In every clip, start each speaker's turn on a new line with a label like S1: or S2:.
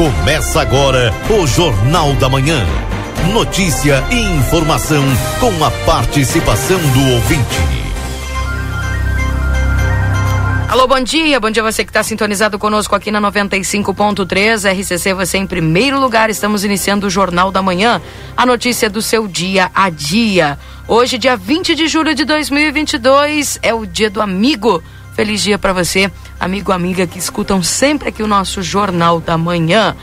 S1: Começa agora o Jornal da Manhã. Notícia e informação com a participação do ouvinte.
S2: Alô, bom dia. Bom dia você que está sintonizado conosco aqui na 95.3 RCC, você em primeiro lugar. Estamos iniciando o Jornal da Manhã, a notícia do seu dia a dia. Hoje, dia 20 de julho de 2022, é o dia do amigo. Feliz dia para você, amigo, amiga que escutam sempre aqui o nosso Jornal da Manhã.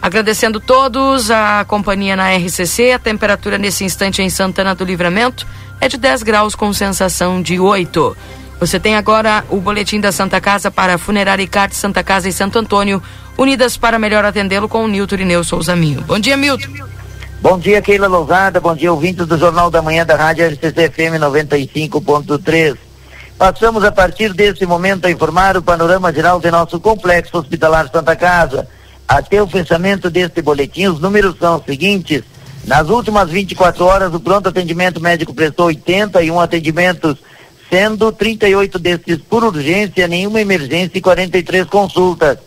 S2: Agradecendo todos a companhia na RCC, a temperatura nesse instante em Santana do Livramento é de 10 graus com sensação de 8. Você tem agora o boletim da Santa Casa para Funerária Icarte Santa Casa e Santo Antônio, unidas para melhor atendê-lo com o Nilton Ineu Souza Minho. Bom dia, Milton.
S3: Bom dia, Keila Lousada. Bom dia, ouvintes do Jornal da Manhã da Rádio RCC FM 95.3. Passamos a partir desse momento a informar o panorama geral de nosso complexo hospitalar Santa Casa. Até o fechamento deste boletim, os números são os seguintes. Nas últimas 24 horas, o pronto atendimento médico prestou 81 atendimentos, sendo 38 destes por urgência, nenhuma emergência e 43 consultas.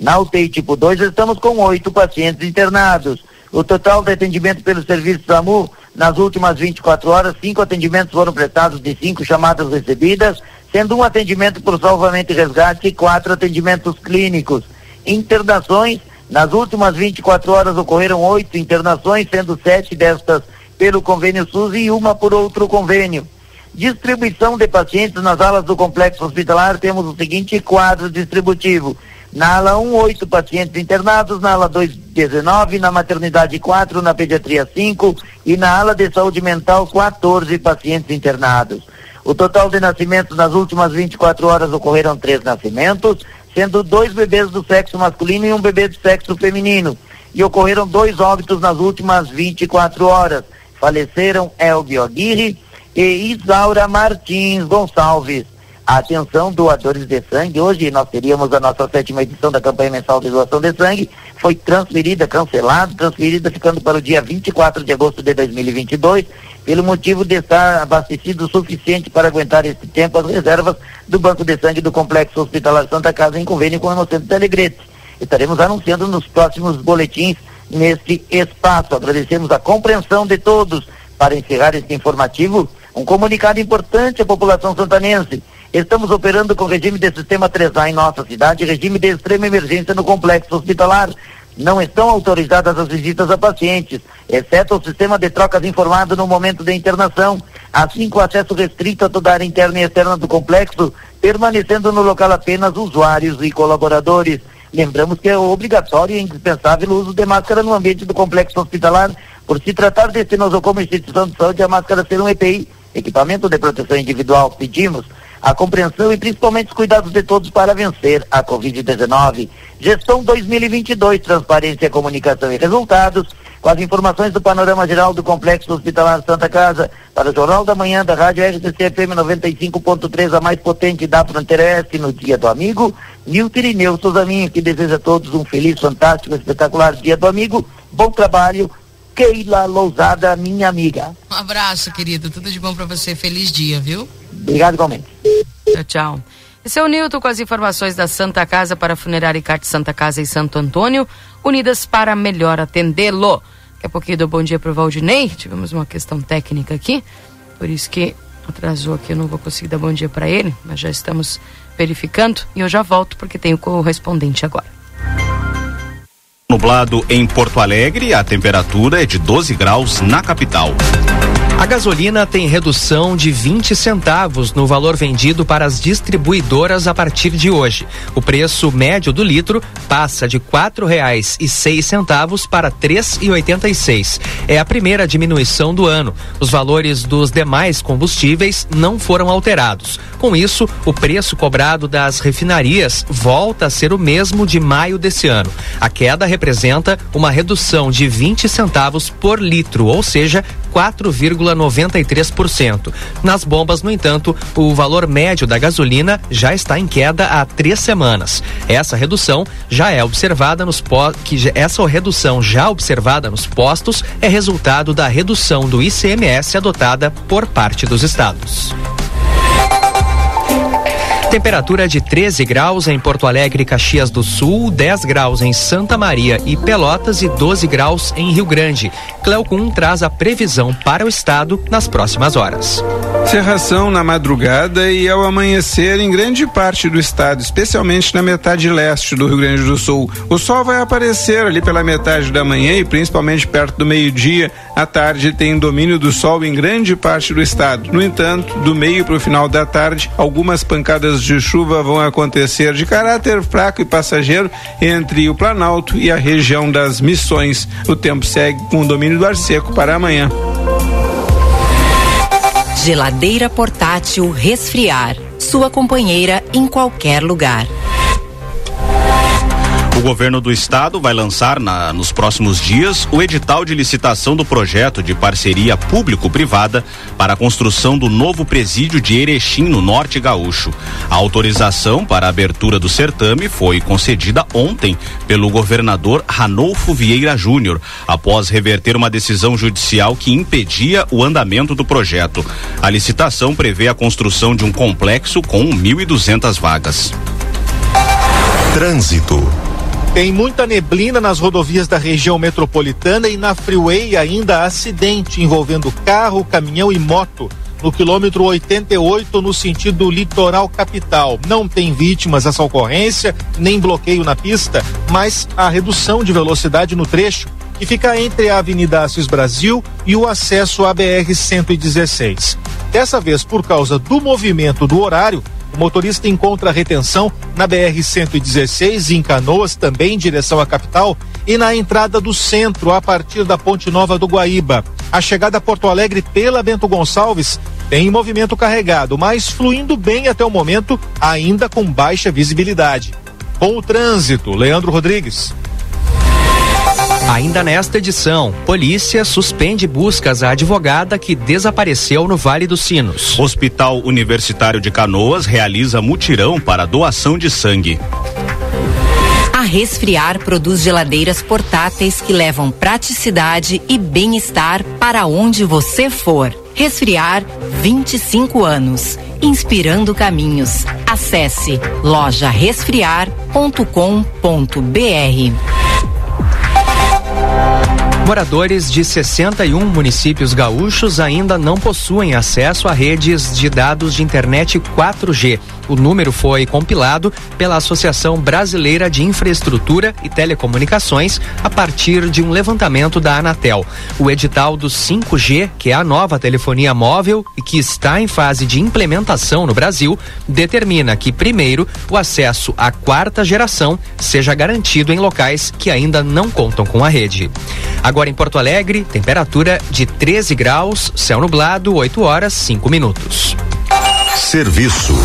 S3: Na UTI tipo 2, estamos com oito pacientes internados. O total de atendimento pelo serviço SAMU nas últimas 24 horas, cinco atendimentos foram prestados de cinco chamadas recebidas, sendo um atendimento por salvamento e resgate e quatro atendimentos clínicos. Internações, nas últimas 24 horas ocorreram oito internações, sendo sete destas pelo convênio SUS e uma por outro convênio. Distribuição de pacientes nas alas do complexo hospitalar, temos o seguinte quadro distributivo. Na ala 1, 8 pacientes internados, na ala 2, 19, na maternidade 4, na pediatria 5 e na ala de saúde mental 14 pacientes internados. O total de nascimentos nas últimas 24 horas ocorreram três nascimentos, sendo dois bebês do sexo masculino e um bebê do sexo feminino. E ocorreram dois óbitos nas últimas 24 horas. Faleceram Elvio Aguirre e Isaura Martins Gonçalves. Atenção, doadores de sangue. Hoje nós teríamos a nossa sétima edição da campanha mensal de doação de sangue. Foi transferida, cancelada, transferida, ficando para o dia 24 de agosto de 2022, pelo motivo de estar abastecido o suficiente para aguentar esse tempo as reservas do Banco de Sangue do Complexo Hospitalar Santa Casa em convênio com o Inocente Telegrete. Estaremos anunciando nos próximos boletins neste espaço. Agradecemos a compreensão de todos. Para encerrar este informativo, um comunicado importante à população santanense. Estamos operando com regime de sistema 3A em nossa cidade, regime de extrema emergência no complexo hospitalar. Não estão autorizadas as visitas a pacientes, exceto o sistema de trocas informado no momento da internação, assim com acesso restrito a toda a área interna e externa do complexo, permanecendo no local apenas usuários e colaboradores. Lembramos que é obrigatório e indispensável o uso de máscara no ambiente do complexo hospitalar, por se tratar deste nosocomio instituição de saúde, a máscara ser um EPI, equipamento de proteção individual. Pedimos a compreensão e principalmente os cuidados de todos para vencer a Covid-19. Gestão 2022, transparência, comunicação e resultados, com as informações do panorama geral do Complexo Hospitalar Santa Casa, para o Jornal da Manhã da Rádio RCC FM 95.3, a mais potente da fronteira oeste, no Dia do Amigo, Nilton Irineu Souzaminho, que deseja a todos um feliz, fantástico, espetacular Dia do Amigo, bom trabalho, Keila Lousada, minha amiga.
S2: Um abraço, querido. Tudo de bom para você. Feliz dia, viu?
S3: Obrigado, igualmente.
S2: Tchau, tchau. Esse é o Nilton com as informações da Santa Casa para Funerária e Carte Santa Casa e Santo Antônio, unidas para melhor atendê-lo. Daqui a pouquinho dou bom dia para o Valdinei. Tivemos uma questão técnica aqui, por isso que atrasou aqui. Eu não vou conseguir dar bom dia para ele, mas já estamos verificando e eu já volto porque tenho correspondente agora.
S4: Nublado em Porto Alegre, a temperatura é de 12 graus na capital.
S5: A gasolina tem redução de 20 centavos no valor vendido para as distribuidoras a partir de hoje. O preço médio do litro passa de seis centavos para três oitenta e seis. É a primeira diminuição do ano. Os valores dos demais combustíveis não foram alterados. Com isso, o preço cobrado das refinarias volta a ser o mesmo de maio desse ano. A queda representa uma redução de 20 centavos por litro, ou seja, 4,93%. Nas bombas, no entanto, o valor médio da gasolina já está em queda há três semanas. Essa redução já é observada nos que essa redução já observada nos postos é resultado da redução do ICMS adotada por parte dos estados. Temperatura de 13 graus em Porto Alegre, Caxias do Sul, 10 graus em Santa Maria e Pelotas e 12 graus em Rio Grande. Cleocum traz a previsão para o estado nas próximas horas.
S6: Cerração na madrugada e ao amanhecer em grande parte do estado, especialmente na metade leste do Rio Grande do Sul. O sol vai aparecer ali pela metade da manhã e principalmente perto do meio-dia. À tarde tem domínio do sol em grande parte do estado. No entanto, do meio para o final da tarde, algumas pancadas de chuva vão acontecer de caráter fraco e passageiro entre o Planalto e a região das Missões. O tempo segue com domínio do ar seco para amanhã.
S7: Geladeira portátil resfriar. Sua companheira em qualquer lugar.
S4: O governo do estado vai lançar na, nos próximos dias o edital de licitação do projeto de parceria público-privada para a construção do novo presídio de Erechim, no norte gaúcho. A autorização para a abertura do certame foi concedida ontem pelo governador Ranolfo Vieira Júnior, após reverter uma decisão judicial que impedia o andamento do projeto. A licitação prevê a construção de um complexo com 1.200 vagas.
S8: Trânsito.
S9: Tem muita neblina nas rodovias da região metropolitana e na freeway ainda acidente envolvendo carro, caminhão e moto. No quilômetro 88, no sentido litoral capital. Não tem vítimas essa ocorrência, nem bloqueio na pista, mas a redução de velocidade no trecho, que fica entre a Avenida Assis Brasil e o acesso à BR-116. Dessa vez, por causa do movimento do horário, o motorista encontra retenção na BR-116 em Canoas, também em direção à capital, e na entrada do centro, a partir da Ponte Nova do Guaíba. A chegada a Porto Alegre pela Bento Gonçalves tem movimento carregado, mas fluindo bem até o momento, ainda com baixa visibilidade. Com o trânsito, Leandro Rodrigues.
S5: Ainda nesta edição, polícia suspende buscas à advogada que desapareceu no Vale dos Sinos.
S4: Hospital Universitário de Canoas realiza mutirão para doação de sangue.
S7: A Resfriar produz geladeiras portáteis que levam praticidade e bem-estar para onde você for. Resfriar 25 anos, inspirando caminhos. Acesse lojaresfriar.com.br.
S5: Moradores de 61 municípios gaúchos ainda não possuem acesso a redes de dados de internet 4G. O número foi compilado pela Associação Brasileira de Infraestrutura e Telecomunicações a partir de um levantamento da Anatel. O edital do 5G, que é a nova telefonia móvel e que está em fase de implementação no Brasil, determina que, primeiro, o acesso à quarta geração seja garantido em locais que ainda não contam com a rede. Agora em Porto Alegre, temperatura de 13 graus, céu nublado, 8 horas 5 minutos.
S8: Serviço.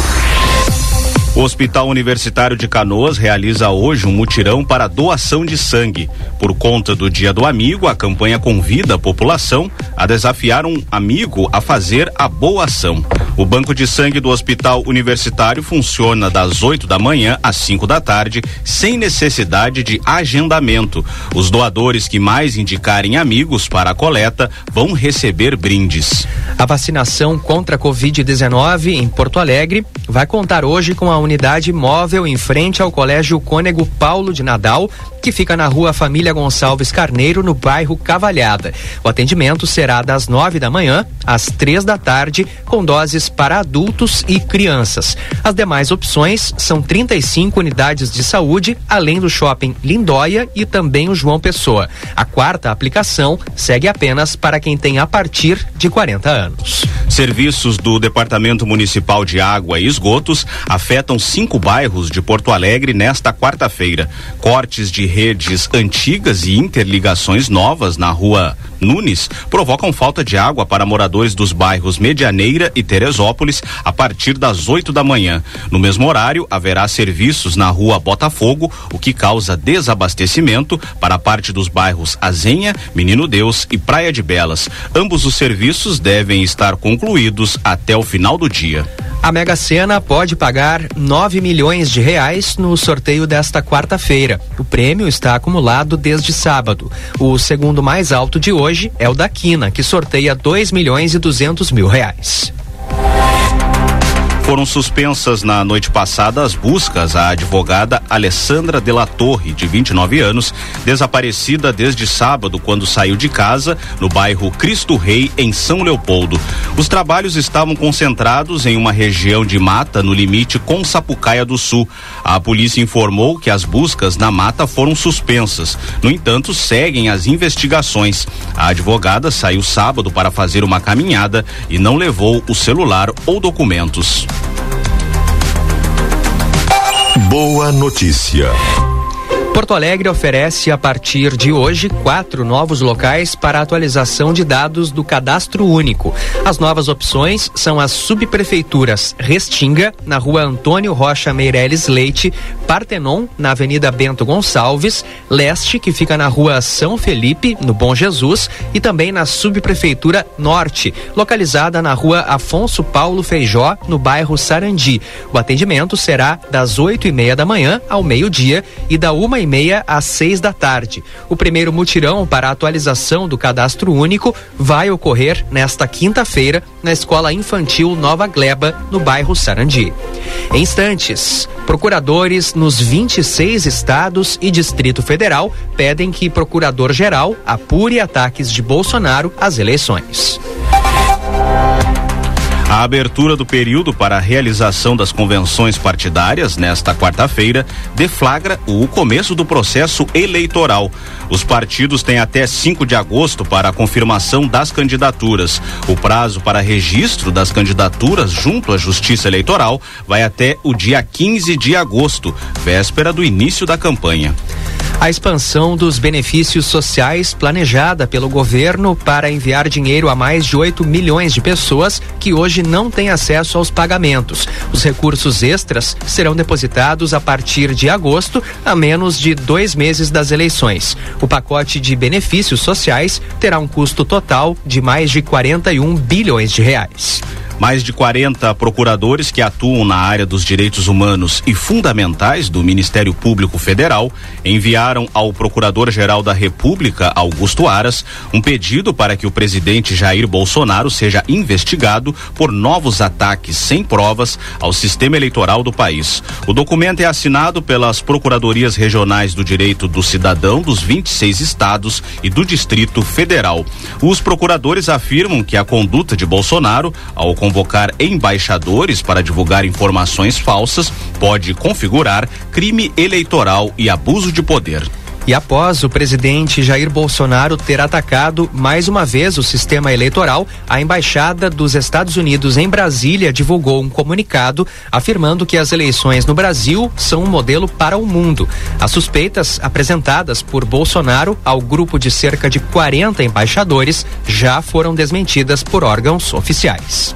S4: O Hospital Universitário de Canoas realiza hoje um mutirão para doação de sangue. Por conta do Dia do Amigo, a campanha convida a população a desafiar um amigo a fazer a boa ação. O banco de sangue do Hospital Universitário funciona das 8 da manhã às 5 da tarde, sem necessidade de agendamento. Os doadores que mais indicarem amigos para a coleta vão receber brindes.
S5: A vacinação contra a Covid-19 em Porto Alegre vai contar hoje com a unidade móvel em frente ao Colégio Cônego Paulo de Nadal, que fica na rua Família Gonçalves Carneiro, no bairro Cavalhada. O atendimento será das nove da manhã às três da tarde, com doses para adultos e crianças. As demais opções são 35 unidades de saúde, além do shopping Lindóia e também o João Pessoa. A quarta aplicação segue apenas para quem tem a partir de 40 anos.
S4: Serviços do Departamento Municipal de Água e Esgotos afetam cinco bairros de Porto Alegre nesta quarta-feira. Cortes de redes antigas e interligações novas na rua Nunes provocam falta de água para moradores dos bairros Medianeira e Teresópolis a partir das 8 da manhã. No mesmo horário, haverá serviços na rua Botafogo, o que causa desabastecimento para parte dos bairros Azenha, Menino Deus e Praia de Belas. Ambos os serviços devem estar concluídos até o final do dia.
S5: A Mega Sena pode pagar 9 milhões de reais no sorteio desta quarta-feira. O prêmio está acumulado desde sábado. O segundo mais alto de hoje é o da Quina, que sorteia 2 milhões e 200 mil reais.
S4: Foram suspensas na noite passada as buscas à advogada Alessandra de la Torre, de 29 anos, desaparecida desde sábado quando saiu de casa no bairro Cristo Rei, em São Leopoldo. Os trabalhos estavam concentrados em uma região de mata no limite com Sapucaia do Sul. A polícia informou que as buscas na mata foram suspensas. No entanto, seguem as investigações. A advogada saiu sábado para fazer uma caminhada e não levou o celular ou documentos.
S8: Boa notícia.
S5: Porto Alegre oferece a partir de hoje quatro novos locais para atualização de dados do cadastro único. As novas opções são as subprefeituras Restinga, na rua Antônio Rocha Meireles Leite, Partenon, na Avenida Bento Gonçalves, Leste, que fica na rua São Felipe, no Bom Jesus, e também na subprefeitura Norte, localizada na rua Afonso Paulo Feijó, no bairro Sarandi. O atendimento será das oito e meia da manhã ao meio-dia e da uma e meia às seis da tarde. O primeiro mutirão para a atualização do cadastro único vai ocorrer nesta quinta-feira na Escola Infantil Nova Gleba, no bairro Sarandi. Em instantes, procuradores nos 26 estados e Distrito Federal pedem que Procurador-Geral apure ataques de Bolsonaro às eleições.
S4: A abertura do período para a realização das convenções partidárias nesta quarta-feira deflagra o começo do processo eleitoral. Os partidos têm até 5 de agosto para a confirmação das candidaturas. O prazo para registro das candidaturas junto à Justiça Eleitoral vai até o dia 15 de agosto, véspera do início da campanha.
S5: A expansão dos benefícios sociais planejada pelo governo para enviar dinheiro a mais de 8 milhões de pessoas que hoje não têm acesso aos pagamentos. Os recursos extras serão depositados a partir de agosto, a menos de dois meses das eleições. O pacote de benefícios sociais terá um custo total de mais de 41 bilhões de reais.
S4: Mais de 40 procuradores que atuam na área dos direitos humanos e fundamentais do Ministério Público Federal enviaram ao Procurador-Geral da República, Augusto Aras, um pedido para que o presidente Jair Bolsonaro seja investigado por novos ataques sem provas ao sistema eleitoral do país. O documento é assinado pelas Procuradorias Regionais do Direito do Cidadão dos 26 estados e do Distrito Federal. Os procuradores afirmam que a conduta de Bolsonaro, ao convocar embaixadores para divulgar informações falsas pode configurar crime eleitoral e abuso de poder.
S5: E após o presidente Jair Bolsonaro ter atacado mais uma vez o sistema eleitoral, a embaixada dos Estados Unidos em Brasília divulgou um comunicado afirmando que as eleições no Brasil são um modelo para o mundo. As suspeitas apresentadas por Bolsonaro ao grupo de cerca de 40 embaixadores já foram desmentidas por órgãos oficiais.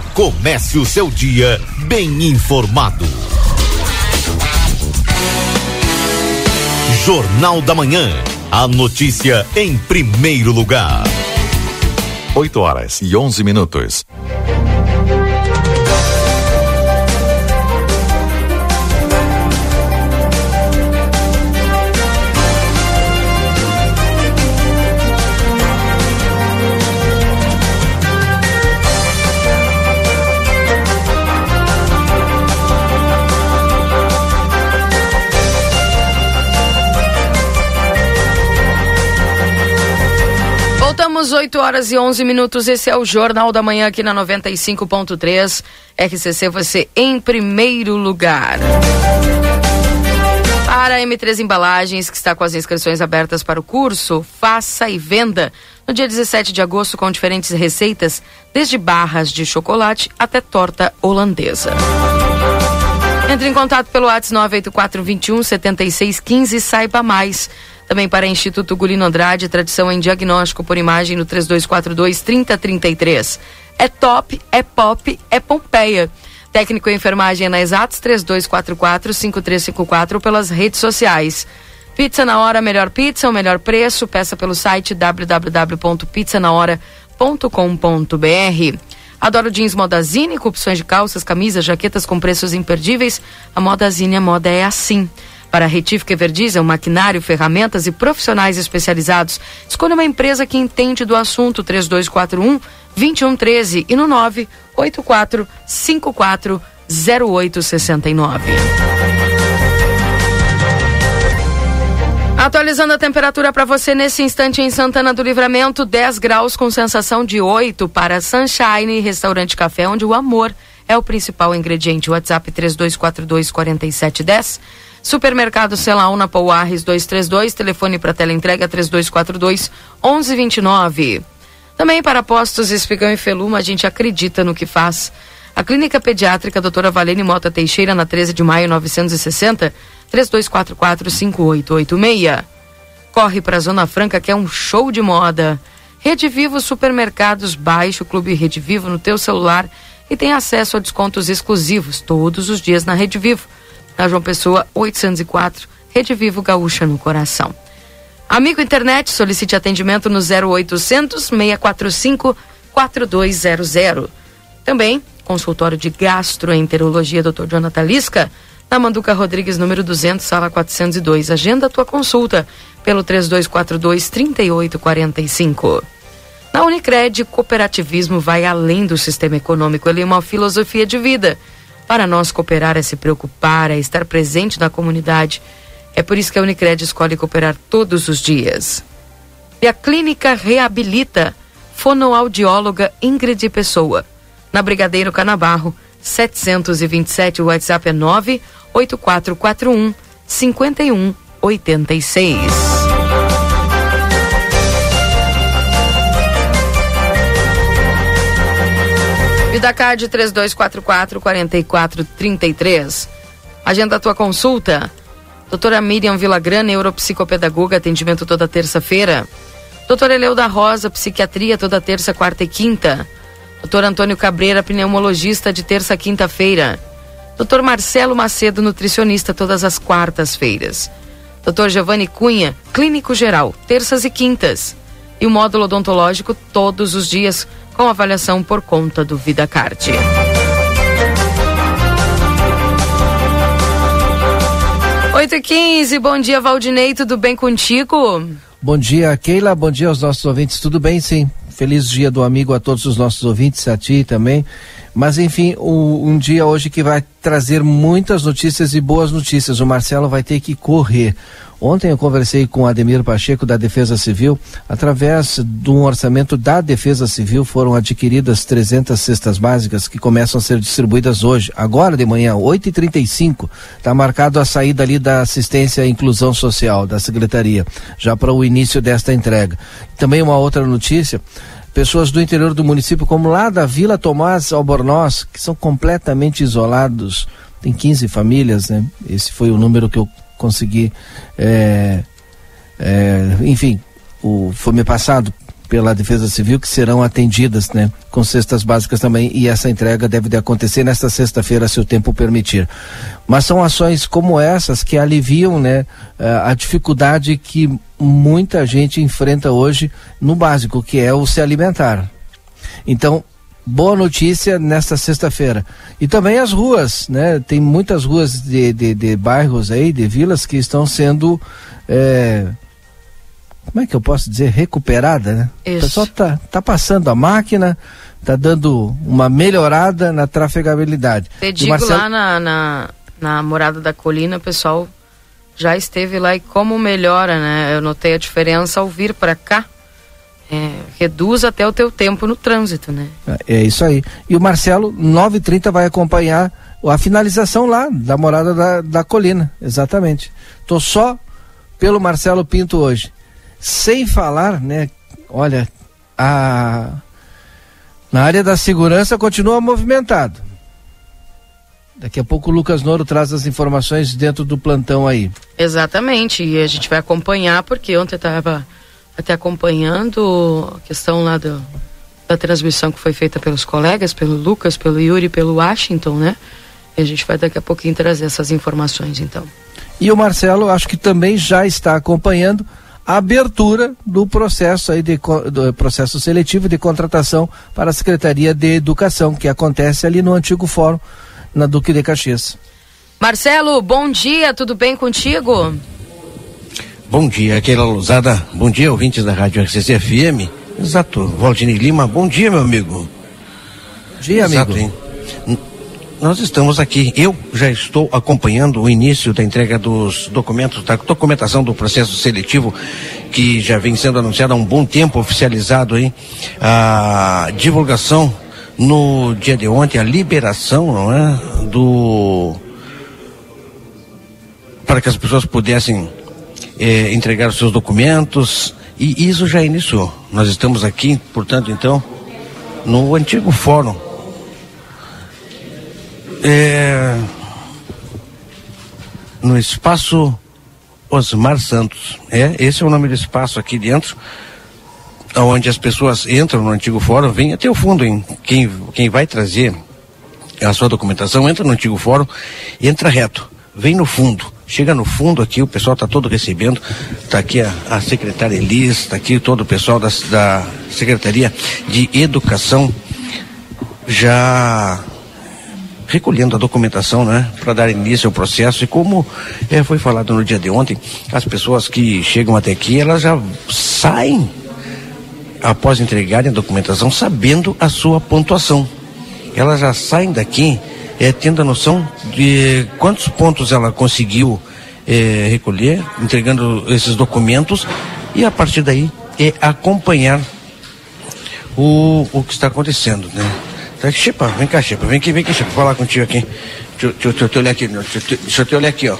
S1: Comece o seu dia bem informado. Jornal da Manhã. A notícia em primeiro lugar.
S8: 8 horas e 11 minutos.
S2: Voltamos 8 horas e 11 minutos. Esse é o Jornal da Manhã aqui na 95.3. RCC, você em primeiro lugar. Para a M3 Embalagens, que está com as inscrições abertas para o curso, faça e venda no dia 17 de agosto com diferentes receitas, desde barras de chocolate até torta holandesa. Entre em contato pelo WhatsApp 984 21 7615 e saiba mais. Também para Instituto Gulino Andrade, tradição em diagnóstico por imagem no 3242 3033. É top, é pop, é Pompeia. Técnico em enfermagem é na Exatos 3244-5354 pelas redes sociais. Pizza na hora, melhor pizza, o melhor preço. Peça pelo site www.pizzanahora.com.br. Adoro jeans Modazine, com opções de calças, camisas, jaquetas com preços imperdíveis. A Modazine, a moda é assim. Para a Retífica Everdiesel, maquinário, ferramentas e profissionais especializados, escolha uma empresa que entende do assunto 3241 2113 e no 984 54 0869. Atualizando a temperatura para você nesse instante em Santana do Livramento, 10 graus com sensação de 8 para Sunshine Restaurante Café, onde o amor é o principal ingrediente. WhatsApp 3242 4710. Supermercado Celauna Pouarres 232, telefone para teleentrega 3242 1129. Também para postos Espigão e Feluma, a gente acredita no que faz. A Clínica Pediátrica Doutora Valene Mota Teixeira, na 13 de maio 960, 3244-5886. Corre para a Zona Franca, que é um show de moda. Rede Vivo Supermercados, baixe o Clube Rede Vivo no teu celular e tem acesso a descontos exclusivos todos os dias na Rede Vivo. Na João Pessoa 804, Rede Vivo Gaúcha no coração. Amigo Internet, solicite atendimento no 0800 645 4200. Também, consultório de gastroenterologia Dr. Jonathan Lisca, na Manduca Rodrigues, número 200, sala 402. Agenda a tua consulta pelo 3242 3845. Na Unicred, cooperativismo vai além do sistema econômico, ele é uma filosofia de vida. Para nós, cooperar é se preocupar, é estar presente na comunidade é por isso que a Unicred escolhe cooperar todos os dias. E a clínica reabilita fonoaudióloga Ingrid Pessoa. Na Brigadeiro Canabarro, 727, o WhatsApp é 98441 5186. Vidacard 3244 4433. Agenda a tua consulta Doutora Miriam Villagrana, neuropsicopedagoga, atendimento toda terça-feira. Doutora Eleuda Rosa, psiquiatria, toda terça, quarta e quinta. Doutor Antônio Cabreira, pneumologista, de terça a quinta-feira. Doutor Marcelo Macedo, nutricionista, todas as quartas-feiras. Doutor Giovanni Cunha, clínico geral, terças e quintas. E o módulo odontológico todos os dias, com avaliação por conta do VidaCard. 8 e 15 bom dia Valdinei, tudo bem contigo?
S10: Bom dia Keila, bom dia aos nossos ouvintes, tudo bem sim? Feliz dia do amigo a todos os nossos ouvintes, a ti também. Mas enfim, o, um dia hoje que vai trazer muitas notícias e boas notícias. O Marcelo vai ter que correr. Ontem eu conversei com Ademir Pacheco da Defesa Civil. Através de um orçamento da Defesa Civil foram adquiridas 300 cestas básicas que começam a ser distribuídas hoje, agora de manhã, 8h35. Está marcado a saída ali da assistência à inclusão social da Secretaria, já para o início desta entrega. Também uma outra notícia pessoas do interior do município, como lá da Vila Tomás Albornoz, que são completamente isolados. Tem 15 famílias, né? Esse foi o número que eu consegui, é, é, enfim, o, foi me passado pela Defesa Civil que serão atendidas, né, com cestas básicas também e essa entrega deve de acontecer nesta sexta-feira se o tempo permitir. Mas são ações como essas que aliviam, né, a dificuldade que muita gente enfrenta hoje no básico, que é o se alimentar. Então, boa notícia nesta sexta-feira. E também as ruas, né? Tem muitas ruas de, de, de bairros aí, de vilas que estão sendo. É, como é que eu posso dizer? Recuperada, né? Isso. O pessoal tá, tá passando a máquina, tá dando uma melhorada na trafegabilidade.
S2: Eu digo Marcelo... lá na, na, na Morada da Colina, o pessoal já esteve lá e como melhora, né? Eu notei a diferença ao vir para cá é, reduz até o teu tempo no trânsito, né?
S10: É, é isso aí. E o Marcelo, 9h30, vai acompanhar a finalização lá da morada da, da colina, exatamente. Tô só pelo Marcelo Pinto hoje. Sem falar, né? Olha, a na área da segurança continua movimentado. Daqui a pouco o Lucas Noro traz as informações dentro do plantão aí.
S2: Exatamente, e a gente vai acompanhar porque ontem estava até acompanhando a questão lá do, da transmissão que foi feita pelos colegas, pelo Lucas, pelo Yuri, pelo Washington, né? E a gente vai daqui a pouquinho trazer essas informações, então.
S10: E o Marcelo, acho que também já está acompanhando a abertura do processo aí de do processo seletivo de contratação para a Secretaria de Educação, que acontece ali no antigo fórum na Duque de Caxias.
S2: Marcelo, bom dia, tudo bem contigo?
S11: Bom dia, Keila Lousada. Bom dia, ouvintes da Rádio RCC FM. Exato. Valdinei Lima, bom dia, meu amigo.
S10: Bom dia,
S11: Exato,
S10: amigo.
S11: Hein? Nós estamos aqui, eu já estou acompanhando o início da entrega dos documentos, da documentação do processo seletivo que já vem sendo anunciado há um bom tempo, oficializado aí, a divulgação no dia de ontem, a liberação, não é, do para que as pessoas pudessem eh, entregar os seus documentos e isso já iniciou. Nós estamos aqui, portanto, então, no antigo fórum é, no espaço Osmar Santos. É, esse é o nome do espaço aqui dentro, onde as pessoas entram no antigo fórum, vem até o fundo, hein? Quem, quem vai trazer a sua documentação entra no antigo fórum, entra reto, vem no fundo. Chega no fundo aqui, o pessoal está todo recebendo. Está aqui a, a secretária Elis, está aqui todo o pessoal da, da Secretaria de Educação já recolhendo a documentação, né, para dar início ao processo. E como é, foi falado no dia de ontem, as pessoas que chegam até aqui, elas já saem após entregarem a documentação sabendo a sua pontuação. Elas já saem daqui é, tendo a noção de quantos pontos ela conseguiu é, recolher, entregando esses documentos e a partir daí é acompanhar o, o que está acontecendo, né? Tá, Chipa, vem cá, Chipa, vem aqui, vem aqui, Chipa, falar contigo aqui. Deixa, eu te olhar aqui, deixa, deixa eu te olhar aqui, ó.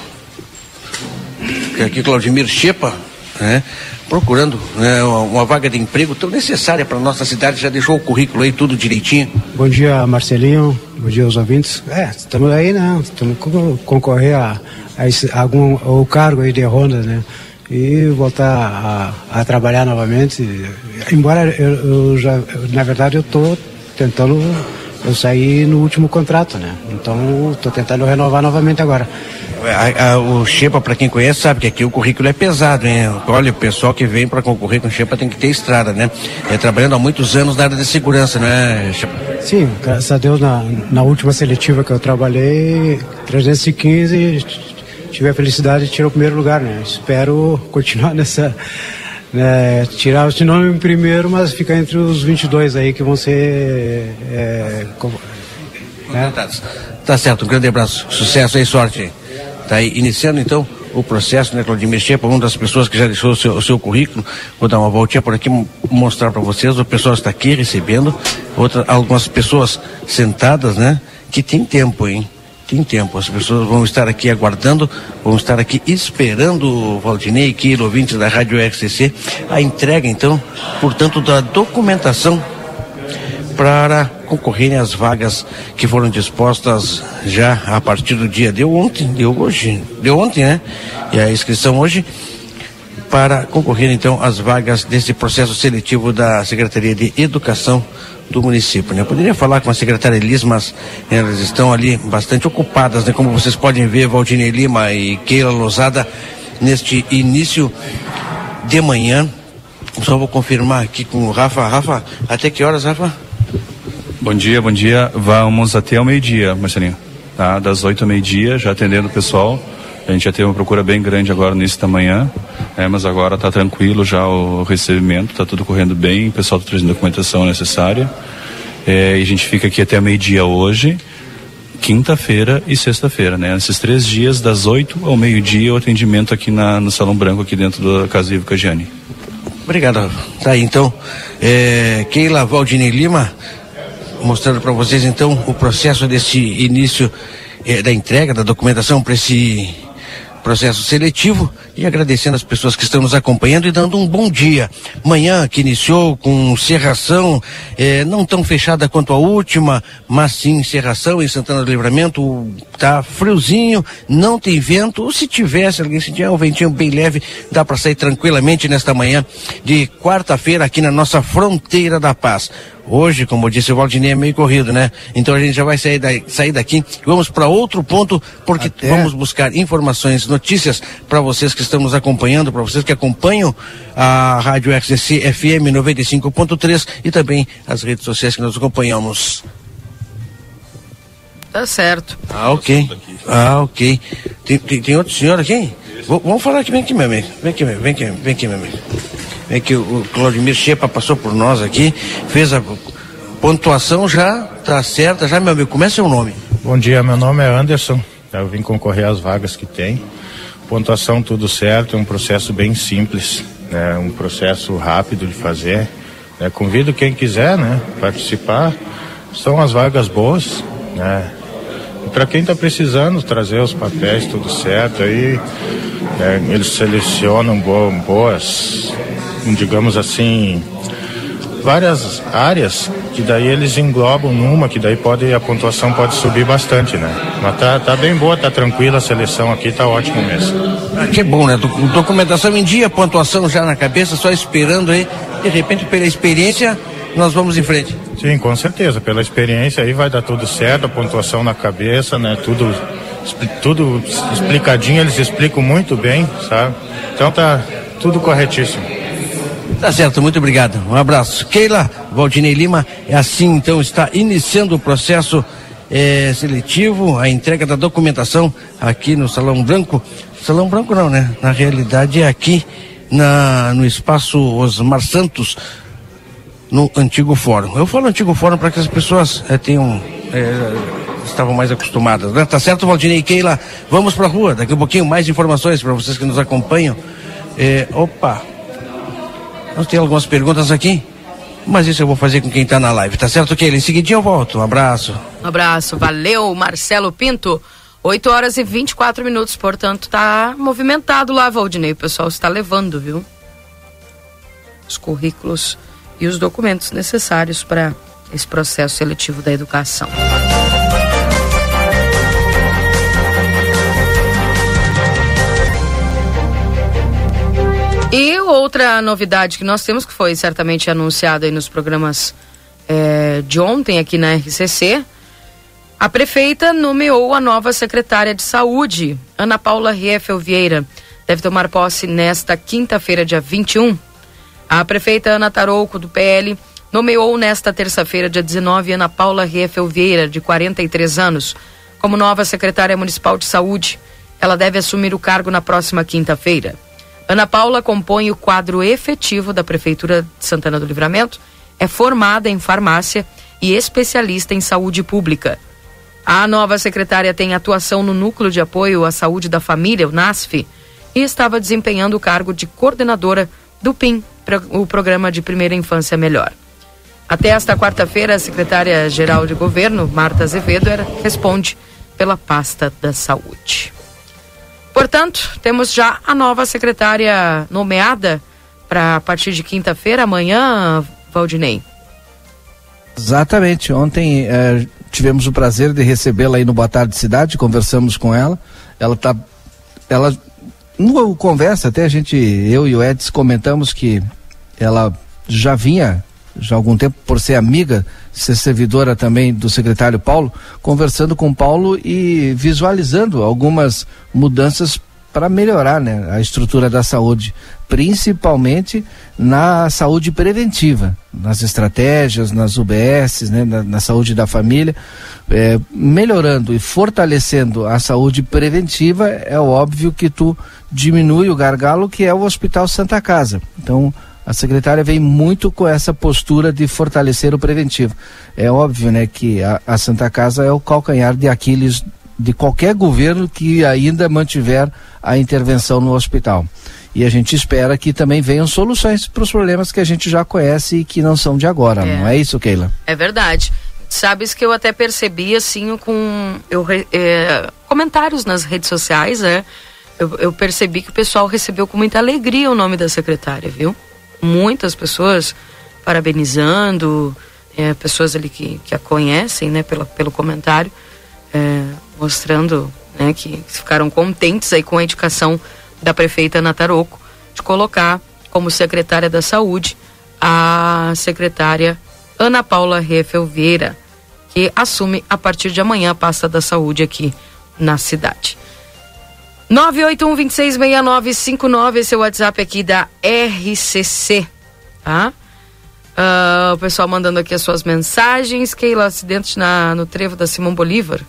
S11: Aqui, Claudimir Chipa, né? Procurando né, uma, vaga de emprego tão necessária para nossa cidade, já deixou o currículo aí tudo direitinho.
S12: Bom dia, Marcelinho. Bom dia aos ouvintes. É, estamos aí, né? Estamos co- concorrer a, a algum o cargo aí de ronda, né? E voltar a, a trabalhar novamente. Embora eu, eu já, na verdade, eu estou tentando, eu saí no último contrato, né? Então, estou tentando renovar novamente agora.
S11: A- a- o Xepa, para quem conhece, sabe que aqui o currículo é pesado, hein? Olha, o pessoal que vem para concorrer com o Xepa tem que ter estrada, né? É trabalhando há muitos anos na área de segurança, né, Xepa?
S12: Sim, graças a Deus, na, na última seletiva que eu trabalhei, 315, tive a felicidade de tirar o primeiro lugar, né? Espero continuar nessa. Né, tirar o nome em primeiro, mas ficar entre os 22 aí que vão ser. É, com- né?
S11: Tá certo, um grande abraço, sucesso aí, sorte. Tá aí, iniciando então o processo, né, Claudinho Xepa, uma das pessoas que já deixou o seu, o seu currículo. Vou dar uma voltinha por aqui, mostrar para vocês. O pessoal está aqui recebendo, outra, algumas pessoas sentadas, né, que tem tempo, hein? Tem tempo, as pessoas vão estar aqui aguardando, vão estar aqui esperando o Valdinei, que ouvintes da Rádio RCC, a entrega então, portanto, da documentação para concorrerem às vagas que foram dispostas já a partir do dia de ontem, deu hoje, deu ontem, né? E a inscrição hoje para concorrer então às vagas desse processo seletivo da Secretaria de Educação do município. Né? Eu poderia falar com a secretária Elis, mas elas estão ali bastante ocupadas, né? Como vocês podem ver, Valdinei Lima e Keila Lozada neste início de manhã. Só vou confirmar aqui com o Rafa. Rafa, até que horas, Rafa?
S13: Bom dia, bom dia. Vamos até ao meio-dia, Marcelinho. Tá? Das 8 ao meio-dia, já atendendo o pessoal. A gente já teve uma procura bem grande agora início da manhã, né? mas agora está tranquilo já o recebimento, está tudo correndo bem, o pessoal está trazendo a documentação necessária. É, e a gente fica aqui até meio-dia hoje, quinta-feira e sexta-feira, né? Nesses três dias, das 8 ao meio-dia, o atendimento aqui na, no Salão Branco, aqui dentro da Casa Ivo Cagiani.
S11: Obrigado. Tá aí então. É, Keila Valdinei Lima, mostrando para vocês então o processo desse início eh, da entrega da documentação para esse processo seletivo e agradecendo as pessoas que estão nos acompanhando e dando um bom dia. Manhã que iniciou com serração, eh, não tão fechada quanto a última, mas sim serração em Santana do Livramento, tá friozinho, não tem vento, ou se tivesse, alguém sentir um ventinho bem leve, dá para sair tranquilamente nesta manhã de quarta-feira aqui na nossa fronteira da paz. Hoje, como disse o Valdinei, é meio corrido, né? Então a gente já vai sair, da, sair daqui. Vamos para outro ponto, porque Até... vamos buscar informações, notícias para vocês que estão nos acompanhando, para vocês que acompanham a Rádio XC FM 95.3 e também as redes sociais que nós acompanhamos.
S2: Tá certo.
S11: Ah, ok. Ah, ok. Tem, tem, tem outro senhor aqui? V vamos falar aqui, vem aqui, meu amigo. Vem aqui, vem aqui, vem aqui, meu amigo. Vem aqui, o Claudimir Chepa passou por nós aqui, fez a pontuação já, tá certa, já, meu amigo. Como é seu nome?
S14: Bom dia, meu nome é Anderson. Eu vim concorrer às vagas que tem. Pontuação tudo certo, é um processo bem simples, né? Um processo rápido de fazer. É, convido quem quiser, né, participar. São as vagas boas, né? para quem está precisando trazer os papéis tudo certo aí é, eles selecionam boas digamos assim várias áreas que daí eles englobam numa que daí pode a pontuação pode subir bastante né mas tá, tá bem boa tá tranquila a seleção aqui tá ótimo mesmo
S11: ah, que bom né documentação em dia pontuação já na cabeça só esperando aí de repente pela experiência nós vamos em frente.
S14: Sim, com certeza. Pela experiência aí vai dar tudo certo, a pontuação na cabeça, né? Tudo, tudo explicadinho, eles explicam muito bem, sabe? Então tá tudo corretíssimo.
S11: Tá certo, muito obrigado. Um abraço. Keila, Valdinei Lima, é assim então está iniciando o processo é, seletivo, a entrega da documentação aqui no Salão Branco. Salão Branco não, né? Na realidade é aqui na, no espaço Osmar Santos, no antigo fórum. Eu falo antigo fórum para que as pessoas é, tenham. É, estavam mais acostumadas, né? Tá certo, Valdinei e Keila? Vamos pra rua, daqui a um pouquinho mais informações para vocês que nos acompanham. É, opa! Nós temos algumas perguntas aqui, mas isso eu vou fazer com quem está na live, tá certo, Keila? Em seguidinho eu volto. Um abraço.
S2: Um abraço, valeu, Marcelo Pinto. 8 horas e 24 minutos, portanto, tá movimentado lá, Valdinei. O pessoal está levando, viu? Os currículos e os documentos necessários para esse processo seletivo da educação. Outra novidade que nós temos, que foi certamente anunciada nos programas é, de ontem aqui na RCC, a prefeita nomeou a nova secretária de saúde, Ana Paula Riefel Vieira. Deve tomar posse nesta quinta-feira, dia 21. A prefeita Ana Tarouco, do PL, nomeou nesta terça-feira, dia 19, Ana Paula Riefel Vieira, de 43 anos, como nova secretária municipal de saúde. Ela deve assumir o cargo na próxima quinta-feira. Ana Paula compõe o quadro efetivo da Prefeitura de Santana do Livramento, é formada em farmácia e especialista em saúde pública. A nova secretária tem atuação no Núcleo de Apoio à Saúde da Família, o NASF, e estava desempenhando o cargo de coordenadora do PIM, o Programa de Primeira Infância Melhor. Até esta quarta-feira, a secretária-geral de governo, Marta Azevedo, responde pela pasta da saúde. Portanto, temos já a nova secretária nomeada para a partir de quinta-feira, amanhã, Valdinei.
S10: Exatamente. Ontem eh, tivemos o prazer de recebê-la aí no Boa Tarde Cidade, conversamos com ela. Ela tá, ela no conversa até a gente, eu e o Edson comentamos que ela já vinha já há algum tempo por ser amiga, ser servidora também do secretário Paulo, conversando com Paulo e visualizando algumas mudanças para melhorar né, a estrutura da saúde, principalmente na saúde preventiva, nas estratégias, nas UBS, né, na, na saúde da família, é, melhorando e fortalecendo a saúde preventiva, é óbvio que tu diminui o gargalo que é o Hospital Santa Casa. Então, a secretária vem muito com essa postura de fortalecer o preventivo. É óbvio, né, que a, a Santa Casa é o calcanhar de Aquiles de qualquer governo que ainda mantiver a intervenção no hospital. E a gente espera que também venham soluções para os problemas que a gente já conhece e que não são de agora, é. não é isso, Keila?
S2: É verdade. Sabes que eu até percebi assim com eu, é, comentários nas redes sociais, é, eu, eu percebi que o pessoal recebeu com muita alegria o nome da secretária, viu? Muitas pessoas parabenizando, é, pessoas ali que, que a conhecem, né, pelo, pelo comentário, é, mostrando né, que ficaram contentes aí com a indicação da prefeita Nataroco de colocar como secretária da saúde a secretária Ana Paula Refel Vieira, que assume a partir de amanhã a pasta da saúde aqui na cidade. 981-266959, esse é o WhatsApp aqui da RCC, tá? Uh, o pessoal mandando aqui as suas mensagens. Keila, acidente na, no trevo da Simão Bolívar.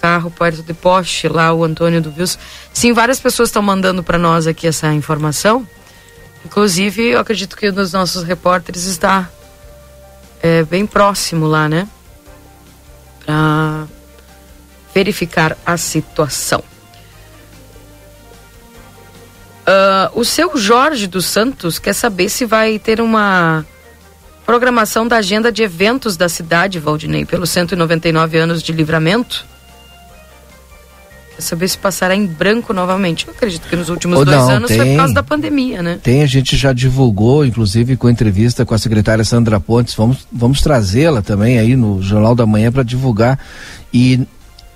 S2: Carro perto de poste, lá o Antônio do Vils. Sim, várias pessoas estão mandando para nós aqui essa informação. Inclusive, eu acredito que um dos nossos repórteres está é, bem próximo lá, né? Para verificar a situação. Uh, o seu Jorge dos Santos quer saber se vai ter uma programação da agenda de eventos da cidade, Valdinei, pelos 199 anos de livramento. Quer saber se passará em branco novamente. Eu acredito que nos últimos dois
S10: não,
S2: anos
S10: tem,
S2: foi por causa da pandemia, né?
S10: Tem, a gente já divulgou, inclusive com entrevista com a secretária Sandra Pontes. Vamos, vamos trazê-la também aí no Jornal da Manhã para divulgar. E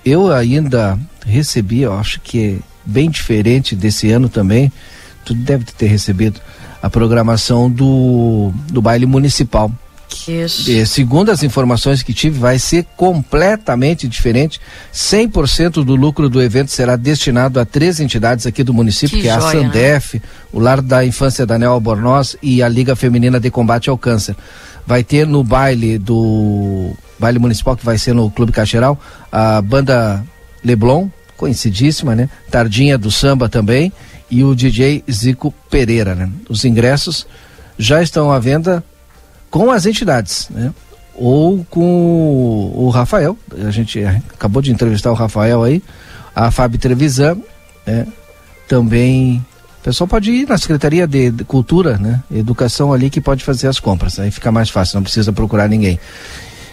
S10: eu ainda recebi, eu acho que bem diferente desse ano também. Tu deve ter recebido a programação do, do baile municipal. E, segundo as informações que tive, vai ser completamente diferente. 100% do lucro do evento será destinado a três entidades aqui do município, que,
S2: Que
S10: é a
S2: né?
S10: Sandef, o Lar da Infância Daniel Albornoz e a Liga Feminina de Combate ao Câncer. Vai ter no baile do baile municipal, que vai ser no Clube Cacheral, a banda Leblon, conhecidíssima, né? Tardinha do Samba também e o DJ Zico Pereira, né? Os ingressos já estão à venda com as entidades, né? Ou com o Rafael, a gente acabou de entrevistar o Rafael aí, a Fábio Trevisan, né? Também o pessoal pode ir na Secretaria de, de Cultura, né? Educação ali que pode fazer as compras, aí fica mais fácil, não precisa procurar ninguém.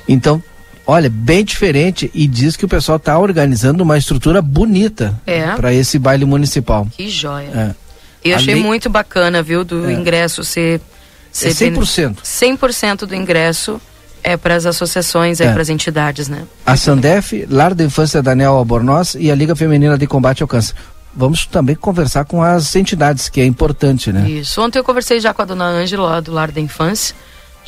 S10: Então, olha, bem diferente e diz que o pessoal está organizando uma estrutura bonita
S2: É.
S10: para esse baile municipal.
S2: Que joia.
S10: É.
S2: Eu achei
S10: Ali-
S2: muito bacana, viu, do
S10: É.
S2: ingresso ser. ser
S10: É 100%.
S2: 100% do ingresso é para as associações, é,
S10: É.
S2: para as entidades, né?
S10: A Sandef, Lar da Infância Daniel Albornoz e a Liga Feminina de Combate ao Câncer. Vamos também conversar com as entidades, que é importante, né?
S2: Isso. Ontem eu conversei já com a dona Ângela, do Lar da Infância.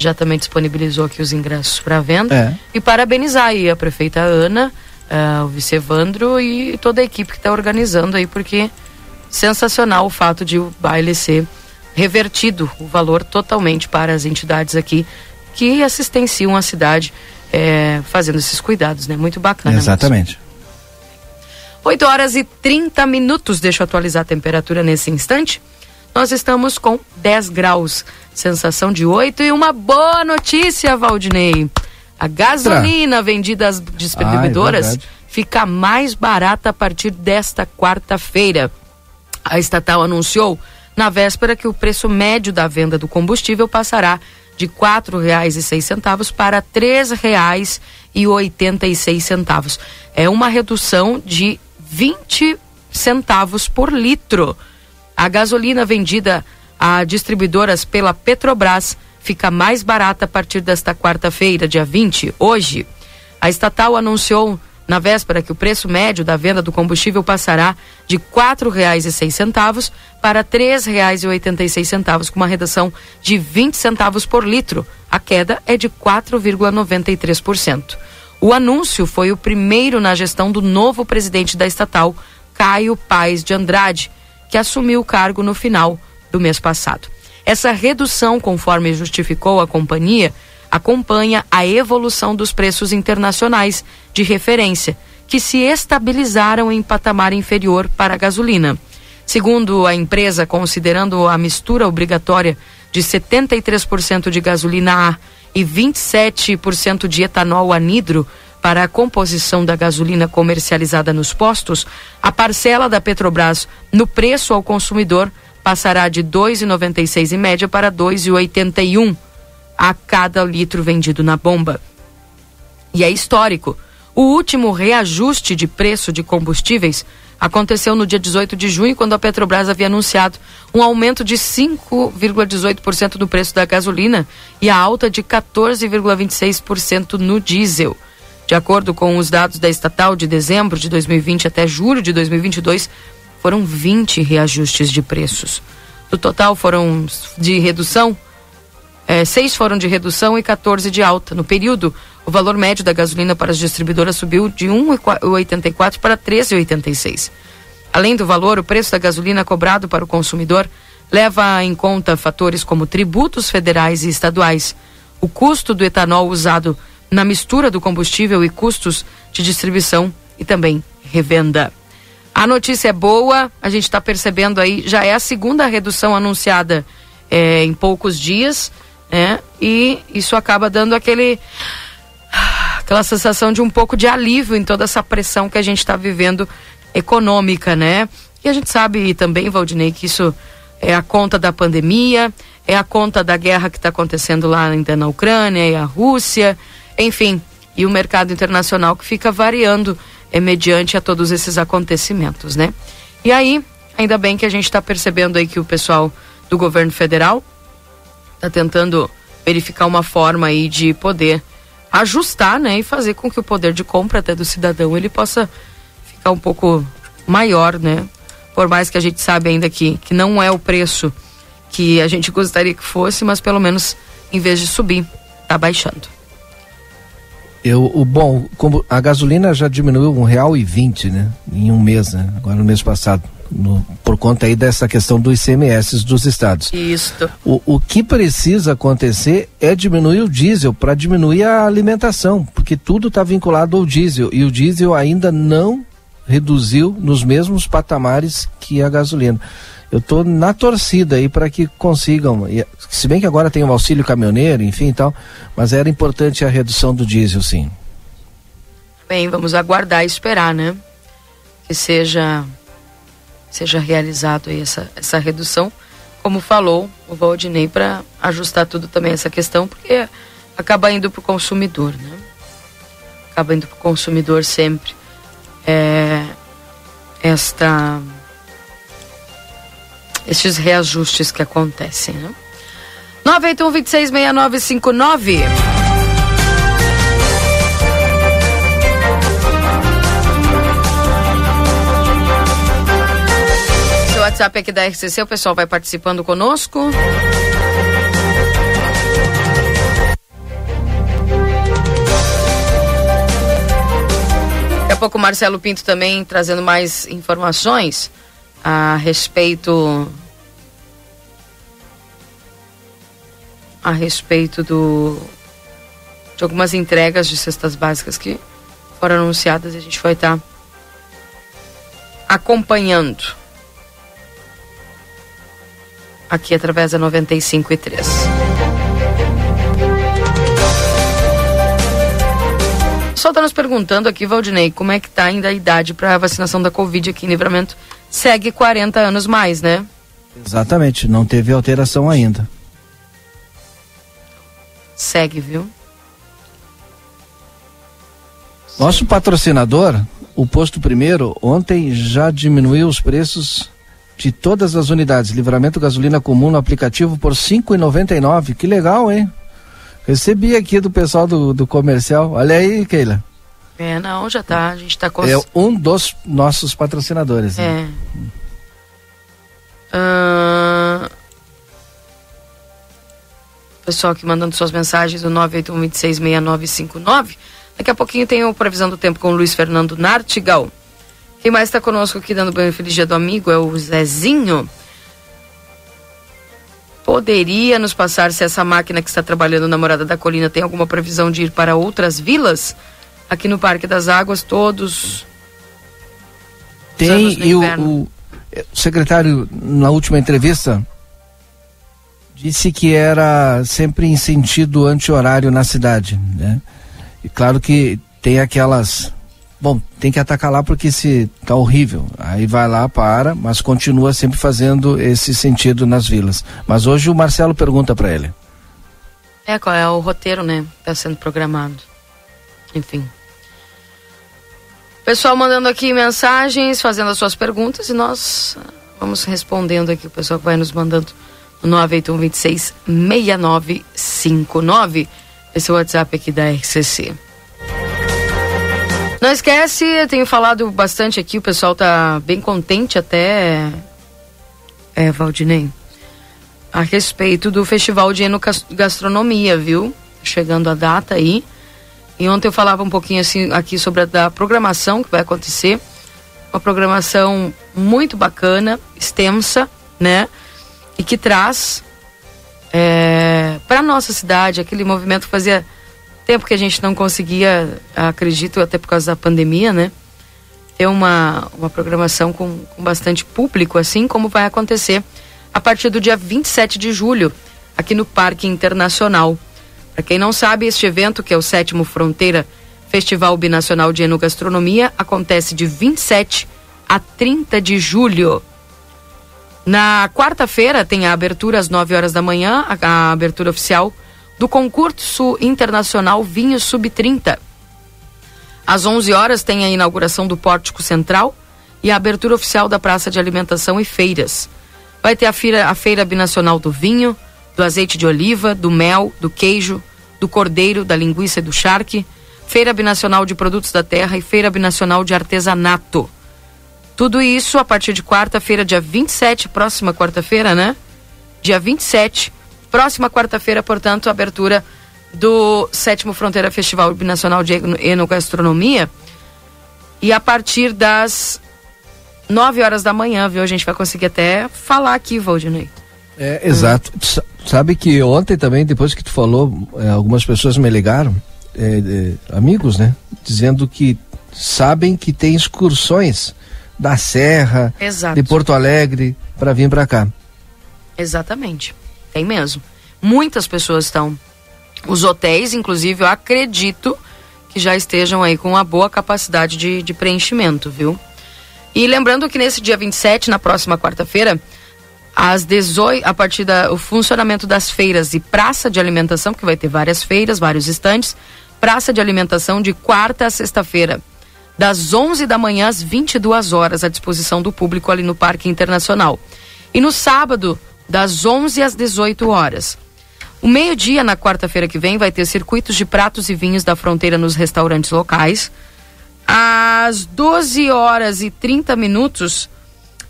S2: Já também disponibilizou aqui os ingressos para venda.
S10: É.
S2: E parabenizar aí a prefeita Ana, eh, o vice Evandro e toda a equipe que está organizando aí, porque sensacional o fato de o baile ser revertido, o valor totalmente para as entidades aqui que assistenciam a cidade eh, fazendo esses cuidados, né? Muito bacana. mesmo.
S10: Exatamente.
S2: 8 horas e 30 minutos. Deixa eu atualizar a temperatura nesse instante. Nós estamos com 10 graus, sensação de 8 e uma boa notícia, Valdinei. A gasolina vendida às distribuidoras
S10: Ah, é
S2: fica mais barata a partir desta quarta-feira. A estatal anunciou na véspera que o preço médio da venda do combustível passará de R$ 4,06 para R$ 3,86. É uma redução de 20 centavos por litro. A gasolina vendida a distribuidoras pela Petrobras fica mais barata a partir desta quarta-feira, dia 20, hoje. A estatal anunciou na véspera que o preço médio da venda do combustível passará de R$ 4,06 para R$ 3,86, com uma redução de 20 centavos por litro. A queda é de 4,93%. O anúncio foi o primeiro na gestão do novo presidente da estatal, Caio Paes de Andrade, que assumiu o cargo no final do mês passado. Essa redução, conforme justificou a companhia, acompanha a evolução dos preços internacionais de referência, que se estabilizaram em patamar inferior para a gasolina. Segundo a empresa, considerando a mistura obrigatória de 73% de gasolina A e 27% de etanol anidro para a composição da gasolina comercializada nos postos, a parcela da Petrobras no preço ao consumidor passará de 2,96 em média para 2,81 a cada litro vendido na bomba. E é histórico. O último reajuste de preço de combustíveis aconteceu no dia 18 de junho, quando a Petrobras havia anunciado um aumento de 5,18% no preço da gasolina e a alta de 14,26% no diesel. De acordo com os dados da estatal de dezembro de 2020 até julho de 2022, foram 20 reajustes de preços. No total, foram de redução É, seis foram de redução e 14 de alta. No período, o valor médio da gasolina para as distribuidoras subiu de 1,84 para 13,86. Além do valor, o preço da gasolina cobrado para o consumidor leva em conta fatores como tributos federais e estaduais, o custo do etanol usado na mistura do combustível e custos de distribuição e também revenda. A notícia é boa, a gente está percebendo aí, já é a segunda redução anunciada é, em poucos dias, né? E isso acaba dando aquele aquela sensação de um pouco de alívio em toda essa pressão que a gente está vivendo econômica, né? E a gente sabe também, Valdinei, que isso é a conta da pandemia, é a conta da guerra que está acontecendo lá ainda na Ucrânia e a Rússia, enfim, e o mercado internacional que fica variando é, mediante a todos esses acontecimentos, né? E aí, ainda bem que a gente está percebendo aí que o pessoal do governo federal está tentando verificar uma forma aí de poder ajustar, né, e fazer com que o poder de compra até do cidadão ele possa ficar um pouco maior, né? Por mais que a gente sabe ainda que, que não é o preço que a gente gostaria que fosse, mas pelo menos em vez de subir, tá baixando.
S10: Eu, o bom, como a gasolina já diminuiu um real e vinte, né? Em um mês, né? Agora no mês passado, no, por conta aí dessa questão dos ICMS dos estados.
S2: Isso.
S10: O, o que precisa acontecer é diminuir o diesel para diminuir a alimentação, porque tudo está vinculado ao diesel e o diesel ainda não reduziu nos mesmos patamares que a gasolina. Eu estou na torcida aí para que consigam, se bem que agora tem o auxílio caminhoneiro, enfim e tal, mas era importante a redução do diesel, sim.
S2: Bem, vamos aguardar e esperar, né? Que seja seja realizado aí essa, essa redução, como falou o Valdinei, para ajustar tudo também essa questão, porque acaba indo para o consumidor, né? Acaba indo para o consumidor sempre é, esta estes reajustes que acontecem, né? 981 26 6959 Seu WhatsApp aqui da RCC, o pessoal vai participando conosco. Daqui a pouco o Marcelo Pinto também trazendo mais informações a respeito a respeito do de algumas entregas de cestas básicas que foram anunciadas e a gente vai estar tá acompanhando aqui através da 95 e 3. Só está nos perguntando aqui, Valdinei, como é que está ainda a idade para a vacinação da Covid aqui em Livramento segue 40 anos mais, né?
S10: Exatamente, não teve alteração ainda.
S2: Segue, viu?
S10: Nosso patrocinador, o Posto Primeiro, ontem já diminuiu os preços de todas as unidades. Livramento gasolina comum no aplicativo por R$ 5,99. Que legal, hein? Recebi aqui do pessoal do, do comercial. Olha aí, Keila.
S2: É, não, já tá. A gente tá com.
S10: É um dos nossos patrocinadores.
S2: Né? É. Uh... Pessoal aqui mandando suas mensagens do 981266959. Daqui a pouquinho tem o Previsão do Tempo com o Luiz Fernando Nartigal. Quem mais está conosco aqui dando banho feliz dia do amigo é o Zezinho. Poderia nos passar se essa máquina que está trabalhando na Morada da Colina tem alguma previsão de ir para outras vilas? aqui no Parque das Águas, todos.
S10: Tem, e o, o, secretário, na última entrevista, disse que era sempre em sentido anti-horário na cidade, né? E claro que tem aquelas. Bom, tem que atacar lá porque se tá horrível. Aí vai lá, para, mas continua sempre fazendo esse sentido nas vilas. Mas hoje o Marcelo pergunta para ele.
S2: É, qual é o roteiro, né? Está sendo programado. Enfim. Pessoal mandando aqui mensagens, fazendo as suas perguntas e nós vamos respondendo aqui. O pessoal que vai nos mandando no 981 26 6959. Esse é o WhatsApp aqui da RCC. Não esquece, eu tenho falado bastante aqui, o pessoal tá bem contente até. É, Valdinei. A, respeito do Festival de Enogastronomia, viu? Chegando a data aí. E ontem eu falava um pouquinho assim aqui sobre a da programação que vai acontecer. Uma programação muito bacana, extensa, né? E que traz é, para nossa cidade aquele movimento que fazia tempo que a gente não conseguia, acredito, até por causa da pandemia, né? Ter uma, uma programação com, com bastante público, assim como vai acontecer a partir do dia 27 de julho, aqui no Parque Internacional. Para quem não sabe, este evento, que é o sétimo Fronteira Festival Binacional de Enogastronomia, acontece de 27 a 30 de julho. Na quarta-feira tem a abertura às 9 horas da manhã, a, a abertura oficial do concurso internacional Vinho Sub-30. Às 11 horas tem a inauguração do Pórtico Central e a abertura oficial da Praça de Alimentação e Feiras. Vai ter a feira, a feira binacional do vinho, do azeite de oliva, do mel, do queijo, do cordeiro, da linguiça e do charque, feira binacional de produtos da terra e feira binacional de artesanato. Tudo isso a partir de quarta-feira, dia 27, próxima quarta-feira, né? Dia 27, próxima quarta-feira, portanto, abertura do sétimo Fronteira Festival Binacional de Enogastronomia. E a partir das 9 horas da manhã, viu? A gente vai conseguir até falar aqui, Valdinei.
S10: É, exato. Hum. Sabe que ontem também, depois que tu falou, é, algumas pessoas me ligaram, é, é, amigos, né? Dizendo que sabem que tem excursões da Serra, Exato. de Porto Alegre, para vir para cá.
S2: Exatamente. Tem mesmo. Muitas pessoas estão. Os hotéis, inclusive, eu acredito que já estejam aí com uma boa capacidade de, de preenchimento, viu? E lembrando que nesse dia 27, na próxima quarta-feira, às 18, a partir do funcionamento das feiras e praça de alimentação, que vai ter várias feiras, vários estantes, praça de alimentação de quarta a sexta-feira, das 11 da manhã às 22 horas, à disposição do público ali no Parque Internacional. E no sábado, das 11 às 18 horas. O meio-dia, na quarta-feira que vem, vai ter circuitos de pratos e vinhos da fronteira nos restaurantes locais às 12 horas e 30 minutos,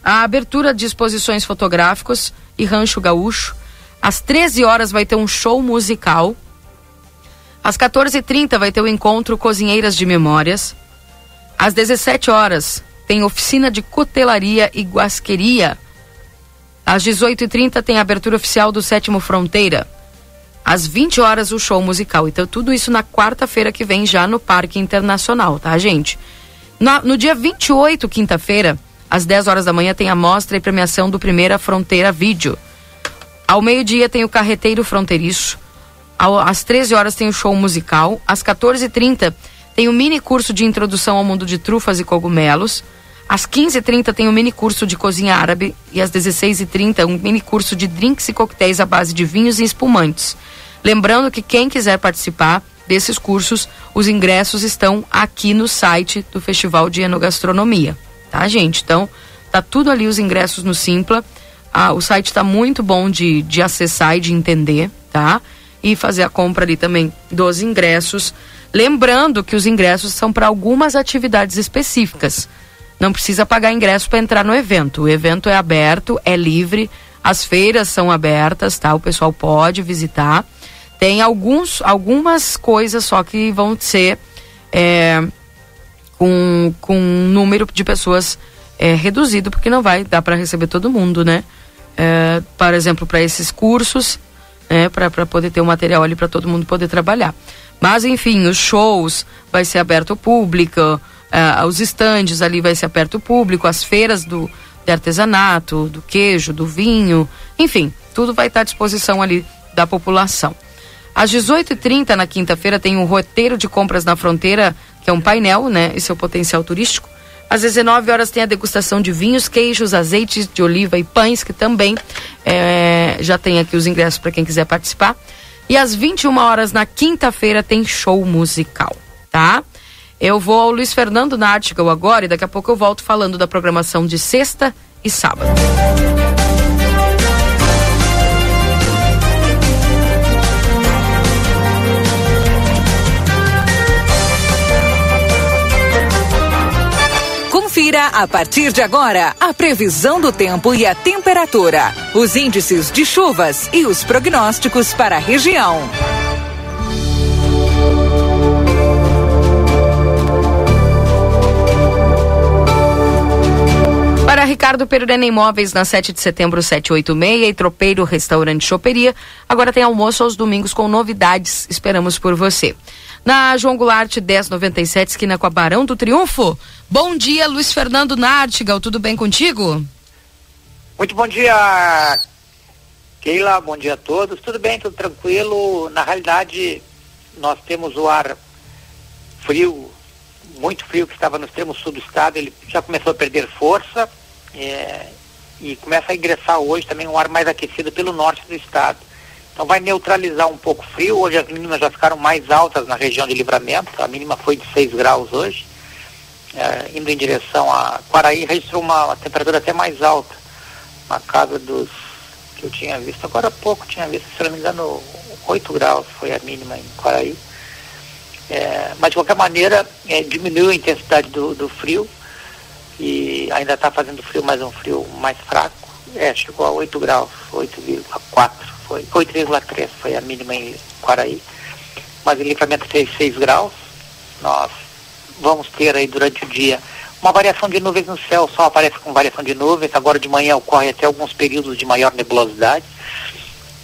S2: a abertura de exposições fotográficas e Rancho Gaúcho. Às 13 horas vai ter um show musical. Às 14h30 vai ter o encontro Cozinheiras de Memórias. Às 17 horas tem oficina de cutelaria e guasqueria. Às 18h30 tem a abertura oficial do Sétimo Fronteira às 20 horas o show musical. Então, tudo isso na quarta-feira que vem, já no Parque Internacional, tá, gente? Na, no dia 28, quinta-feira, às 10 horas da manhã, tem a mostra e premiação do Primeira Fronteira Vídeo. Ao meio-dia tem o Carreteiro Fronteiriço. Às 13 horas tem o show musical. Às 14h30 tem o mini curso de introdução ao mundo de trufas e cogumelos. Às 15h30 tem o mini curso de cozinha árabe. E às 16h30 um mini curso de drinks e coquetéis à base de vinhos e espumantes. Lembrando que quem quiser participar desses cursos, os ingressos estão aqui no site do Festival de Enogastronomia, tá, gente? Então, tá tudo ali os ingressos no Simpla. Ah, o site está muito bom de, de acessar e de entender, tá? E fazer a compra ali também dos ingressos. Lembrando que os ingressos são para algumas atividades específicas. Não precisa pagar ingresso para entrar no evento. O evento é aberto, é livre, as feiras são abertas, tá? O pessoal pode visitar. Tem alguns, algumas coisas só que vão ser é, com, com um número de pessoas é, reduzido, porque não vai dar para receber todo mundo, né? É, por exemplo, para esses cursos, né? para poder ter o um material ali para todo mundo poder trabalhar. Mas, enfim, os shows vai ser aberto ao público, é, os estandes ali vai ser aberto ao público, as feiras do, de artesanato, do queijo, do vinho, enfim, tudo vai estar à disposição ali da população. Às 18h30 na quinta-feira tem um roteiro de compras na fronteira, que é um painel, né? E seu potencial turístico. Às 19 horas tem a degustação de vinhos, queijos, azeites de oliva e pães, que também é, já tem aqui os ingressos para quem quiser participar. E às 21 horas na quinta-feira tem show musical, tá? Eu vou ao Luiz Fernando Nartigal agora e daqui a pouco eu volto falando da programação de sexta e sábado.
S7: Confira
S15: A partir de agora, a previsão do tempo e a temperatura, os índices de chuvas e os prognósticos para a região.
S2: Para Ricardo Perurena Imóveis, na 7 de setembro, 786, e Tropeiro Restaurante Choperia. Agora tem almoço aos domingos com novidades. Esperamos por você. Na João Goulart, 1097, esquina com a Barão do Triunfo. Bom dia, Luiz Fernando Nartigal. Tudo bem contigo?
S16: Muito bom dia, Keila. Bom dia a todos. Tudo bem, tudo tranquilo. Na realidade, nós temos o ar frio, muito frio, que estava no extremo sul do estado. Ele já começou a perder força é, e começa a ingressar hoje também um ar mais aquecido pelo norte do estado. Então vai neutralizar um pouco o frio. Hoje as mínimas já ficaram mais altas na região de livramento. A mínima foi de 6 graus hoje. É, indo em direção a Quaraí, registrou uma, temperatura até mais alta. Na casa dos que eu tinha visto. Agora há pouco tinha visto, se não me engano, 8 graus foi a mínima em Quaraí. É, mas de qualquer maneira, é, diminuiu a intensidade do, do frio e ainda está fazendo frio, mas um frio mais fraco. É, chegou a 8 graus, 8,4 foi 8,3 foi a mínima em Quaraí. Mas em livramento fez 6 graus. Nós vamos ter aí durante o dia uma variação de nuvens no céu, sol aparece com variação de nuvens, agora de manhã ocorre até alguns períodos de maior nebulosidade,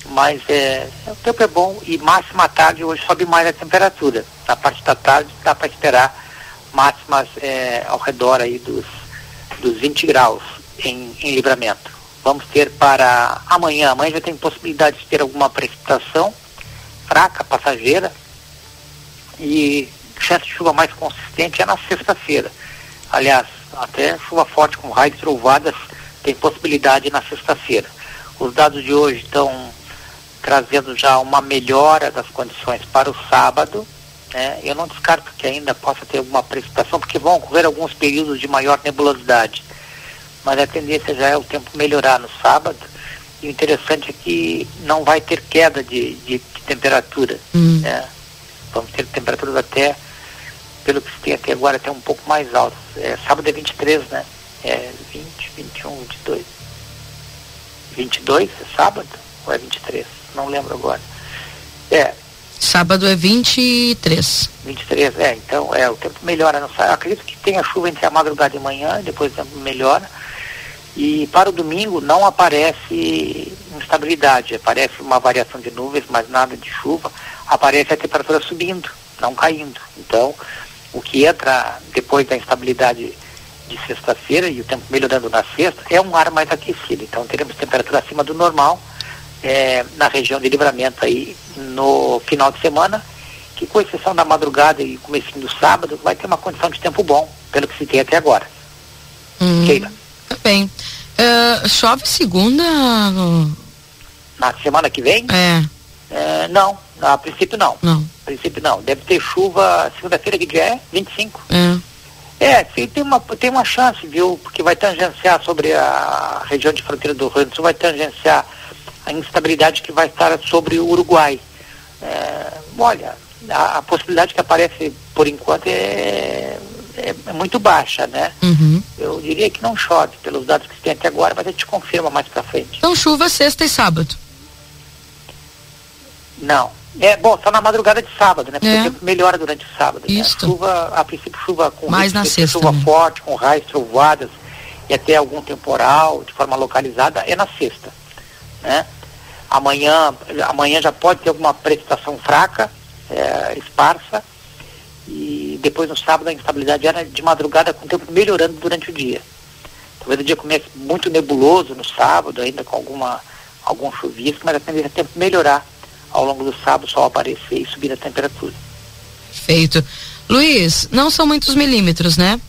S16: mas é, o tempo é bom e máxima tarde hoje sobe mais a temperatura. Na parte da tarde dá para esperar máximas é, ao redor aí dos, dos 20 graus em, em livramento. Vamos ter para amanhã, amanhã já tem possibilidade de ter alguma precipitação fraca, passageira, e chance de chuva mais consistente é na sexta-feira. Aliás, até chuva forte com raios trovadas tem possibilidade na sexta-feira. Os dados de hoje estão trazendo já uma melhora das condições para o sábado. Né? Eu não descarto que ainda possa ter alguma precipitação, porque vão ocorrer alguns períodos de maior nebulosidade. Mas a tendência já é o tempo melhorar no sábado. E o interessante é que não vai ter queda de, de, de temperatura.
S2: Hum.
S16: Né? Vamos ter temperaturas até pelo que se tem até agora, até um pouco mais alto. É, sábado é 23, né? É 20, 21, 22. 22 é sábado ou é 23? Não lembro agora. É.
S2: Sábado é 23.
S16: 23, é. Então, é, o tempo melhora. Não. Acredito que tenha chuva entre a madrugada e manhã, depois o tempo melhora. E para o domingo não aparece instabilidade, aparece uma variação de nuvens, mas nada de chuva. Aparece a temperatura subindo, não caindo. Então, o que entra depois da instabilidade de sexta-feira e o tempo melhorando na sexta, é um ar mais aquecido. Então teremos temperatura acima do normal é, na região de livramento aí no final de semana, que com exceção da madrugada e começo do sábado, vai ter uma condição de tempo bom, pelo que se tem até agora.
S2: Hum,
S16: Keila.
S2: Tá bem. Uh, chove segunda?
S16: Na semana que vem?
S2: É.
S16: é não, a princípio não.
S2: Não.
S16: A princípio não. Deve ter chuva segunda-feira que dia é? 25.
S2: É.
S16: É, tem uma, tem uma chance, viu? Porque vai tangenciar sobre a região de fronteira do Rio Grande do Sul, vai tangenciar a instabilidade que vai estar sobre o Uruguai. É, olha, a, a, possibilidade que aparece por enquanto é, é, é muito baixa, né?
S2: Uhum.
S16: Eu diria que não chove, pelos dados que se tem até agora, mas a gente confirma mais pra frente.
S2: Então chuva sexta e sábado.
S16: Não. É, bom, só na madrugada de sábado, né? Porque
S2: É.
S16: melhora durante o sábado. Né?
S2: Isso.
S16: Chuva, a princípio chuva com
S2: Mais
S16: risco
S2: na sexta,
S16: chuva
S2: né?
S16: forte, com raios, trovoadas e até algum temporal de forma localizada, é na sexta. Né? Amanhã, amanhã já pode ter alguma precipitação fraca, é, esparsa, e depois no sábado a instabilidade era de madrugada com o tempo melhorando durante o dia. Talvez o dia comece muito nebuloso no sábado, ainda com alguma, algum chuvisco, mas a tendência é o tempo melhorar ao longo do sábado, o sol aparecer e subir a temperatura.
S2: Feito. Luiz, não são muitos milímetros, né?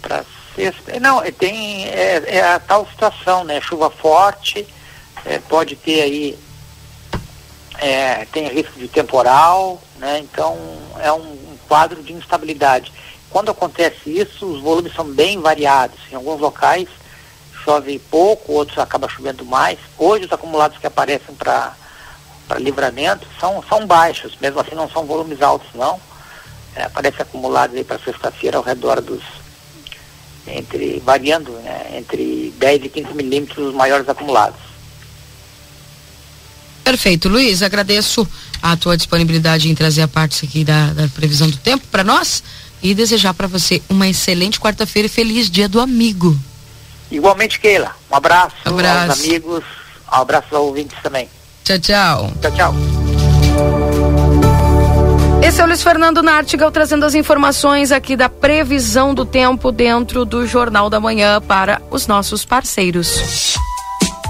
S16: Para sexta. Não, tem é, é a tal situação, né? Chuva forte, é, pode ter aí é, tem risco de temporal, né? Então é um, um quadro de instabilidade. Quando acontece isso, os volumes são bem variados. Em alguns locais chove pouco, outros acaba chovendo mais. Hoje os acumulados que aparecem para livramento são, são baixos, mesmo assim não são volumes altos não. É, aparece acumulados aí para sexta-feira ao redor dos entre variando né, entre 10 e 15 milímetros os maiores acumulados.
S2: Perfeito, Luiz, agradeço a tua disponibilidade em trazer a parte aqui da, da previsão do tempo para nós e desejar para você uma excelente quarta-feira e feliz dia do amigo.
S16: Igualmente, Keila. Um abraço,
S2: Abraço.
S16: aos amigos, um abraço aos ouvintes também.
S2: Tchau, tchau.
S16: Tchau, tchau.
S2: Esse é o Luiz Fernando Nartigal trazendo as informações aqui da previsão do tempo dentro do Jornal da Manhã para os nossos parceiros.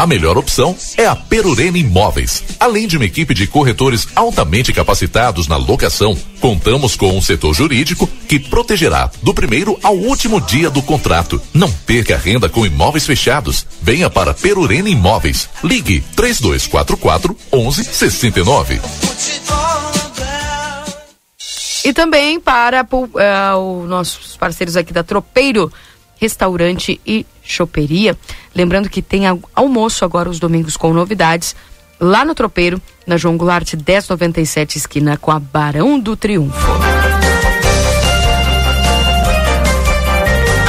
S8: a melhor opção é a Perurena Imóveis. Além de uma equipe de corretores altamente capacitados na locação, contamos com um setor jurídico que protegerá do primeiro ao último dia do contrato. Não perca a renda com imóveis fechados. Venha para Perurena Imóveis. Ligue 3244 1169.
S2: E também para uh, os nossos parceiros aqui da Tropeiro Restaurante e Choperia. Lembrando que tem almoço agora os domingos com novidades lá no Tropeiro, na João Goulart 1097, esquina com a Barão do Triunfo.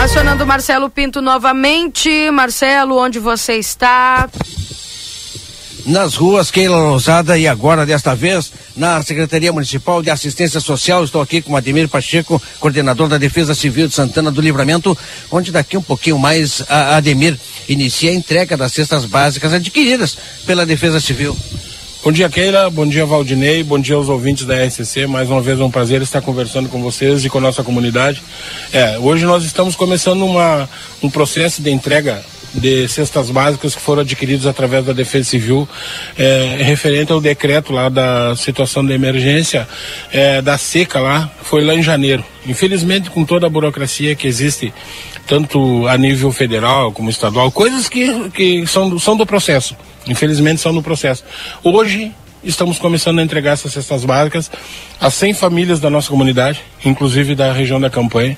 S2: Acionando Marcelo Pinto novamente. Marcelo, onde você está?
S11: Nas ruas Keila Lousada e agora desta vez na Secretaria Municipal de Assistência Social. Estou aqui com Ademir Pacheco, coordenador da Defesa Civil de Santana do Livramento, onde daqui um pouquinho mais a Ademir inicia a entrega das cestas básicas adquiridas pela Defesa Civil.
S17: Bom dia, Keila. Bom dia, Valdinei. Bom dia aos ouvintes da RCC. Mais uma vez é um prazer estar conversando com vocês e com a nossa comunidade. É, hoje nós estamos começando uma, um processo de entrega de cestas básicas que foram adquiridos através da Defesa Civil, é, referente ao decreto lá da situação de emergência é, da seca lá, foi lá em janeiro. Infelizmente, com toda a burocracia que existe, tanto a nível federal como estadual, coisas que, que são, são do processo. Infelizmente, são do processo. Hoje, estamos começando a entregar essas cestas básicas a 100 famílias da nossa comunidade, inclusive da região da campanha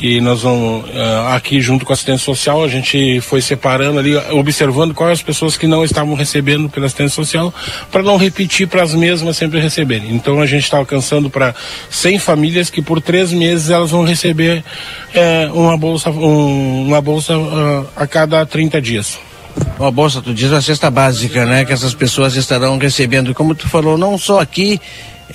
S17: que nós vamos uh, aqui junto com a assistência social, a gente foi separando ali, observando quais as pessoas que não estavam recebendo pela assistência social, para não repetir para as mesmas sempre receberem. Então a gente está alcançando para 100 famílias que por três meses elas vão receber uh, uma bolsa, um, uma bolsa uh, a cada 30 dias.
S11: Uma bolsa, tu diz a cesta básica, né? Que essas pessoas estarão recebendo, como tu falou, não só aqui,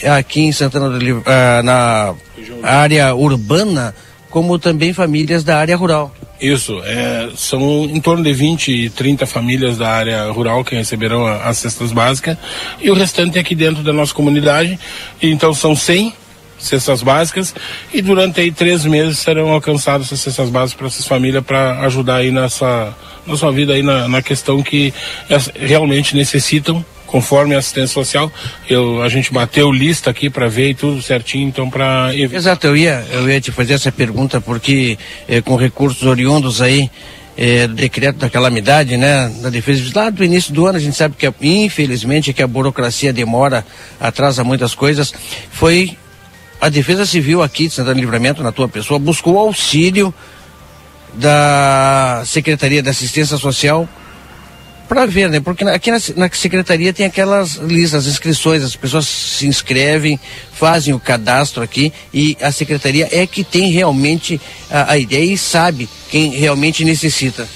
S11: aqui em Santana do Livro, na área urbana, como também famílias da área rural.
S17: Isso, é, são em torno de 20 e 30 famílias da área rural que receberão as cestas básicas e o restante é aqui dentro da nossa comunidade. Então são 100 cestas básicas e durante aí três meses serão alcançadas essas cestas básicas para essas famílias para ajudar aí nessa na sua vida aí na, na questão que realmente necessitam conforme a assistência social, eu, a gente bateu lista aqui para ver e tudo certinho, então para
S11: Exato, eu ia, eu ia te fazer essa pergunta porque eh, com recursos oriundos aí eh, do decreto da calamidade, né, da defesa lá do início do ano a gente sabe que infelizmente que a burocracia demora, atrasa muitas coisas, foi a Defesa Civil aqui de Santana Livramento, na tua pessoa, buscou auxílio da Secretaria de Assistência Social para ver, né? Porque aqui na, na, secretaria tem aquelas listas, inscrições, as pessoas se inscrevem, fazem o cadastro aqui e a secretaria é que tem realmente a, a ideia e sabe quem realmente necessita.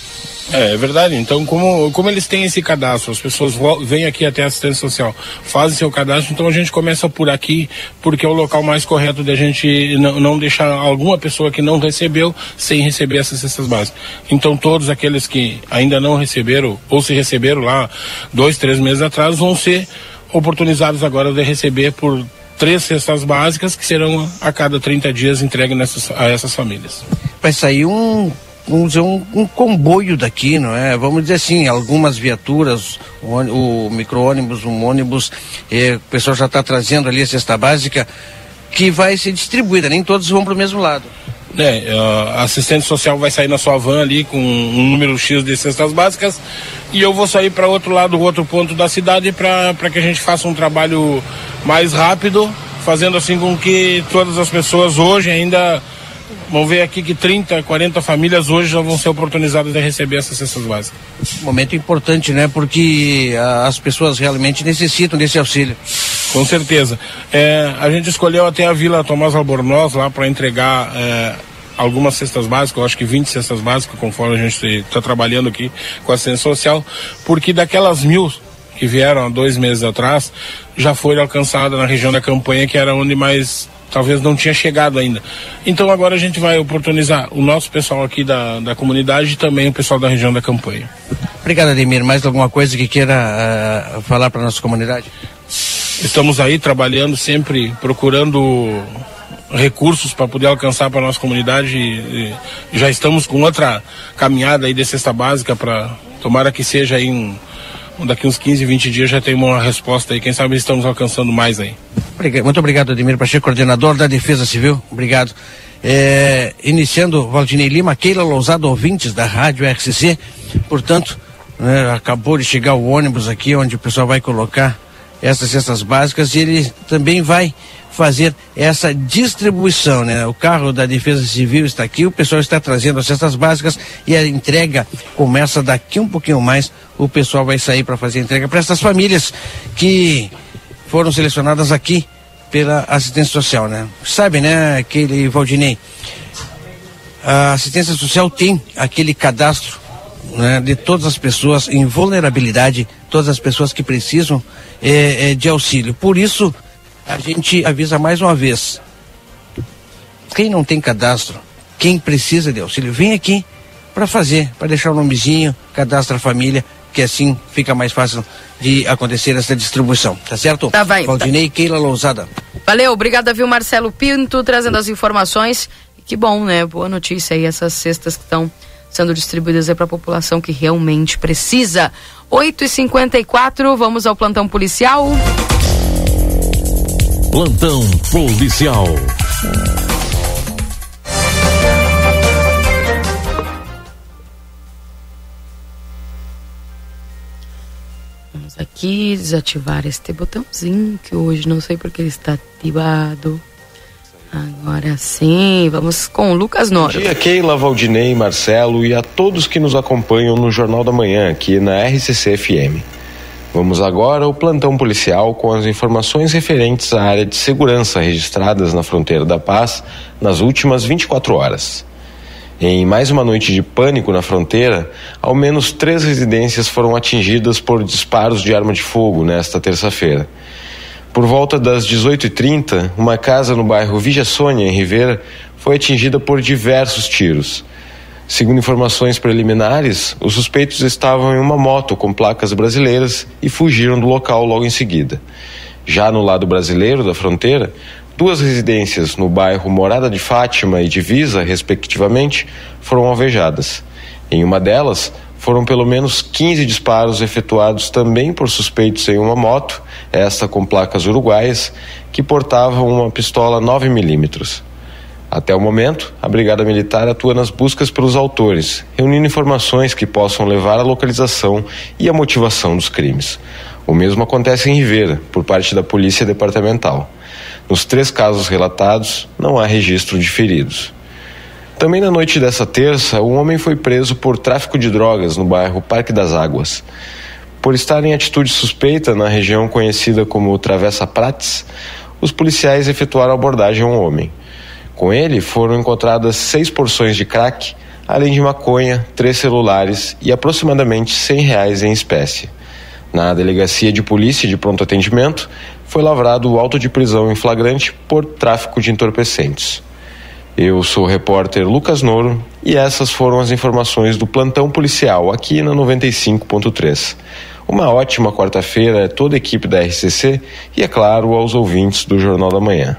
S17: É, é verdade. Então, como, como eles têm esse cadastro, as pessoas vêm aqui até a assistência social, fazem seu cadastro, então a gente começa por aqui, porque é o local mais correto de a gente não, deixar alguma pessoa que não recebeu sem receber essas cestas básicas. Então, todos aqueles que ainda não receberam, ou se receberam lá dois, três meses atrás, vão ser oportunizados agora de receber por três cestas básicas que serão a cada 30 dias entregues nessas, a essas famílias.
S11: Vai sair um vamos dizer, um, um, comboio daqui, não é? Vamos dizer assim, algumas viaturas, o, o micro-ônibus, um ônibus, eh, o pessoal já está trazendo ali a cesta básica, que vai ser distribuída, nem todos vão para o mesmo lado.
S17: É, a assistente social vai sair na sua van ali com um número X de cestas básicas e eu vou sair para outro lado, outro ponto da cidade para que a gente faça um trabalho mais rápido, fazendo assim com que todas as pessoas hoje ainda vão ver aqui que 30, 40 famílias hoje já vão ser oportunizadas de receber essas cestas básicas.
S11: Momento importante, né? Porque ah, as pessoas realmente necessitam desse auxílio.
S17: Com certeza. É, a gente escolheu até a Vila Tomás Albornoz lá para entregar é, algumas cestas básicas, eu acho que 20 cestas básicas, conforme a gente está trabalhando aqui com a assistência social, porque daquelas mil que vieram há dois meses atrás, já foi alcançada na região da campanha, que era onde mais talvez não tinha chegado ainda. Então agora a gente vai oportunizar o nosso pessoal aqui da, da comunidade e também o pessoal da região da campanha.
S11: Obrigado, Ademir. Mais alguma coisa que queira uh, falar para nossa comunidade?
S17: Estamos aí trabalhando sempre, procurando recursos para poder alcançar para nossa comunidade e, e, já estamos com outra caminhada aí de cesta básica para tomara que seja aí um, daqui uns 15, 20 dias já tem uma resposta aí, quem sabe estamos alcançando mais aí.
S11: Muito obrigado, Ademir Pacheco, coordenador da Defesa Civil. Obrigado. É, iniciando, Valdinei Lima, Keila Lousado, ouvintes da Rádio RCC. Portanto, né, acabou de chegar o ônibus aqui, onde o pessoal vai colocar essas cestas básicas e ele também vai fazer essa distribuição, né? O carro da Defesa Civil está aqui, o pessoal está trazendo as cestas básicas e a entrega começa daqui um pouquinho mais. O pessoal vai sair para fazer a entrega para essas famílias que foram selecionadas aqui pela assistência social, né? Sabe, né, aquele Valdinei? A assistência social tem aquele cadastro né, de todas as pessoas em vulnerabilidade, todas as pessoas que precisam é, é, de auxílio. Por isso, a gente avisa mais uma vez: quem não tem cadastro, quem precisa de auxílio, vem aqui para fazer, para deixar o nomezinho, cadastra a família, que assim fica mais fácil de acontecer essa distribuição, tá certo?
S2: Tá, vai.
S11: Valdinei tá. Keila Lousada.
S2: Valeu, obrigada, viu, Marcelo Pinto, trazendo as informações. Que bom, né? Boa notícia aí, essas cestas que estão sendo distribuídas para a população que realmente precisa. 8h54, vamos ao plantão policial.
S1: Plantão policial.
S2: Vamos aqui desativar este botãozinho que hoje não sei porque ele está ativado. Agora sim, vamos com o Lucas Noro.
S18: Bom dia, Keila, Valdinei, Marcelo e a todos que nos acompanham no Jornal da Manhã aqui na RCC FM. Vamos agora ao plantão policial com as informações referentes à área de segurança registradas na fronteira da paz nas últimas 24 horas. Em mais uma noite de pânico na fronteira, ao menos três residências foram atingidas por disparos de arma de fogo nesta terça-feira. Por volta das 18h30, uma casa no bairro Vigia Sônia, em Rivera, foi atingida por diversos tiros. Segundo informações preliminares, os suspeitos estavam em uma moto com placas brasileiras e fugiram do local logo em seguida. Já no lado brasileiro da fronteira, duas residências no bairro Morada de Fátima e Divisa, respectivamente, foram alvejadas. Em uma delas, foram pelo menos 15 disparos efetuados também por suspeitos em uma moto, esta com placas uruguaias, que portavam uma pistola 9 milímetros. Até o momento, a Brigada Militar atua nas buscas pelos autores, reunindo informações que possam levar à localização e à motivação dos crimes. O mesmo acontece em Rivera, por parte da Polícia Departamental. Nos três casos relatados, não há registro de feridos. Também na noite dessa terça, um homem foi preso por tráfico de drogas no bairro Parque das Águas. Por estar em atitude suspeita na região conhecida como Travessa Prates, os policiais efetuaram abordagem a um homem. Com ele foram encontradas seis porções de crack, além de maconha, três celulares e aproximadamente cem reais em espécie. Na delegacia de polícia de pronto atendimento, foi lavrado o auto de prisão em flagrante por tráfico de entorpecentes. Eu sou o repórter Lucas Noro e essas foram as informações do plantão policial aqui na 95.3. Uma ótima quarta-feira a toda a equipe da RCC e, é claro, aos ouvintes do Jornal da Manhã.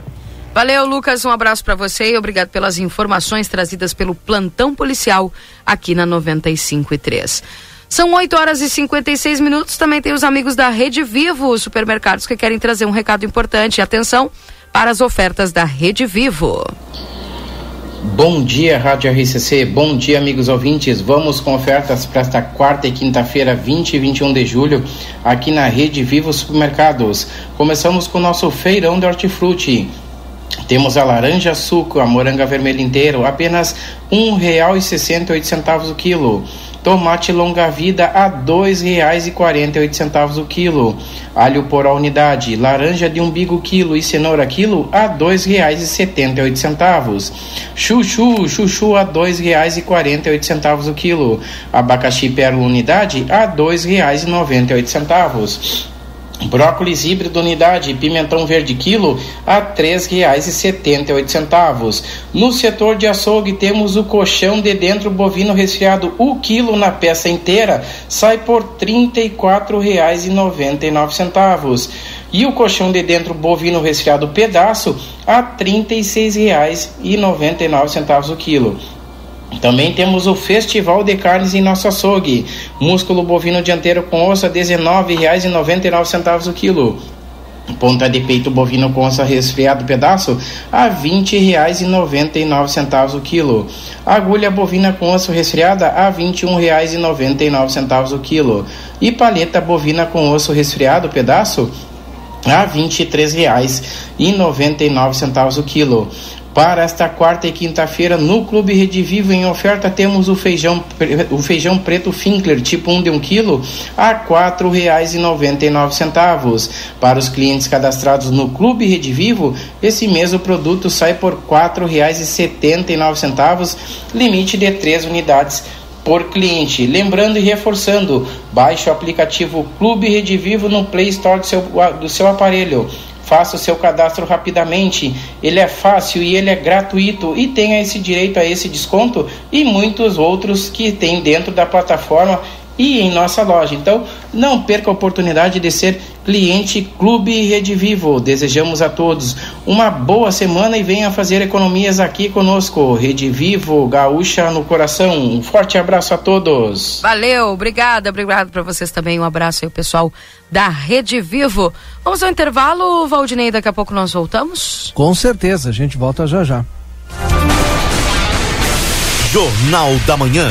S2: Valeu, Lucas. Um abraço para você e obrigado pelas informações trazidas pelo plantão policial aqui na 95 e 3. São 8 horas e 56 minutos. Também tem os amigos da Rede Vivo, supermercados que querem trazer um recado importante. Atenção para as ofertas da Rede Vivo.
S19: Bom dia, Rádio RCC. Bom dia, amigos ouvintes. Vamos com ofertas para esta quarta e quinta-feira, 20 e 21 de julho, aqui na Rede Vivo Supermercados. Começamos com o nosso feirão de hortifruti temos a laranja suco, a moranga vermelha inteiro, apenas R$ 1,68 o quilo. Tomate longa-vida a R$ 2,48 o quilo. Alho por a unidade, laranja de umbigo quilo e cenoura quilo a R$ 2,78. Chuchu, chuchu a R$ 2,48 o quilo. Abacaxi pérola unidade a R$ 2,98. Brócolis híbrido unidade, pimentão verde quilo a R$ 3,78. No setor de açougue temos o colchão de dentro bovino resfriado, o quilo na peça inteira sai por R$ 34,99. E o colchão de dentro bovino resfriado pedaço a R$ 36,99 o quilo. Também temos o Festival de Carnes em nosso açougue. Músculo bovino dianteiro com osso a R$ 19,99 o quilo. Ponta de peito bovino com osso resfriado pedaço a R$ 20,99 o quilo. Agulha bovina com osso resfriada a R$ 21,99 o quilo. E paleta bovina com osso resfriado pedaço a R$ 23,99 o quilo. Para esta quarta e quinta-feira, no Clube Rede Vivo, em oferta, temos o feijão, o feijão preto Finkler, tipo 1 de 1 quilo, a R$ 4,99. Para os clientes cadastrados no Clube Rede Vivo, esse mesmo produto sai por R$ 4,79, limite de 3 unidades por cliente. Lembrando e reforçando, baixe o aplicativo Clube Rede Vivo no Play Store do seu, do seu aparelho faça o seu cadastro rapidamente. Ele é fácil e ele é gratuito e tenha esse direito a esse desconto e muitos outros que tem dentro da plataforma e em nossa loja. Então, não perca a oportunidade de ser cliente Clube Rede Vivo. Desejamos a todos uma boa semana e venha fazer economias aqui conosco. Rede Vivo, gaúcha no coração. Um forte abraço a todos.
S2: Valeu, obrigada, obrigado para vocês também. Um abraço aí, pessoal da Rede Vivo. Vamos ao intervalo, Valdinei, daqui a pouco nós voltamos?
S10: Com certeza, a gente volta já já.
S1: Jornal da Manhã.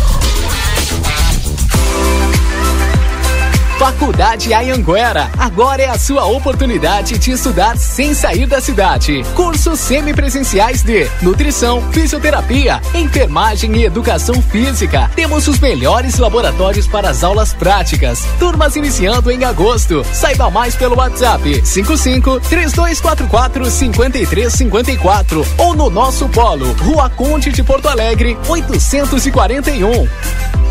S20: Faculdade Ayanguera. Agora é a sua oportunidade de estudar sem sair da cidade. Cursos semipresenciais de nutrição, fisioterapia, enfermagem e educação física. Temos os melhores laboratórios para as aulas práticas. Turmas iniciando em agosto. Saiba mais pelo WhatsApp 55 3244 5354 ou no nosso polo, Rua Conde de Porto Alegre, 841.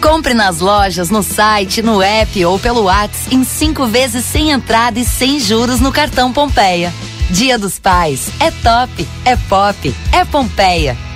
S21: Compre nas lojas, no site, no app ou pelo WhatsApp em cinco vezes sem entrada e sem juros no cartão Pompeia. Dia dos Pais é top, é pop, é Pompeia.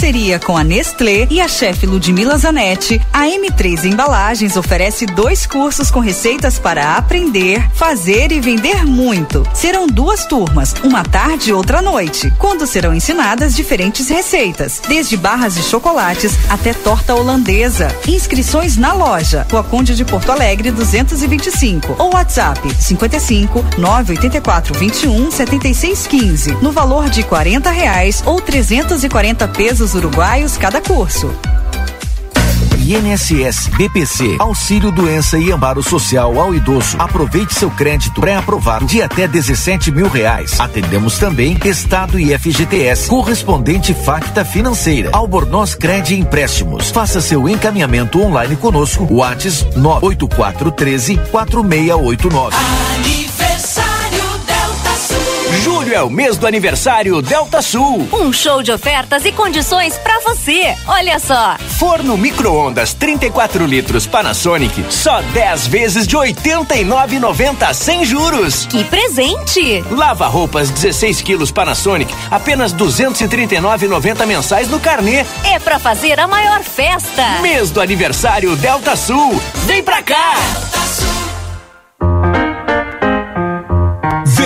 S22: Parceria com a Nestlé e a chefe Ludmila Zanetti, a M3 Embalagens oferece dois cursos com receitas para aprender, fazer e vender muito. Serão duas turmas, uma tarde e outra noite, quando serão ensinadas diferentes receitas, desde barras de chocolates até torta holandesa. Inscrições na loja, Rua Conde de Porto Alegre 225 ou WhatsApp 55 984 21 76 15, no valor de 40 reais ou 340 pesos uruguaios cada curso.
S23: INSS, BPC, Auxílio Doença e Amparo Social ao Idoso. Aproveite seu crédito pré-aprovado de até 17 mil reais. Atendemos também Estado e FGTS, correspondente Facta Financeira, Albornoz Cred Empréstimos. Faça seu encaminhamento online conosco. Whats 98413 4689.
S24: Julho é o mês do aniversário Delta Sul.
S25: Um show de ofertas e condições para você. Olha só.
S24: Forno micro-ondas 34 litros Panasonic, só 10 vezes de 89,90 sem juros.
S25: Que presente!
S24: Lava roupas 16 quilos Panasonic, apenas 239,90 mensais no carnê.
S25: É para fazer a maior festa.
S24: Mês do aniversário Delta Sul. Vem pra cá!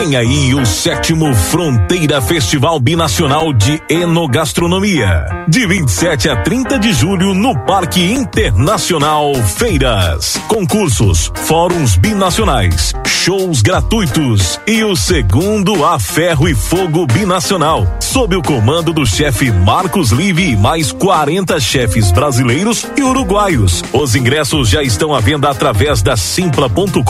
S26: Vem aí o sétimo Fronteira Festival Binacional de Enogastronomia. De 27 a 30 de julho no Parque Internacional Feiras. Concursos, fóruns binacionais, shows gratuitos e o segundo A Ferro e Fogo Binacional. Sob o comando do chefe Marcos Live e mais 40 chefes brasileiros e uruguaios. Os ingressos já estão à venda através da simpla.com.br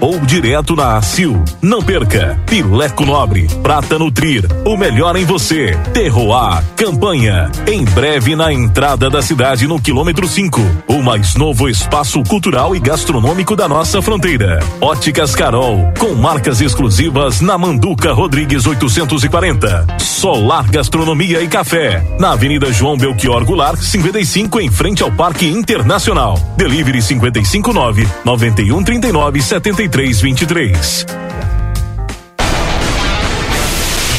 S26: ou direto na ACIL. Não perca. Pileco Nobre, Prata Nutrir, o melhor em você. Terroir, campanha. Em breve na entrada da cidade no quilômetro 5. O mais novo espaço cultural e gastronômico da nossa fronteira. Óticas Carol, com marcas exclusivas na Manduca Rodrigues 840. Solar Gastronomia e Café, na Avenida João Belchior Goulart, 55, em frente ao Parque Internacional. Delivery 559 9139 7323.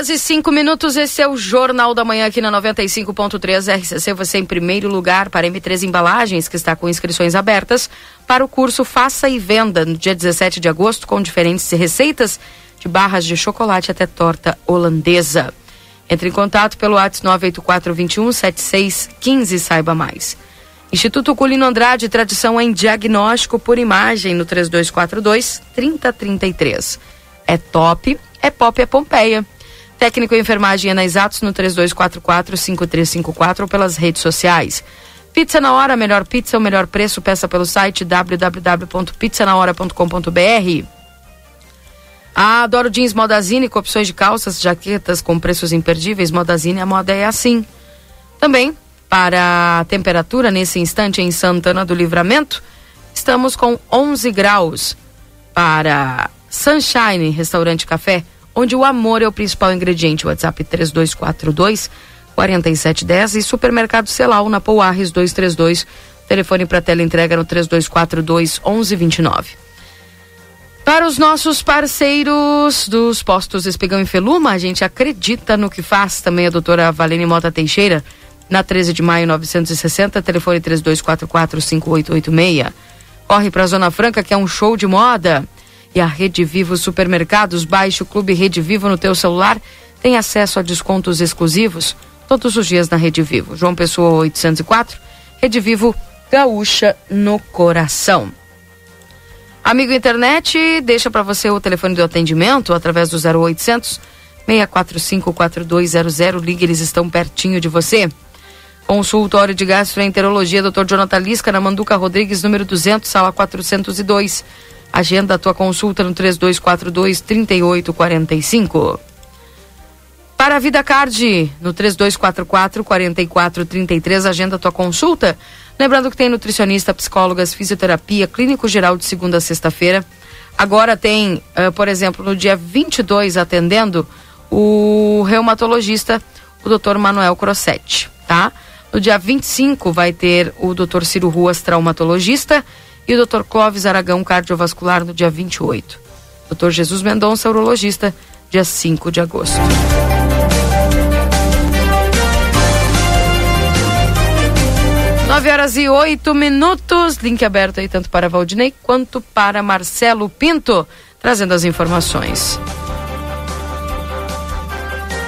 S2: Horas e 5 minutos. Esse é o Jornal da Manhã aqui na 95.3 RCC. Você em primeiro lugar para M3 Embalagens, que está com inscrições abertas para o curso Faça e Venda no dia 17 de agosto, com diferentes receitas de barras de chocolate até torta holandesa. Entre em contato pelo WhatsApp 984 21 7615 saiba mais. Instituto Culino Andrade, tradição em diagnóstico por imagem no 3242 3033. É top, é pop, é Pompeia. Técnico em enfermagem é na Exatos no 3244-5354 ou pelas redes sociais. Pizza na hora, melhor pizza, o melhor preço, peça pelo site www.pizzanahora.com.br. Ah, adoro jeans Modazine com opções de calças, jaquetas com preços imperdíveis. Modazine, a moda é assim. Também Para a temperatura nesse instante em Santana do Livramento, estamos com 11 graus. Para Sunshine Restaurante Café, onde o amor é o principal ingrediente. WhatsApp 3242 4710 e Supermercado Celal na Pouarres 232. Telefone para tela entrega no 3242 1129. Para os nossos parceiros dos postos Espigão e Feluma, a gente acredita no que faz. Também a doutora Valene Mota Teixeira, na 13 de maio 960, telefone 32445886. Corre para a Zona Franca, que é um show de moda. E a Rede Vivo Supermercados, baixe o Clube Rede Vivo no teu celular, tem acesso a descontos exclusivos todos os dias na Rede Vivo. João Pessoa 804, Rede Vivo Gaúcha no coração. Amigo internet, deixa para você o telefone do atendimento através do 0800 645 4200. Ligue, eles estão pertinho de você. Consultório de Gastroenterologia, Dr. Jonathan Lisca, na Manduca Rodrigues, número 200, sala 402. Agenda a tua consulta no 3242 3845. Para a Vida Card, no 3244 4433, agenda a tua consulta. Lembrando que tem nutricionista, psicólogas, fisioterapia, clínico geral de segunda a sexta-feira. Agora tem, uh, por exemplo, no dia 22 atendendo o reumatologista, o Dr. Manuel Crossetti, tá? No dia 25 vai ter o Dr. Ciro Ruas, traumatologista, e o Dr. Clóvis Aragão, cardiovascular, no dia 28. Dr. Jesus Mendonça, urologista, dia 5 de agosto. Nove horas e oito minutos, link aberto aí tanto para Valdinei quanto para Marcelo Pinto, trazendo as informações.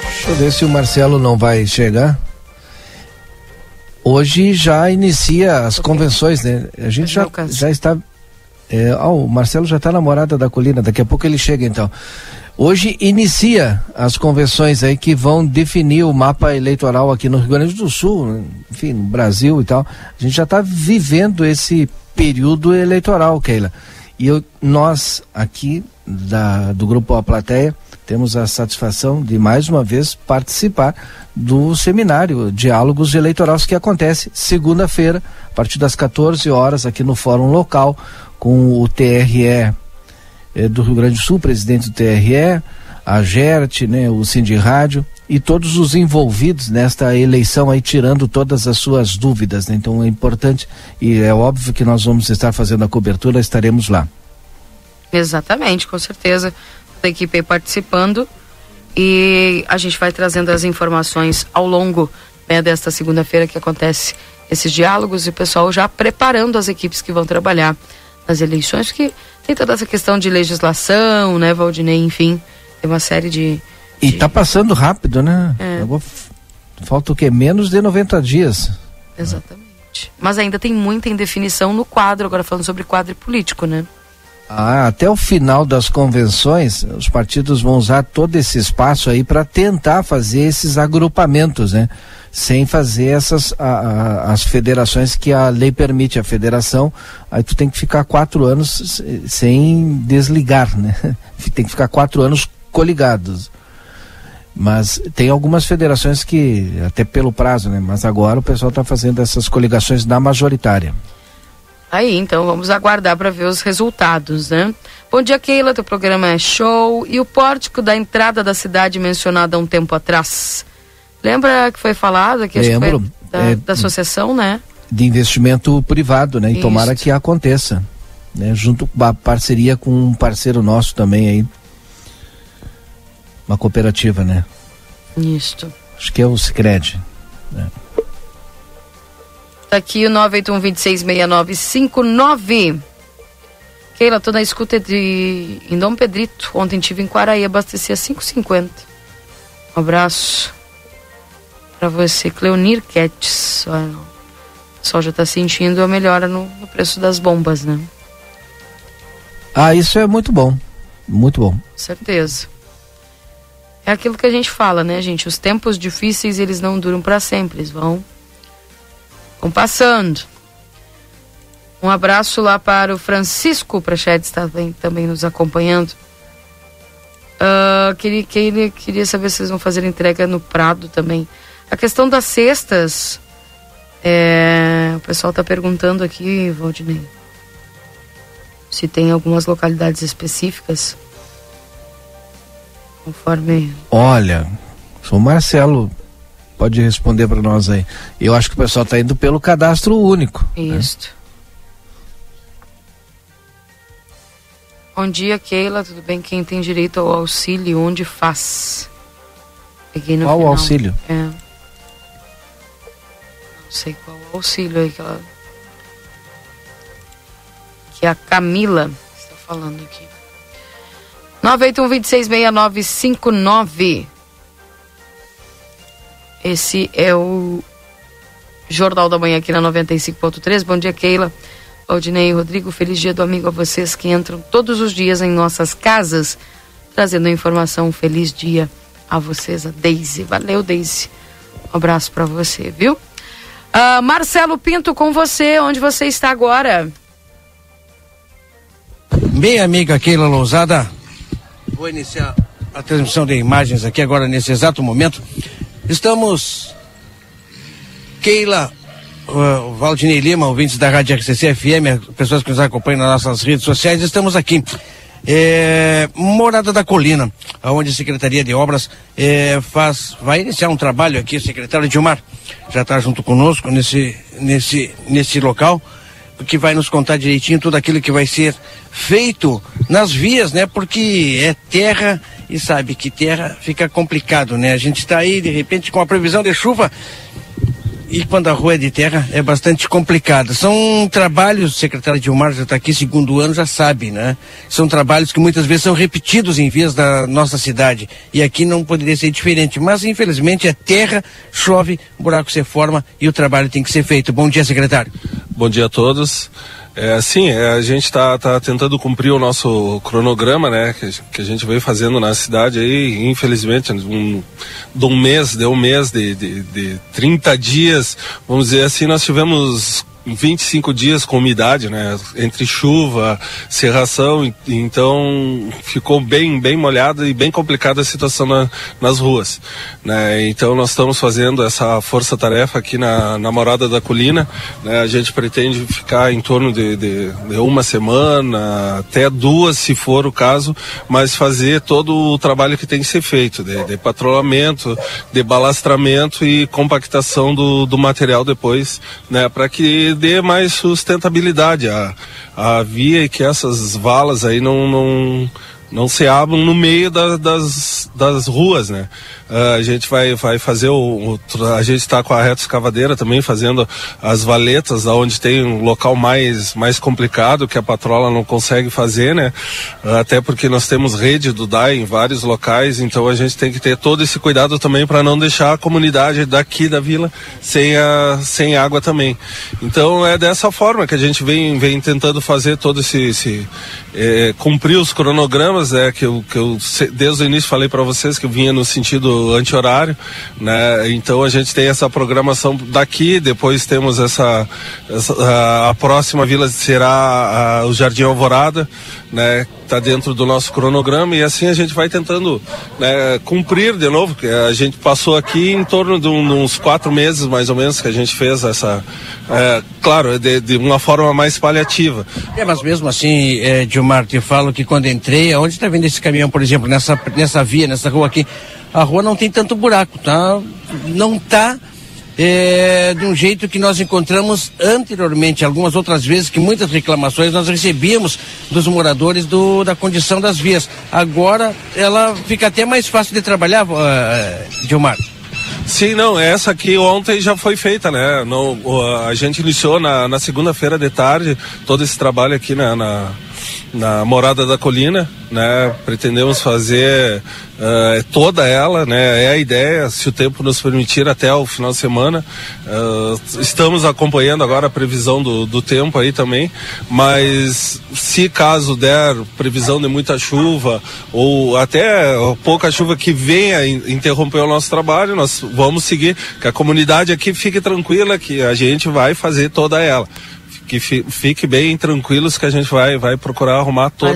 S10: Deixa eu ver se o Marcelo não vai chegar. Hoje já inicia as convenções, né? A gente já, já está. É, oh, o Marcelo já está namorada da colina, daqui a pouco ele chega então. Hoje inicia as convenções aí que vão definir o mapa eleitoral aqui no Rio Grande do Sul, enfim, no Brasil e tal. A gente já está vivendo esse período eleitoral, Keila. E eu, nós aqui da, do Grupo A Plateia temos a satisfação de mais uma vez participar do seminário Diálogos Eleitorais que acontece segunda-feira, a partir das 14 horas, aqui no Fórum Local, com o TRE eh, do Rio Grande do Sul, presidente do TRE, a GERT, né, o Cindy Rádio e todos os envolvidos nesta eleição aí tirando todas as suas dúvidas, né? Então é importante e é óbvio que nós vamos estar fazendo a cobertura, estaremos lá.
S2: Exatamente, com certeza. A equipe aí participando e a gente vai trazendo as informações ao longo né, desta segunda-feira que acontece esses diálogos e o pessoal já preparando as equipes que vão trabalhar nas eleições, porque tem toda essa questão de legislação, né, Valdinei, enfim, tem uma série de.
S10: E está passando rápido, né? É. Vou... Falta o quê? Menos de 90 dias.
S2: Exatamente. Mas ainda tem muita indefinição no quadro, agora falando sobre quadro político, né?
S10: Ah, até o final das convenções, os partidos vão usar todo esse espaço aí para tentar fazer esses agrupamentos, né? sem fazer essas a, a, as federações que a lei permite a federação. Aí tu tem que ficar quatro anos sem desligar né? Tem que ficar quatro anos coligados. Mas tem algumas federações que até pelo prazo né? Mas agora o pessoal está fazendo essas coligações na majoritária
S2: Aí, então, vamos aguardar para ver os resultados, né? Bom dia, Keila. Teu programa é show. E o pórtico da entrada da cidade mencionado há um tempo atrás? Lembra que foi falado aqui
S10: Lembro,
S2: da, é, da, associação, né?
S10: De investimento privado, né? E Isso. tomara que aconteça. Né? Junto com a parceria com um parceiro nosso também aí. Uma cooperativa, né?
S2: Isso.
S10: Acho que é o Sicredi. Né?
S2: Tá aqui o 981-266959. Keila, tô na escuta de em Dom Pedrito. Ontem tive em Quaraí, abastecia 5,50. Um abraço para você, Cleonir Quetes. O pessoal já está sentindo a melhora no, no, preço das bombas, né?
S10: Ah, isso é muito bom. Muito bom.
S2: Certeza. É aquilo que a gente fala, né, gente? Os tempos difíceis, eles não duram para sempre, eles vão, vão passando. Um abraço lá para o Francisco Prachedes, está também, também nos acompanhando. Uh, queria, queria, queria saber se vocês vão fazer entrega no Prado também. A questão das cestas, É, o pessoal está perguntando aqui, Valdinei, se tem algumas localidades específicas. Conforme.
S10: Olha, o Marcelo pode responder para nós aí. Eu acho que o pessoal está indo pelo cadastro único.
S2: Isso. Né? Bom dia, Keila. Tudo bem? Quem tem direito ao auxílio, onde faz?
S10: Peguei no qual final. auxílio?
S2: É. Não sei qual auxílio aí que ela. Que a Camila está falando aqui. 981-266959. Esse é o Jornal da Manhã aqui na 95.3. Bom dia, Keila. Aldinei e Rodrigo, feliz dia do amigo a vocês que entram todos os dias em nossas casas, trazendo informação. Feliz dia a vocês, a Deise. Valeu, Deise. Um abraço para você, viu? Uh, Marcelo Pinto, com você, onde você está agora?
S11: Bem, amiga Keila Lousada, vou iniciar a transmissão de imagens aqui agora nesse exato momento. Estamos, Keila, uh, Valdinei Lima, ouvintes da Rádio RCC FM, pessoas que nos acompanham nas nossas redes sociais, estamos aqui. É, Morada da Colina, onde a Secretaria de Obras é, faz, vai iniciar um trabalho aqui, o secretário Dilmar já está junto conosco nesse, nesse, nesse local, que vai nos contar direitinho tudo aquilo que vai ser feito nas vias, né? Porque é terra e sabe que terra fica complicado, né? A gente está aí, de repente, com a previsão de chuva e quando a rua é de terra é bastante complicado. São trabalhos, o secretário Dilmar já está aqui, segundo ano, já sabe, né? São trabalhos que muitas vezes são repetidos em vias da nossa cidade. E aqui não poderia ser diferente. Mas, infelizmente, é terra, chove, buraco se forma e o trabalho tem que ser feito. Bom dia, secretário.
S27: Bom dia a todos. É, sim, é, a gente está tá tentando cumprir o nosso cronograma, né, que, que, a gente veio fazendo na cidade aí, infelizmente, um, de um mês, deu um mês de, de, de 30 dias, vamos dizer assim, nós tivemos 25 dias com umidade, né? Entre chuva, serração, então ficou bem, bem molhada e bem complicada a situação na, nas ruas, né? Então nós estamos fazendo essa força-tarefa aqui na, na Morada da Colina, né? A gente pretende ficar em torno de, de, de, uma semana, até duas, se for o caso, mas fazer todo o trabalho que tem que ser feito, de, de patrulhamento, de balastramento e compactação do, do material depois, né? Para que dê mais sustentabilidade à, à via e que essas valas aí não, não, não se abram no meio da, das, das ruas, né? Uh, a gente vai, vai fazer o, o a gente está com a reta escavadeira também fazendo as valetas onde tem um local mais mais complicado que a patrola não consegue fazer, né? Uh, até porque nós temos rede do DAI em vários locais, então a gente tem que ter todo esse cuidado também para não deixar a comunidade daqui da vila sem a sem água também. Então é dessa forma que a gente vem vem tentando fazer todo esse, esse é, cumprir os cronogramas, é que eu, que eu desde o início falei para vocês que eu vinha no sentido anti-horário, né? Então a gente tem essa programação daqui, depois temos essa, essa a, a, próxima vila será a, o Jardim Alvorada, né? Está dentro do nosso cronograma e assim a gente vai tentando né, cumprir de novo, que a gente passou aqui em torno de, um, de, uns quatro meses mais ou menos que a gente fez essa, é, claro, de, de, uma forma mais paliativa.
S11: É, mas mesmo assim, é, Gilmar, te falo que quando entrei, onde está vendo esse caminhão, por exemplo, nessa, nessa via, nessa rua aqui, a rua não tem tanto buraco, tá? Não tá é, de um jeito que nós encontramos anteriormente, algumas outras vezes, que muitas reclamações nós recebíamos dos moradores do, da condição das vias. Agora ela fica até mais fácil de trabalhar, uh, Gilmar.
S27: Sim, não, essa aqui ontem já foi feita, né? A gente iniciou na, na segunda-feira de tarde todo esse trabalho aqui na, na na Morada da Colina, né? Pretendemos fazer uh, toda ela, né? É a ideia, se o tempo nos permitir, até o final de semana. Uh, estamos acompanhando agora a previsão do, do tempo aí também, mas se caso der previsão de muita chuva ou até pouca chuva que venha interromper o nosso trabalho, nós vamos seguir, que a comunidade aqui fique tranquila que a gente vai fazer toda ela que fique bem tranquilos que a gente vai, vai procurar arrumar toda,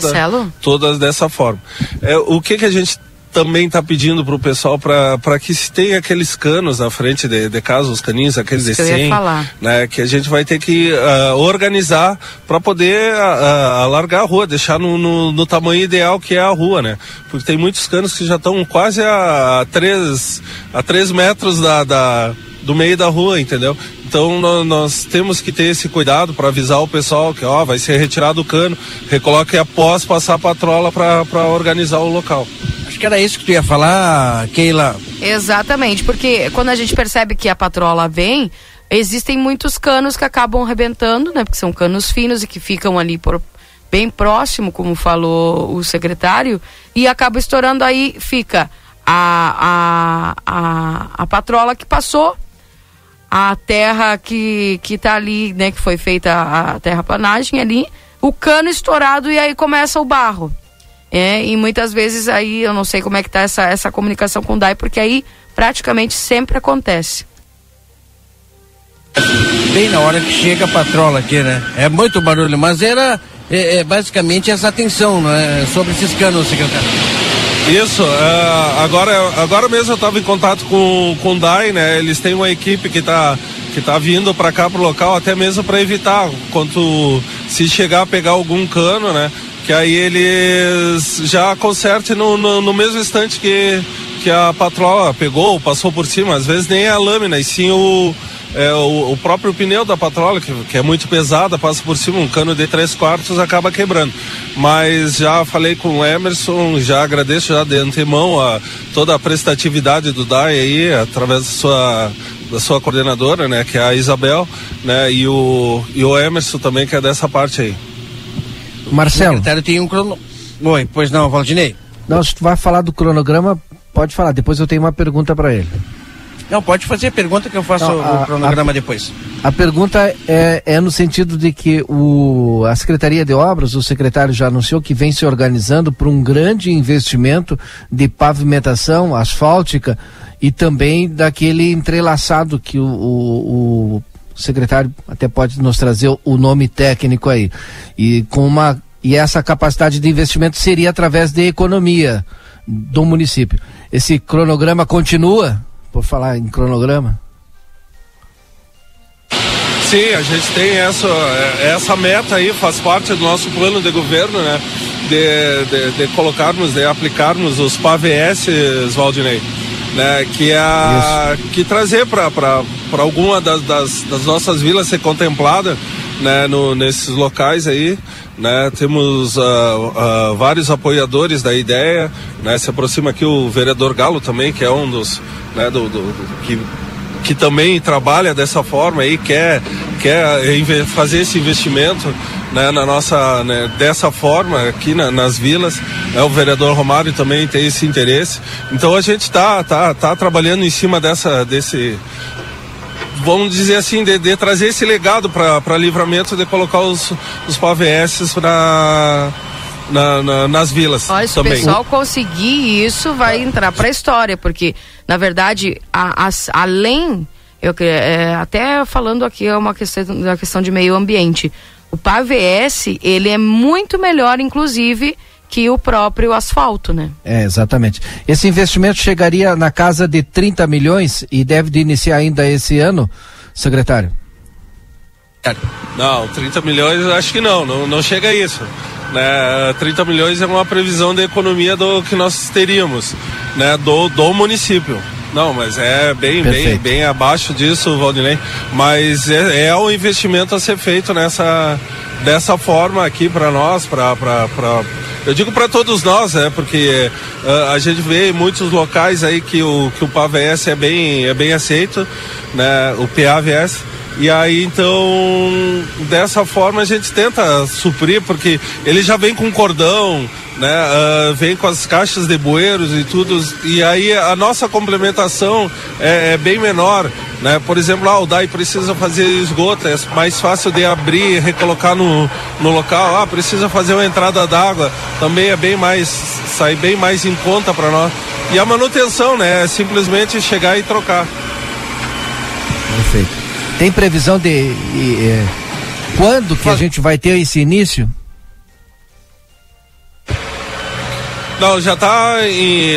S27: todas dessa forma. É, o que, que a gente também está pedindo para o pessoal para que se tenha aqueles canos na frente de, de casa, os caninhos, aqueles de 100, né, que a gente vai ter que uh, organizar para poder uh, alargar a rua, deixar no, no, no, tamanho ideal que é a rua, né? Porque tem muitos canos que já estão quase a 3 a três metros da, da, do meio da rua, entendeu? Então nós, nós temos que ter esse cuidado para avisar o pessoal que ó, vai ser retirado o cano, recoloque após passar a patrola para organizar o local.
S11: Acho que era isso que tu ia falar, Keila.
S2: Exatamente, porque quando a gente percebe que a patrola vem, existem muitos canos que acabam arrebentando, né? Porque são canos finos e que ficam ali por bem próximo, como falou o secretário, e acaba estourando aí, fica a, a, a, a patrola que passou, a terra que, que tá ali, né, que foi feita a terraplanagem ali, o cano estourado e aí começa o barro. É, e muitas vezes aí eu não sei como é que tá essa, essa comunicação com o DAI, porque aí praticamente sempre acontece.
S11: Bem na hora que chega a patrola aqui, né? É muito barulho, mas era é, é basicamente essa atenção né, sobre esses canos, secretário.
S27: Isso, uh, agora, agora mesmo eu estava em contato com, com o DAI, né? Eles têm uma equipe que está que tá vindo para cá pro local até mesmo para evitar quanto se chegar a pegar algum cano, né? que aí eles já consertem no, no, no, mesmo instante que, que a patroa pegou, passou por cima, às vezes nem é a lâmina, e sim o, é, o, o, próprio pneu da patrola, que, que, é muito pesada, passa por cima, um cano de três quartos acaba quebrando. Mas já falei com o Emerson, já agradeço já de antemão a, toda a prestatividade do DAI aí, através da sua da sua coordenadora, né, que é a Isabel, né, e o, e o Emerson também, que é dessa parte aí.
S10: Marcelo. O
S11: secretário tem um crono... Oi, pois não, Valdinei.
S10: Não, se tu vai falar do cronograma, pode falar. Depois eu tenho uma pergunta para ele.
S11: Não, pode fazer a pergunta que eu faço não, a, o cronograma a, depois.
S10: A pergunta é, é, no sentido de que o, a Secretaria de Obras, o secretário já anunciou que vem se organizando para um grande investimento de pavimentação asfáltica e também daquele entrelaçado que o, o, o secretário até pode nos trazer o nome técnico aí. E com uma e essa capacidade de investimento seria através de economia do município. Esse cronograma continua? Por falar em cronograma?
S27: Sim, a gente tem essa, essa meta aí, faz parte do nosso plano de governo, né? De, de, de colocarmos, de aplicarmos os PAVS, Valdinei né? Que é a, que trazer para alguma das, das, das, nossas vilas ser contemplada, né? No, nesses locais aí, né? Temos uh, uh, vários apoiadores da ideia, né? Se aproxima aqui o vereador Galo também, que é um dos, né? Do, do, do que que também trabalha dessa forma e quer, quer fazer esse investimento né, na nossa, né, dessa forma aqui na, nas vilas. É, o vereador Romário também tem esse interesse. Então a gente está tá, tá trabalhando em cima dessa, desse, vamos dizer assim, de, de trazer esse legado para livramento de colocar os, os PVS para na, na, nas vilas.
S2: Olha, se o pessoal conseguir isso, vai entrar para a história, porque, na verdade, a, a, além, eu, é, até falando aqui, é uma questão, uma questão de meio ambiente. O PAVS, ele é muito melhor, inclusive, que o próprio asfalto, né?
S10: É, exatamente. Esse investimento chegaria na casa de 30 milhões e deve de iniciar ainda esse ano, secretário?
S27: Não, 30 milhões acho que não, não, não chega a isso. Né? 30 milhões é uma previsão de economia do que nós teríamos, né? Do, do município. Não, mas é bem, bem, bem abaixo disso, Valdinei. Mas é, é um investimento a ser feito nessa dessa forma aqui para nós, para eu digo para todos nós, né? Porque uh, a gente vê em muitos locais aí que o que o PAVS é bem é bem aceito, né? O PAVS e aí então dessa forma a gente tenta suprir porque ele já vem com cordão, né? Uh, vem com as caixas de bueiros e tudo. E aí a nossa complementação é, é bem menor, né? Por exemplo, ah, o DAI precisa fazer esgoto, é mais fácil de abrir e recolocar no, no local. Ah, precisa fazer uma entrada d'água, também é bem mais sai bem mais em conta para nós. E a manutenção, né? É simplesmente chegar e trocar.
S10: Perfeito. Tem previsão de, de quando que a gente vai ter esse início?
S27: Não, já está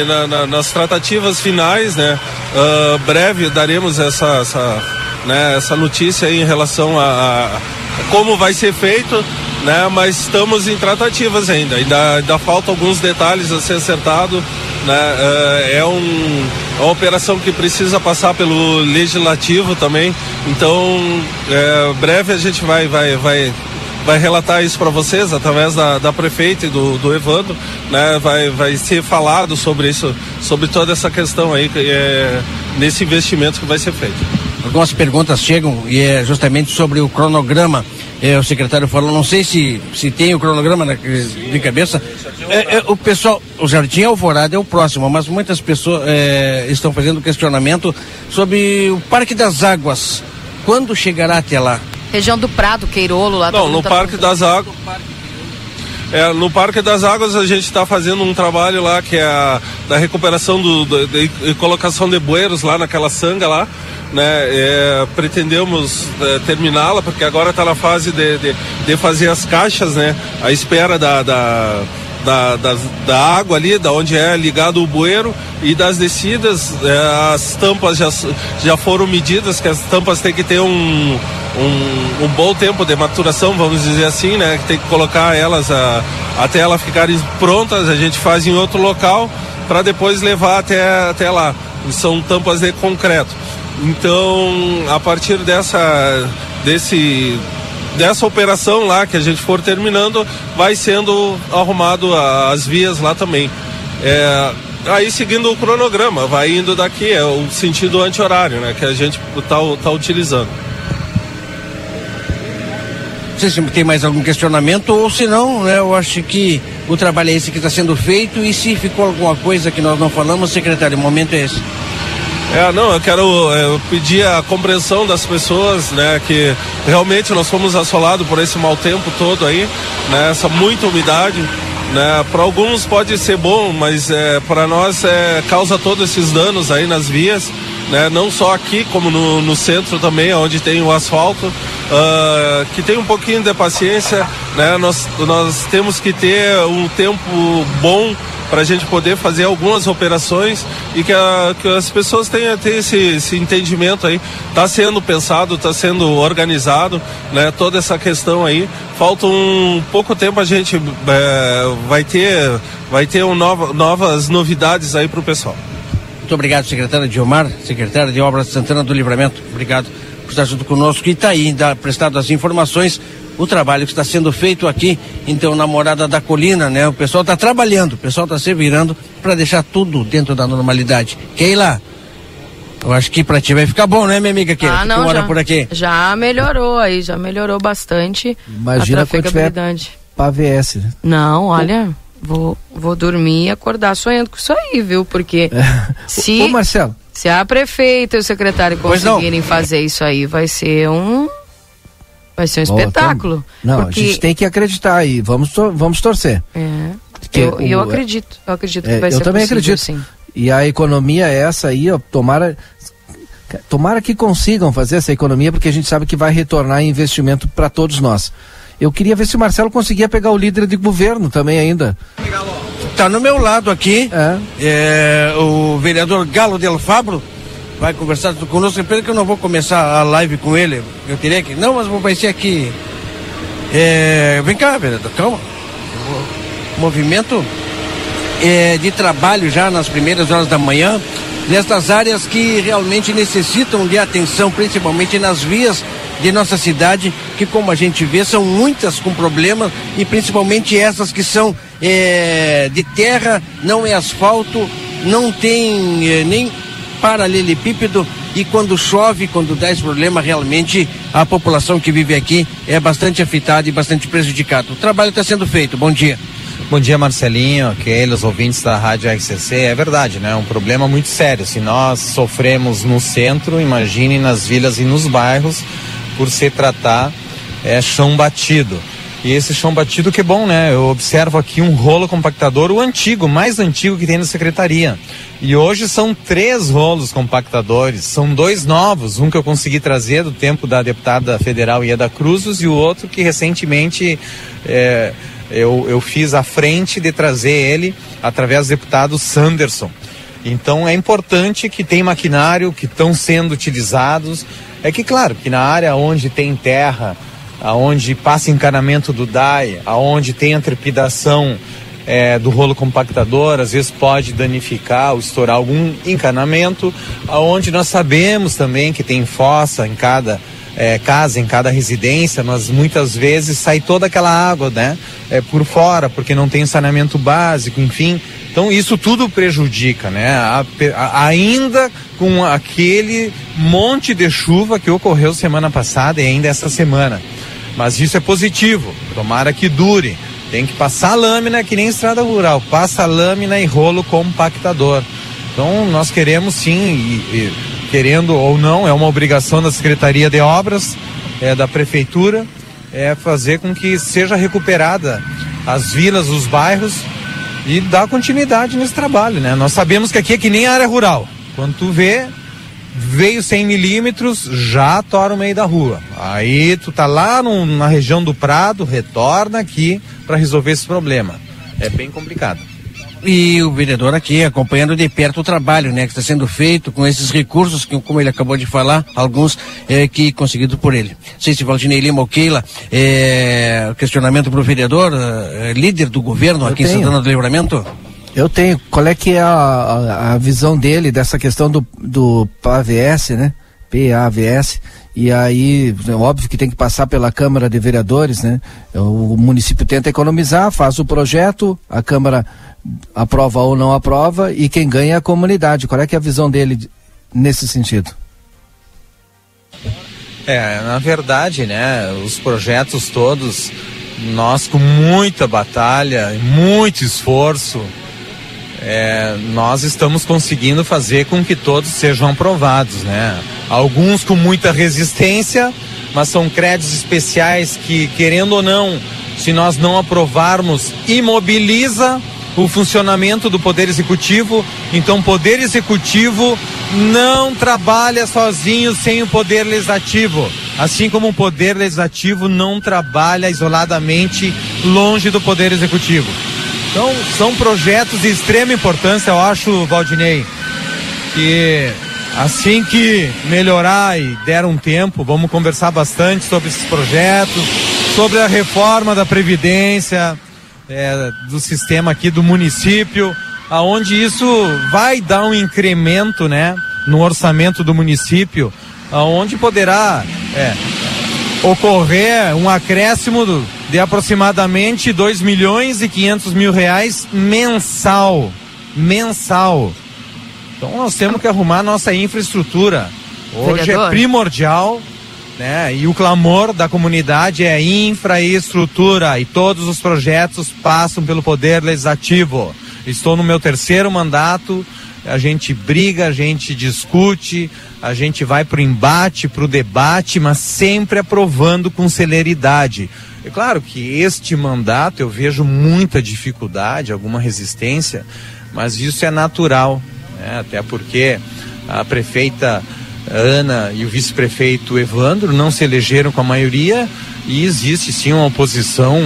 S27: na, na, nas tratativas finais, né? Uh, breve daremos essa, essa, né, essa notícia aí em relação a, a, como vai ser feito, né? Mas estamos em tratativas ainda. Ainda, ainda faltam alguns detalhes a ser acertado. Né? Uh, é, um, é uma operação que precisa passar pelo legislativo também. Então, é, breve a gente vai, vai, vai vai relatar isso para vocês através da, da prefeita e do, do Evandro, né? Vai, vai ser falado sobre isso, sobre toda essa questão aí, é, nesse investimento que vai ser feito.
S11: Algumas perguntas chegam e é justamente sobre o cronograma. É, o secretário falou, não sei se, se tem o cronograma na, de cabeça. É, é, o pessoal, o Jardim Alvorada é o próximo, mas muitas pessoas é, estão fazendo questionamento sobre o Parque das Águas. Quando chegará até lá?
S2: Região do Prado, Queirolo, lá
S27: Não, no tá Parque das Águas. É, no Parque das Águas a gente está fazendo um trabalho lá que é a da recuperação do, do de, de, colocação de bueiros lá naquela sanga lá, né? É, pretendemos é, terminá-la porque agora está na fase de, de, de, fazer as caixas, né? À espera da, da da, da, da, água ali, da onde é ligado o bueiro e das descidas, é, as tampas já, já foram medidas, que as tampas têm que ter um, um, um, bom tempo de maturação, vamos dizer assim, né? Que tem que colocar elas a, até elas ficarem prontas, a gente faz em outro local para depois levar até, até lá. São tampas de concreto. Então, a partir dessa desse dessa operação lá que a gente for terminando, vai sendo arrumado as vias lá também. É, aí seguindo o cronograma, vai indo daqui, é o sentido anti-horário, né, que a gente está tá utilizando.
S11: Não sei se tem mais algum questionamento ou se não, né, eu acho que o trabalho é esse que está sendo feito e se ficou alguma coisa que nós não falamos, secretário, o momento é esse.
S27: É, não, eu quero é, pedir a compreensão das pessoas, né, que realmente nós fomos assolados por esse mau tempo todo aí, né, essa muita umidade, né, para alguns pode ser bom, mas é, para nós é, causa todos esses danos aí nas vias, né, não só aqui, como no, no centro também, onde tem o asfalto, uh, que tem um pouquinho de paciência, né, nós, nós temos que ter um tempo bom para a gente poder fazer algumas operações e que, a, que as pessoas tenham, tenham esse, esse entendimento aí. Está sendo pensado, está sendo organizado, né? Toda essa questão aí. Falta um pouco tempo a gente é, vai ter, vai ter um nova, novas novidades aí para o pessoal.
S11: Muito obrigado, secretário Diomar, secretário de Obras Santana do Livramento. Obrigado por estar junto conosco e está aí, prestado as informações o trabalho que está sendo feito aqui, então, na Morada da Colina, né? O pessoal está trabalhando, o pessoal está se virando para deixar tudo dentro da normalidade. Keila, eu acho que para ti vai ficar bom, né, minha amiga Keila?
S2: Ah, não, já, por aqui. Já melhorou aí, já melhorou bastante
S10: Imagina a trafegabilidade. Para VS, né?
S2: Não, olha, vou, vou dormir e acordar sonhando com isso aí, viu? Porque é. se...
S10: Ô, Marcelo.
S2: Se a prefeita e o secretário conseguirem fazer isso aí, vai ser um Vai ser um espetáculo.
S10: Não, porque... a gente tem que acreditar e vamos, vamos torcer. É.
S2: E eu, eu, acredito, eu acredito é, que vai
S10: eu
S2: ser
S10: Eu também acredito. Sim. E a economia é essa aí, ó, tomara tomara que consigam fazer essa economia, porque a gente sabe que vai retornar investimento para todos nós. Eu queria ver se o Marcelo conseguia pegar o líder de governo também ainda.
S11: Tá no meu lado aqui, é. É, o vereador Galo Del Fabro, vai conversar conosco. Pena que eu não vou começar a live com ele. Eu teria que. Não, mas vou aparecer aqui. É, vem cá, vereador, calma. Movimento é, de trabalho já nas primeiras horas da manhã, nestas áreas que realmente necessitam de atenção, principalmente nas vias de nossa cidade, que como a gente vê, são muitas com problemas e principalmente essas que são é, de terra, não é asfalto, não tem é, nem paralelepípedo e quando chove, quando dá esse problema, realmente a população que vive aqui é bastante afetada e bastante prejudicada. O trabalho está sendo feito. Bom dia.
S28: Bom dia, Marcelinho, aqueles ouvintes da Rádio RCC. É verdade, né? É um problema muito sério. Se nós sofremos no centro, imagine nas vilas e nos bairros, por se tratar é chão batido. E esse chão batido que é bom, né? Eu observo aqui um rolo compactador, o antigo, mais antigo que tem na secretaria. E hoje são três rolos compactadores, são dois novos, um que eu consegui trazer do tempo da deputada federal Ieda Cruzos e o outro que recentemente é, eu, eu fiz a frente de trazer ele através do deputado Sanderson. Então é importante que tem maquinário que estão sendo utilizados. É que claro que na área onde tem terra, aonde passa encanamento do DAI, aonde tem a trepidação é, do rolo compactador, às vezes pode danificar ou estourar algum encanamento, aonde nós sabemos também que tem fossa em cada é, casa, em cada residência, mas muitas vezes sai toda aquela água, né? É, por fora, porque não tem saneamento básico, enfim. Então isso tudo prejudica, né? A, a, ainda com aquele monte de chuva que ocorreu semana passada e ainda essa semana. Mas isso é positivo, tomara que dure. Tem que passar lâmina que nem estrada rural, passa lâmina e rolo compactador. Então nós queremos sim, e, e, querendo ou não, é uma obrigação da Secretaria de Obras, é, da Prefeitura, é fazer com que seja recuperada as vilas, os bairros e dar continuidade nesse trabalho, né? Nós sabemos que aqui é que nem área rural. Quando tu vê, veio 100 milímetros, já tora o meio da rua. Aí tu tá lá no, na região do Prado, retorna aqui para resolver esse problema. É bem complicado.
S11: E o vereador aqui acompanhando de perto o trabalho, né, que está sendo feito com esses recursos que, como ele acabou de falar, alguns é, que conseguido por ele. Não sei se Valdinei Lima ou Keila, é, questionamento para o vereador, é, líder do governo
S10: Eu
S11: aqui
S10: tenho.
S11: em Santana do Livramento.
S10: Eu tenho. Qual é que é a, a, a visão dele dessa questão do, do PAVS, né? PAVS. E aí, é óbvio que tem que passar pela Câmara de Vereadores, né? O município tenta economizar, faz o projeto, a Câmara aprova ou não aprova, e quem ganha é a comunidade. Qual é que é a visão dele de- nesse sentido?
S28: É, na verdade, né, os projetos todos, nós com muita batalha, muito esforço, é, nós estamos conseguindo fazer com que todos sejam aprovados, né? Alguns com muita resistência, mas são créditos especiais que, querendo ou não, se nós não aprovarmos, imobiliza o funcionamento do Poder Executivo. Então, o Poder Executivo não trabalha sozinho sem o Poder Legislativo. Assim como o Poder Legislativo não trabalha isoladamente longe do Poder Executivo. Então, são projetos de extrema importância, eu acho, Valdinei, que assim que melhorar e der um tempo, vamos conversar bastante sobre esses projetos, sobre a reforma da Previdência, é, do sistema aqui do município, aonde isso vai dar um incremento, né, no orçamento do município, aonde poderá é, ocorrer um acréscimo do- de aproximadamente 2 milhões e 500 mil reais mensal. Mensal. Então nós temos que arrumar nossa infraestrutura. Hoje
S2: Vereador.
S28: é primordial, né? E o clamor da comunidade é infraestrutura e todos os projetos passam pelo poder legislativo. Estou no meu terceiro mandato, a gente briga, a gente discute, a gente vai para o embate, para o debate, mas sempre aprovando com celeridade. É claro que este mandato eu vejo muita dificuldade, alguma resistência, mas isso é natural, né? até porque a prefeita Ana e o vice-prefeito Evandro não se elegeram com a maioria e existe sim uma oposição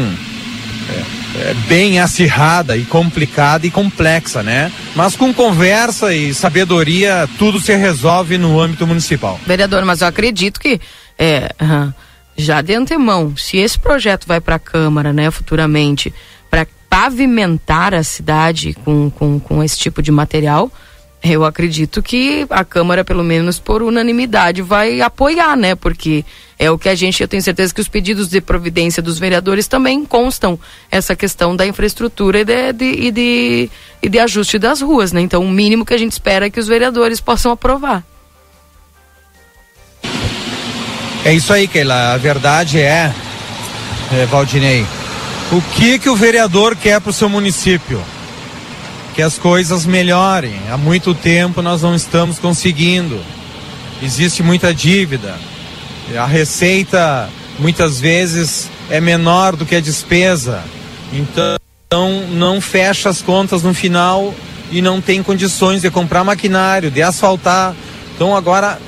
S28: é, é, bem acirrada e complicada e complexa, né? Mas com conversa e sabedoria tudo se resolve no âmbito municipal.
S2: Vereador, mas eu acredito que é, já de antemão, se esse projeto vai para a Câmara, né, futuramente, para pavimentar a cidade com, com, com esse tipo de material, eu acredito que a Câmara, pelo menos por unanimidade, vai apoiar, né? Porque é o que a gente, eu tenho certeza que os pedidos de providência dos vereadores também constam essa questão da infraestrutura e de, de, e de, e de ajuste das ruas, né? Então, o mínimo que a gente espera é que os vereadores possam aprovar.
S28: É isso aí, Keila. A verdade é, é Valdinei, o que que o vereador quer para o seu município? Que as coisas melhorem. Há muito tempo nós não estamos conseguindo. Existe muita dívida. A receita muitas vezes é menor do que a despesa. Então não fecha as contas no final e não tem condições de comprar maquinário, de asfaltar. Então agora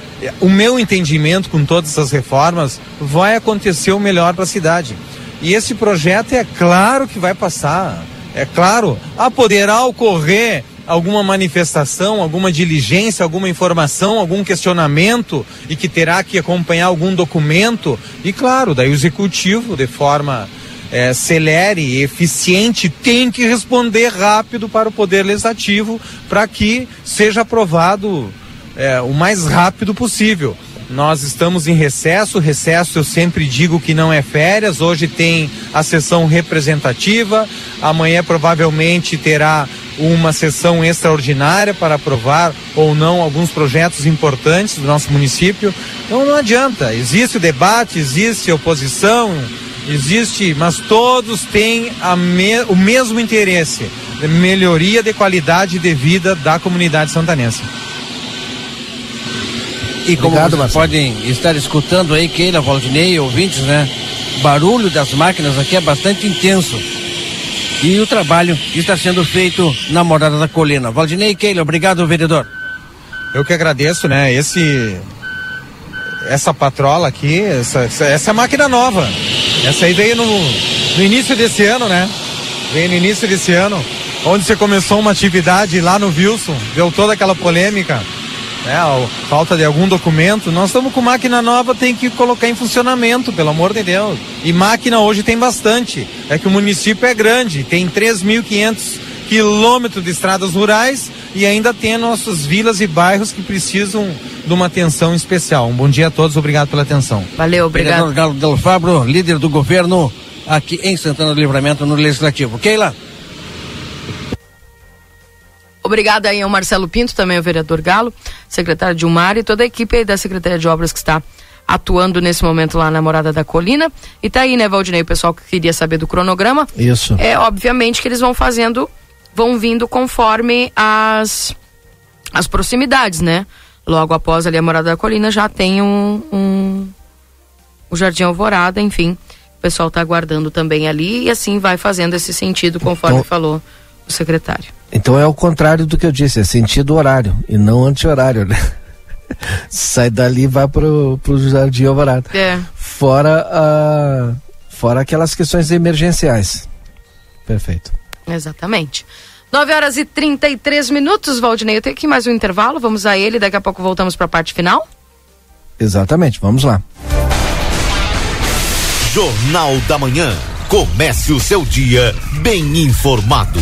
S28: o meu entendimento com todas essas reformas vai acontecer o melhor para a cidade. E esse projeto é claro que vai passar. É claro, a poderá ocorrer alguma manifestação, alguma diligência, alguma informação, algum questionamento e que terá que acompanhar algum documento. E claro, daí o executivo, de forma é, celere e eficiente, tem que responder rápido para o Poder Legislativo para que seja aprovado é, o mais rápido possível. Nós estamos em recesso, recesso eu sempre digo que não é férias, hoje tem a sessão representativa, amanhã provavelmente terá uma sessão extraordinária para aprovar ou não alguns projetos importantes do nosso município. Então não adianta, existe o debate, existe oposição, existe, mas todos têm me, o mesmo interesse, melhoria de qualidade de vida da comunidade santanense.
S11: E como Obrigado, vocês podem estar escutando aí, Keila, Valdinei, ouvintes, né? Barulho das máquinas aqui é bastante intenso. E o trabalho está sendo feito na Morada da Colina. Valdinei e Keila, obrigado, vereador.
S28: Eu que agradeço, né? Esse. Essa patrola aqui, essa, essa, essa máquina nova. Essa aí veio no, no início desse ano, né? Veio no início desse ano, onde você começou uma atividade lá no Wilson, deu toda aquela polêmica né, falta de algum documento, nós estamos com máquina nova, tem que colocar em funcionamento, pelo amor de Deus. E máquina hoje tem bastante. É que o município é grande, tem 3.500 quilômetros de estradas rurais e ainda tem nossas vilas e bairros que precisam de uma atenção especial. Um bom dia a todos, obrigado pela atenção.
S2: Valeu, obrigado.
S11: Galo Del Fabro, líder do governo aqui em Santana do Livramento no Legislativo. Keila.
S2: Obrigada aí ao Marcelo Pinto, também ao vereador Galo, secretário de Umar e toda a equipe da Secretaria de Obras que está atuando nesse momento lá na Morada da Colina. E tá aí, né, Valdinei, o pessoal que queria saber do cronograma.
S10: Isso.
S2: É, obviamente que eles vão fazendo, vão vindo conforme as, as proximidades, né? Logo após ali a Morada da Colina já tem um, um o Jardim Alvorada, enfim. O pessoal tá aguardando também ali e assim vai fazendo esse sentido conforme então, falou o secretário.
S10: Então é o contrário do que eu disse, é sentido horário e não anti-horário, né? Sai dali e vai pro, pro Jardim Alvorada.
S2: É.
S10: Fora, a, fora aquelas questões emergenciais. Perfeito.
S2: Exatamente. 9 horas e 33 minutos, Valdinei. Eu tenho aqui mais um intervalo, vamos a ele, daqui a pouco voltamos para a parte final.
S10: Exatamente, vamos lá.
S1: Jornal da Manhã. Comece o seu dia bem informado.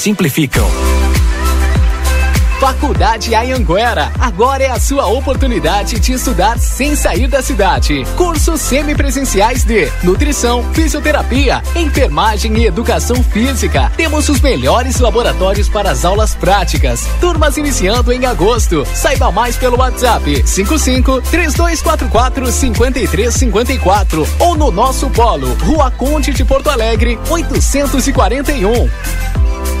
S24: simplificam.
S20: Faculdade Ayanguera. Agora é a sua oportunidade de estudar sem sair da cidade. Cursos semipresenciais de nutrição, fisioterapia, enfermagem e educação física. Temos os melhores laboratórios para as aulas práticas. Turmas iniciando em agosto. Saiba mais pelo WhatsApp 55 3244 5354 ou no nosso polo, Rua Conde de Porto Alegre, 841.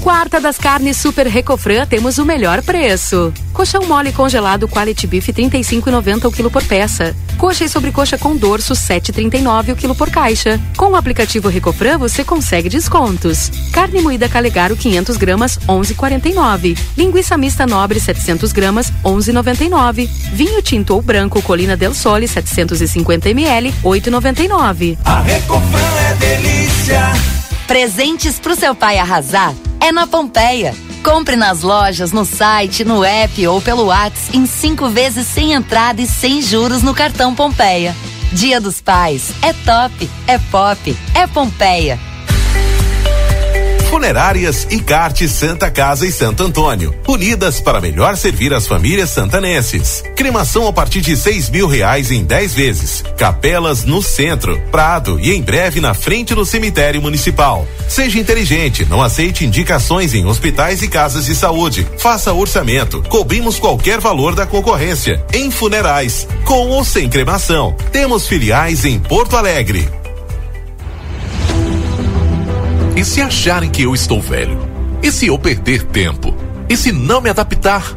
S25: Quarta das carnes Super Recofran temos o melhor preço. Coxão mole congelado Quality Beef 35,90 o quilo por peça. Coxa e sobrecoxa com dorso 7,39 o quilo por caixa. Com o aplicativo Recofran você consegue descontos. Carne moída Calegaro 500 gramas 11,49. Linguiça mista nobre 700 gramas 11,99. Vinho tinto ou branco Colina del Sole 750 ml 8,99.
S29: A Recofran é delícia.
S21: Presentes pro seu pai arrasar é na Pompeia. Compre nas lojas, no site, no app ou pelo WhatsApp em cinco vezes sem entrada e sem juros no cartão Pompeia. Dia dos Pais é top, é pop, é Pompeia.
S30: Funerárias e Carte Santa Casa e Santo Antônio, unidas para melhor servir as famílias santanenses. Cremação a partir de seis mil reais em 10 vezes. Capelas no centro, Prado e em breve na frente do cemitério municipal. Seja inteligente, não aceite indicações em hospitais e casas de saúde. Faça orçamento, cobrimos qualquer valor da concorrência. Em funerais, com ou sem cremação. Temos filiais em Porto Alegre.
S8: E se acharem que eu estou velho? E se eu perder tempo? E se não me adaptar?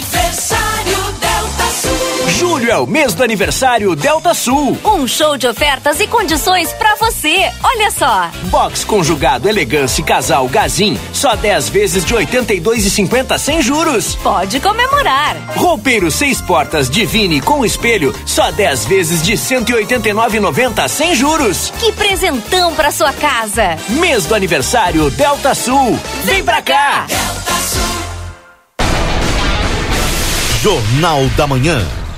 S31: é o mês do aniversário Delta Sul.
S25: Um show de ofertas e condições pra você. Olha só.
S31: Box conjugado elegância casal Gazin, só 10 vezes de 82,50 sem juros.
S25: Pode comemorar.
S31: Roupeiro seis portas Divine com espelho, só 10 vezes de 189,90 sem juros.
S25: Que presentão pra sua casa.
S31: Mês do aniversário Delta Sul. Vem pra cá.
S1: Jornal da Manhã.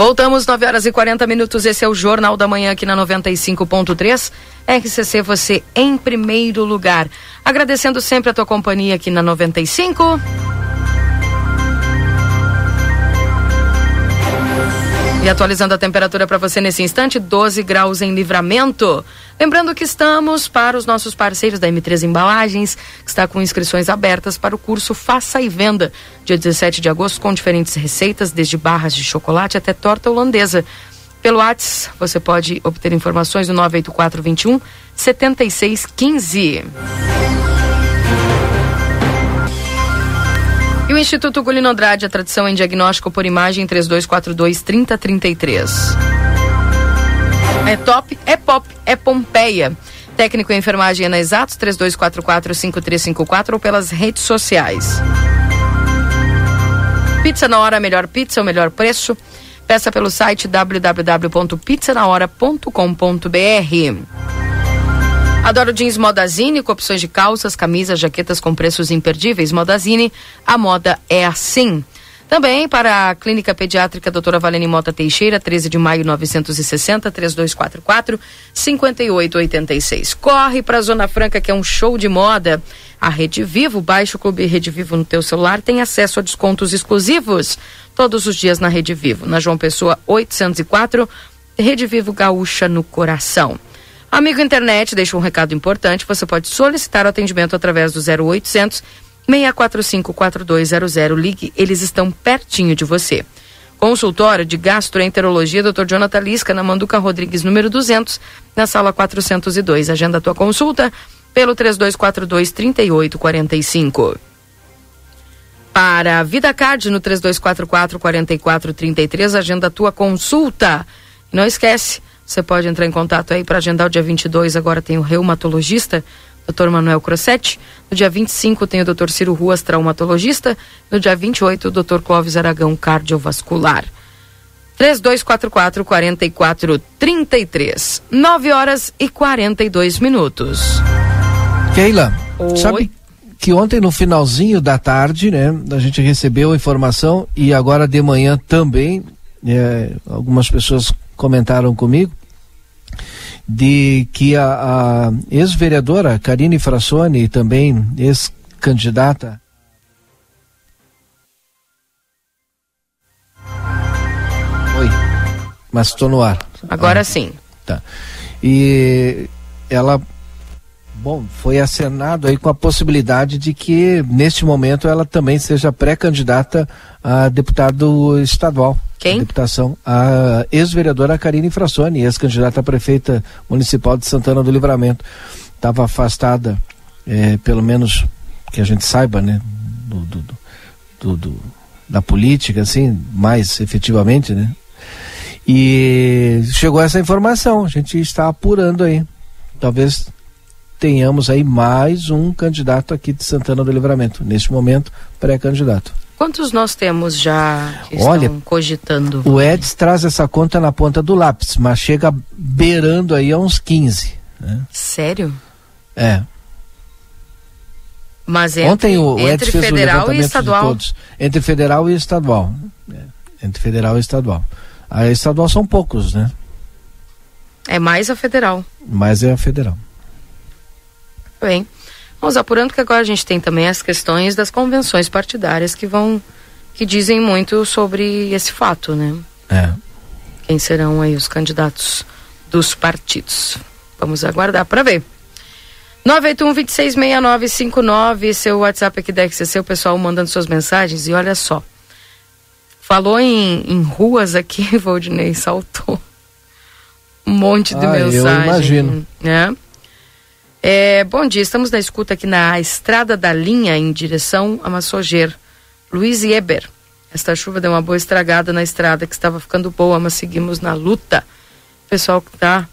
S2: Voltamos 9 horas e 40 minutos. Esse é o Jornal da Manhã aqui na 95.3. RCC, você em primeiro lugar. Agradecendo sempre a tua companhia aqui na 95. E atualizando a temperatura para você nesse instante, 12 graus em livramento. Lembrando que estamos para os nossos parceiros da M3 Embalagens, que está com inscrições abertas para o curso Faça e Venda, dia 17 de agosto, com diferentes receitas, desde barras de chocolate até torta holandesa. Pelo WhatsApp, você pode obter informações no 98421 7615. E o Instituto Gulino Andrade, a tradição em diagnóstico por imagem 3242-3033. É top, é pop, é Pompeia. Técnico em enfermagem é na Exatos 3244-5354 ou pelas redes sociais. Pizza na hora, melhor pizza, o melhor preço. Peça pelo site www.pizzanahora.com.br. Adoro jeans Modazine, com opções de calças, camisas, jaquetas com preços imperdíveis. Modazine, a moda é assim. Também para a Clínica Pediátrica Doutora Valene Mota Teixeira, 13 de maio 960, 3244 5886. Corre para a Zona Franca, que é um show de moda. A Rede Vivo, baixa o Clube Rede Vivo no teu celular, tem acesso a descontos exclusivos todos os dias na Rede Vivo. Na João Pessoa 804, Rede Vivo Gaúcha no coração. Amigo internet, deixa um recado importante. Você pode solicitar o atendimento através do 0800 645 4200. Ligue, eles estão pertinho de você. Consultório de Gastroenterologia, Dr. Jonathan Lisca, na Manduca Rodrigues, número 200, na sala 402. Agenda a tua consulta pelo 3242 3845. Para a Vida Card no 3244 4433, agenda a tua consulta. Não esquece, você pode entrar em contato aí para agendar o dia 22, agora tem o reumatologista, Dr. Manuel Crossetti. No dia 25 tem o Dr. Ciro Ruas, traumatologista. No dia 28, o Dr. Clóvis Aragão, cardiovascular. 3244 4433. 9 horas e 42 minutos.
S10: Keila,
S2: Oi.
S10: sabe que ontem no finalzinho da tarde, né, a gente recebeu a informação e agora de manhã também, é, algumas pessoas comentaram comigo, de que a, a ex-vereadora Karine Frassoni, também ex-candidata Oi, mas estou no ar.
S2: Agora
S10: Ah,
S2: sim.
S10: Tá. E ela, bom, foi acenado aí com a possibilidade de que neste momento ela também seja pré-candidata a deputado estadual.
S2: Quem?
S10: A deputação. A ex-vereadora Karine Frassoni, ex-candidata a prefeita municipal de Santana do Livramento. Estava afastada, eh, pelo menos que a gente saiba, né, do- do- do- do- da política, assim, mais efetivamente, né? E chegou essa informação, a gente está apurando aí. Talvez tenhamos aí mais um candidato aqui de Santana do Livramento. Neste momento, pré-candidato.
S2: Quantos nós temos já que
S10: Olha,
S2: estão cogitando?
S10: O Eds traz essa conta na ponta do lápis, mas chega beirando aí a uns 15. Né?
S2: Sério?
S10: É.
S2: Mas entre,
S10: Ontem o, o Eds
S2: entre
S10: fez o
S2: federal e
S10: levantamento
S2: estadual.
S10: todos. Entre federal e estadual. É, Entre federal e estadual. A estadual são poucos, né?
S2: É mais a federal.
S10: Mas é a federal.
S2: Bem, vamos apurando que agora a gente tem também as questões das convenções partidárias que vão que dizem muito sobre esse fato, né?
S10: É.
S2: Quem serão aí os candidatos dos partidos? Vamos aguardar para ver. 981-266959, seu WhatsApp aqui da XCC, o pessoal mandando suas mensagens. E olha só, falou em, em ruas aqui, Valdinei, saltou um monte de
S10: Ah, eu
S2: mensagem.
S10: imagino.
S2: Né? É, bom dia, estamos na escuta aqui na Estrada da Linha, em direção a Massoger. Luiz Eber. Esta chuva deu uma boa estragada na estrada que estava ficando boa, mas seguimos na luta. O pessoal que está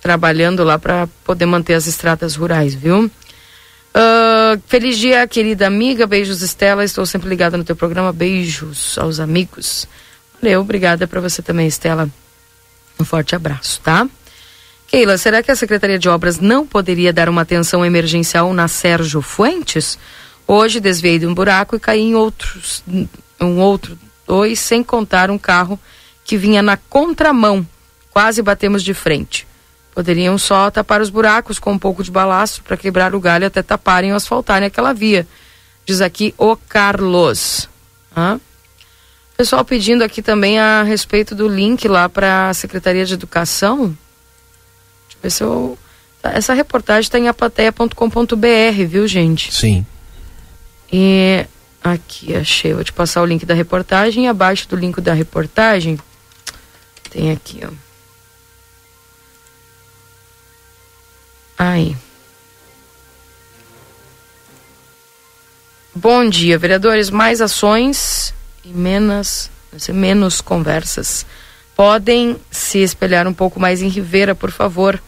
S2: trabalhando lá para poder manter as estradas rurais, viu? Ah, feliz dia, querida amiga. Beijos, Estela. Estou sempre ligada no teu programa. Beijos aos amigos. Valeu, obrigada para você também, Estela. Um forte abraço, tá? Keila, será que a Secretaria de Obras não poderia dar uma atenção emergencial na Sérgio Fuentes? Hoje desviei de um buraco e caí em outros, um outro, dois, sem contar um carro que vinha na contramão. Quase batemos de frente. Poderiam só tapar os buracos com um pouco de balaço para quebrar o galho até taparem ou asfaltarem aquela via. Diz aqui o Carlos. Hã? Pessoal pedindo aqui também a respeito do link lá para a Secretaria de Educação. Tá, Essa reportagem está em apateia.com.br, viu, gente?
S10: Sim.
S2: E aqui, achei. Vou te passar o link da reportagem. E abaixo do link da reportagem tem aqui, ó. Aí. Bom dia, vereadores. Mais ações e menos, menos conversas. Podem se espelhar um pouco mais em Rivera, por favor.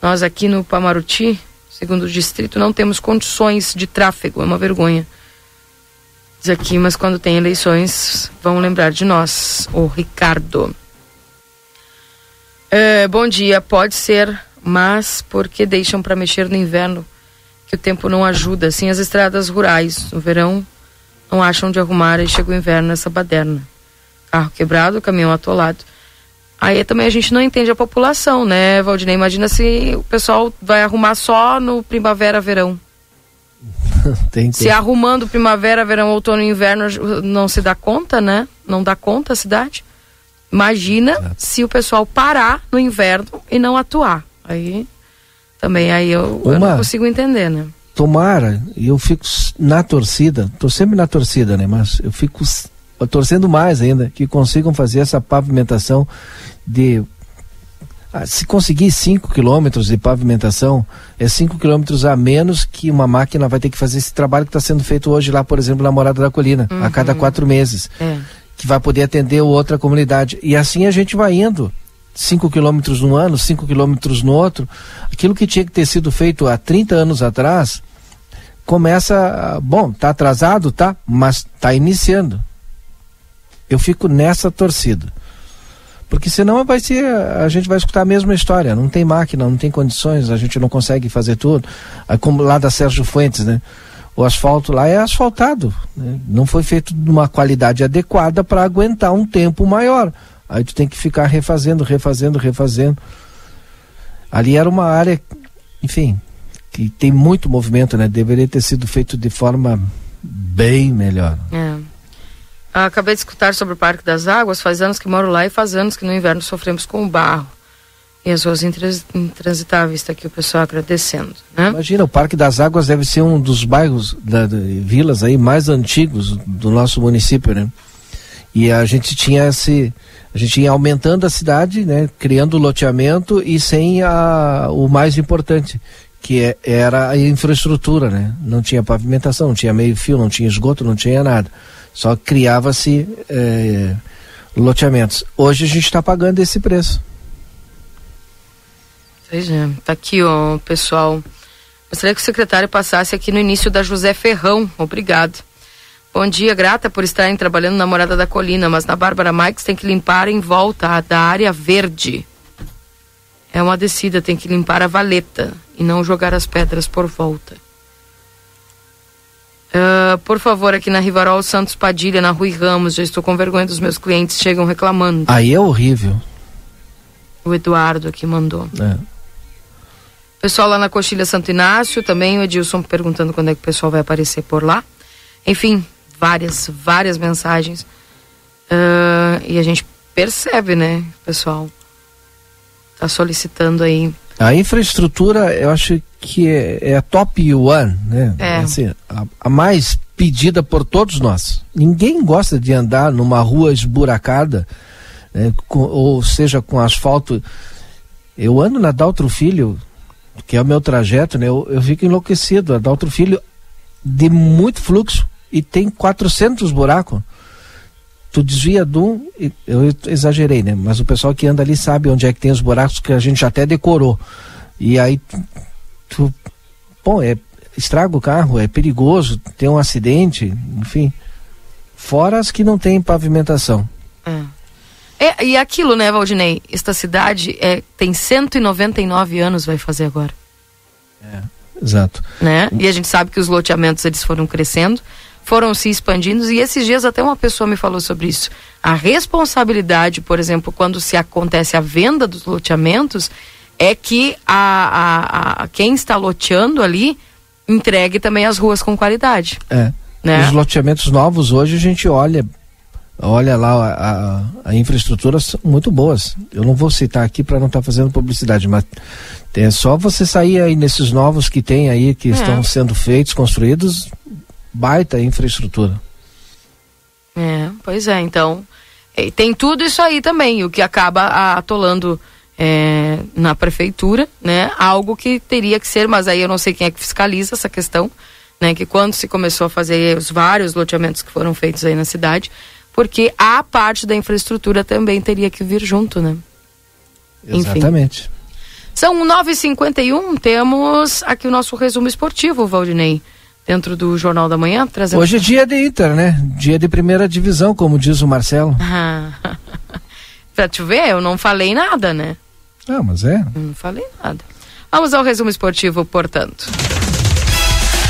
S2: Nós aqui no Pamaruti, segundo o distrito, não temos condições de tráfego. É uma vergonha. Diz aqui, mas quando tem eleições, vão lembrar de nós. O Ricardo. É, bom dia. Pode ser mas porque deixam para mexer no inverno, que o tempo não ajuda, assim as estradas rurais. No verão não acham de arrumar e chega o inverno nessa baderna. Carro quebrado, caminhão atolado. Aí também a gente não entende a população, né, Valdinei? Imagina se o pessoal vai arrumar só no primavera, verão.
S10: tem,
S2: Se arrumando primavera, verão, outono e inverno não se dá conta, né? Não dá conta a cidade. Imagina se o pessoal parar no inverno e não atuar. Aí também aí eu, eu não
S10: Uma-
S2: consigo entender, né?
S10: Tomara, e eu fico na torcida, tô sempre na torcida, né? Mas eu fico torcendo mais ainda, que consigam fazer essa pavimentação de. ah, se conseguir 5 quilômetros de pavimentação, é 5 quilômetros a menos que uma máquina vai ter que fazer esse trabalho que está sendo feito hoje lá, por exemplo, na Morada da Colina, a cada quatro meses
S2: É.
S10: que vai poder atender outra comunidade. E assim a gente vai indo. 5 quilômetros num ano, 5 quilômetros no outro. Aquilo que tinha que ter sido feito há 30 anos atrás, começa. Bom, tá atrasado, tá? Mas tá iniciando. Eu fico nessa torcida. Porque senão vai ser. A gente vai escutar a mesma história. Não tem máquina, não tem condições, a gente não consegue fazer tudo. Aí, como lá da Sérgio Fuentes, né? O asfalto lá é asfaltado. né? Não foi feito de uma qualidade adequada para aguentar um tempo maior. Aí tu tem que ficar refazendo, refazendo, refazendo. Ali era uma área, enfim, que tem muito movimento, né? Deveria ter sido feito de forma bem melhor.
S2: É. Ah, Acabei de escutar sobre o Parque das Águas, faz anos que moro lá e faz anos que no inverno sofremos com o barro. E as ruas intrans- intransitáveis, está aqui o pessoal agradecendo. Né?
S10: Imagina, o Parque das Águas deve ser um dos bairros, da, da- vilas aí mais antigos do nosso município, né? E a gente tinha esse, a gente ia aumentando a cidade, né? Criando loteamento e sem a, o mais importante, que é- era a infraestrutura, né? Não tinha pavimentação, não tinha meio fio, não tinha esgoto, não tinha nada. Só criava-se eh, loteamentos. Hoje a gente está pagando esse preço.
S2: Pois é, tá aqui, ó, pessoal. Gostaria que o secretário passasse aqui no início da José Ferrão. Obrigado. Bom dia, grata por estarem trabalhando na Morada da Colina, mas na Bárbara Marques tem que limpar em volta da área verde. É uma descida, tem que limpar a valeta e não jogar as pedras por volta. Ah, por favor, aqui na Rivarol Santos Padilha, na Rui Ramos, já estou com vergonha dos meus clientes, chegam reclamando.
S10: Aí é horrível.
S2: O Eduardo aqui mandou.
S10: né?
S2: Pessoal lá na Coxilha Santo Inácio, também o Edilson perguntando quando é que o pessoal vai aparecer por lá. Enfim, várias, várias mensagens. Ah, e a gente percebe, né, pessoal? Tá solicitando aí.
S10: A infraestrutura, eu acho que é, é a top one, né?
S2: É.
S10: Assim, a, a mais pedida por todos nós. Ninguém gosta de andar numa rua esburacada, né, com- ou seja, com asfalto. Eu ando na Daltro Filho, que é o meu trajeto, né? Eu, eu fico enlouquecido. A Daltro Filho de muito fluxo e tem 400 buracos. Tu desvia de um, e- eu exagerei, né? Mas o pessoal que anda ali sabe onde é que tem os buracos que a gente até decorou. E aí tu, tu bom, é estraga o carro, é perigoso, tem um acidente, enfim. Fora as que não tem pavimentação.
S2: É, e aquilo, né, Valdinei? Esta cidade é, tem 199 anos, vai fazer agora.
S10: Exato.
S2: né? E a gente sabe que os loteamentos eles foram crescendo, foram se expandindo e esses dias até uma pessoa me falou sobre isso. A responsabilidade, por exemplo, quando se acontece a venda dos loteamentos, é que a, a, a- quem está loteando ali entregue também as ruas com qualidade.
S10: É.
S2: Né?
S10: Os loteamentos novos hoje a gente olha, olha lá a, a, a infraestrutura são muito boas. Eu não vou citar aqui para não estar fazendo publicidade, mas é só você sair aí nesses novos que tem aí que
S2: É.
S10: estão sendo feitos, construídos, baita infraestrutura.
S2: É, pois é, então tem tudo isso aí também, o que acaba atolando eh, na prefeitura, né? Algo que teria que ser, mas aí eu não sei quem é que fiscaliza essa questão, né? Que quando se começou a fazer os vários loteamentos que foram feitos aí na cidade, porque a parte da infraestrutura também teria que vir junto, né? Enfim.
S10: Exatamente.
S2: São 9h51, temos aqui o nosso resumo esportivo, Valdinei, dentro do Jornal da Manhã, trazendo.
S10: Hoje é dia de Inter, né? Dia de primeira divisão, como diz o Marcelo.
S2: Ah, pra te ver, eu não falei nada, né?
S10: Não, mas é.
S2: Não falei nada. Vamos ao resumo esportivo, portanto.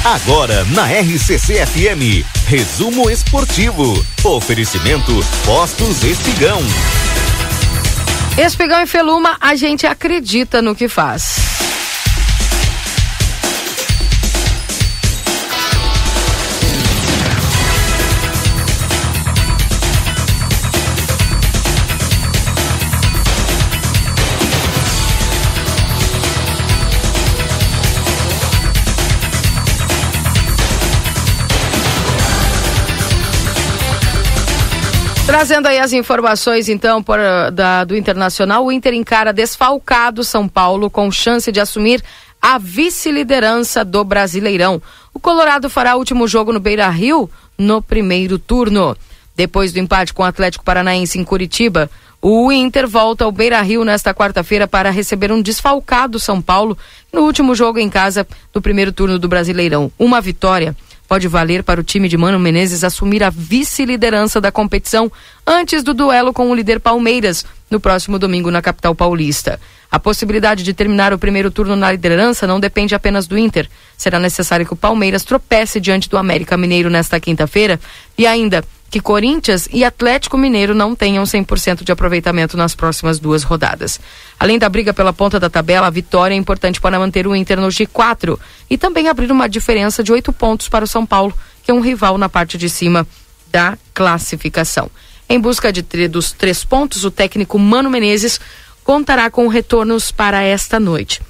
S1: Agora na RCC FM, resumo esportivo. Oferecimento Postos Espigão.
S2: Espigão e Feluma, a gente acredita no que faz. Trazendo aí as informações, então, por, da, do Internacional, o Inter encara desfalcado São Paulo com chance de assumir a vice-liderança do Brasileirão. O Colorado fará o último jogo no Beira Rio no primeiro turno. Depois do empate com o Atlético Paranaense em Curitiba, o Inter volta ao Beira Rio nesta quarta-feira para receber um desfalcado São Paulo no último jogo em casa do primeiro turno do Brasileirão. Uma vitória pode valer para o time de Mano Menezes assumir a vice-liderança da competição antes do duelo com o líder Palmeiras no próximo domingo na capital paulista. A possibilidade de terminar o primeiro turno na liderança não depende apenas do Inter. Será necessário que o Palmeiras tropece diante do América Mineiro nesta quinta-feira e ainda que Corinthians e Atlético Mineiro não tenham 100% de aproveitamento nas próximas duas rodadas. Além da briga pela ponta da tabela, a vitória é importante para manter o Inter no G4 e também abrir uma diferença de oito pontos para o São Paulo, que é um rival na parte de cima da classificação. Em busca de dos três pontos, o técnico Mano Menezes contará com retornos para esta noite.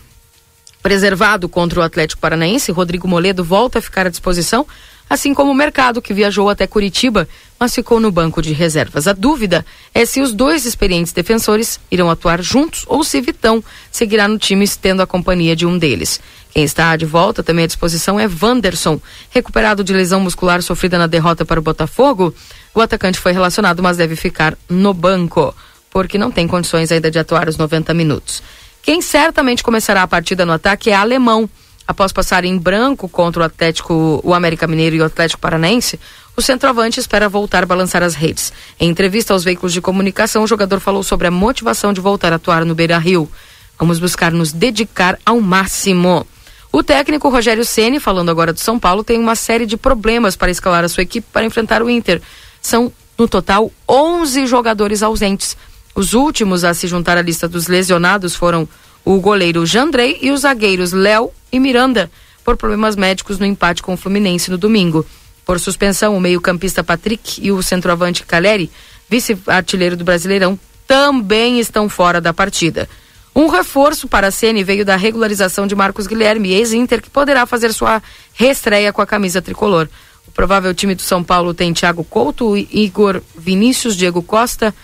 S2: Preservado contra o Atlético Paranaense, Rodrigo Moledo volta a ficar à disposição assim como o mercado, que viajou até Curitiba, mas ficou no banco de reservas. A dúvida é se os dois experientes defensores irão atuar juntos ou se Vitão seguirá no time tendo a companhia de um deles. Quem está de volta também à disposição é Wanderson. Recuperado de lesão muscular sofrida na derrota para o Botafogo, o atacante foi relacionado, mas deve ficar no banco, porque não tem condições ainda de atuar os 90 minutos. Quem certamente começará a partida no ataque é alemão Após passar em branco contra o Atlético, o América Mineiro e o Atlético Paranaense, o centroavante espera voltar a balançar as redes. Em entrevista aos veículos de comunicação, o jogador falou sobre a motivação de voltar a atuar no Beira Rio. Vamos buscar nos dedicar ao máximo. O técnico Rogério Ceni, falando agora do São Paulo, tem uma série de problemas para escalar a sua equipe para enfrentar o Inter. São, no total, 11 jogadores ausentes. Os últimos a se juntar à lista dos lesionados foram o goleiro Jandrei e os zagueiros Léo e Miranda, por problemas médicos no empate com o Fluminense no domingo. Por suspensão, o meio-campista Patrick e o centroavante Caleri, vice-artilheiro do Brasileirão, também estão fora da partida. Um reforço para a CN veio da regularização de Marcos Guilherme, ex-Inter, que poderá fazer sua reestreia com a camisa tricolor. O provável time do São Paulo tem Thiago Couto, Igor Vinícius, Diego Costa,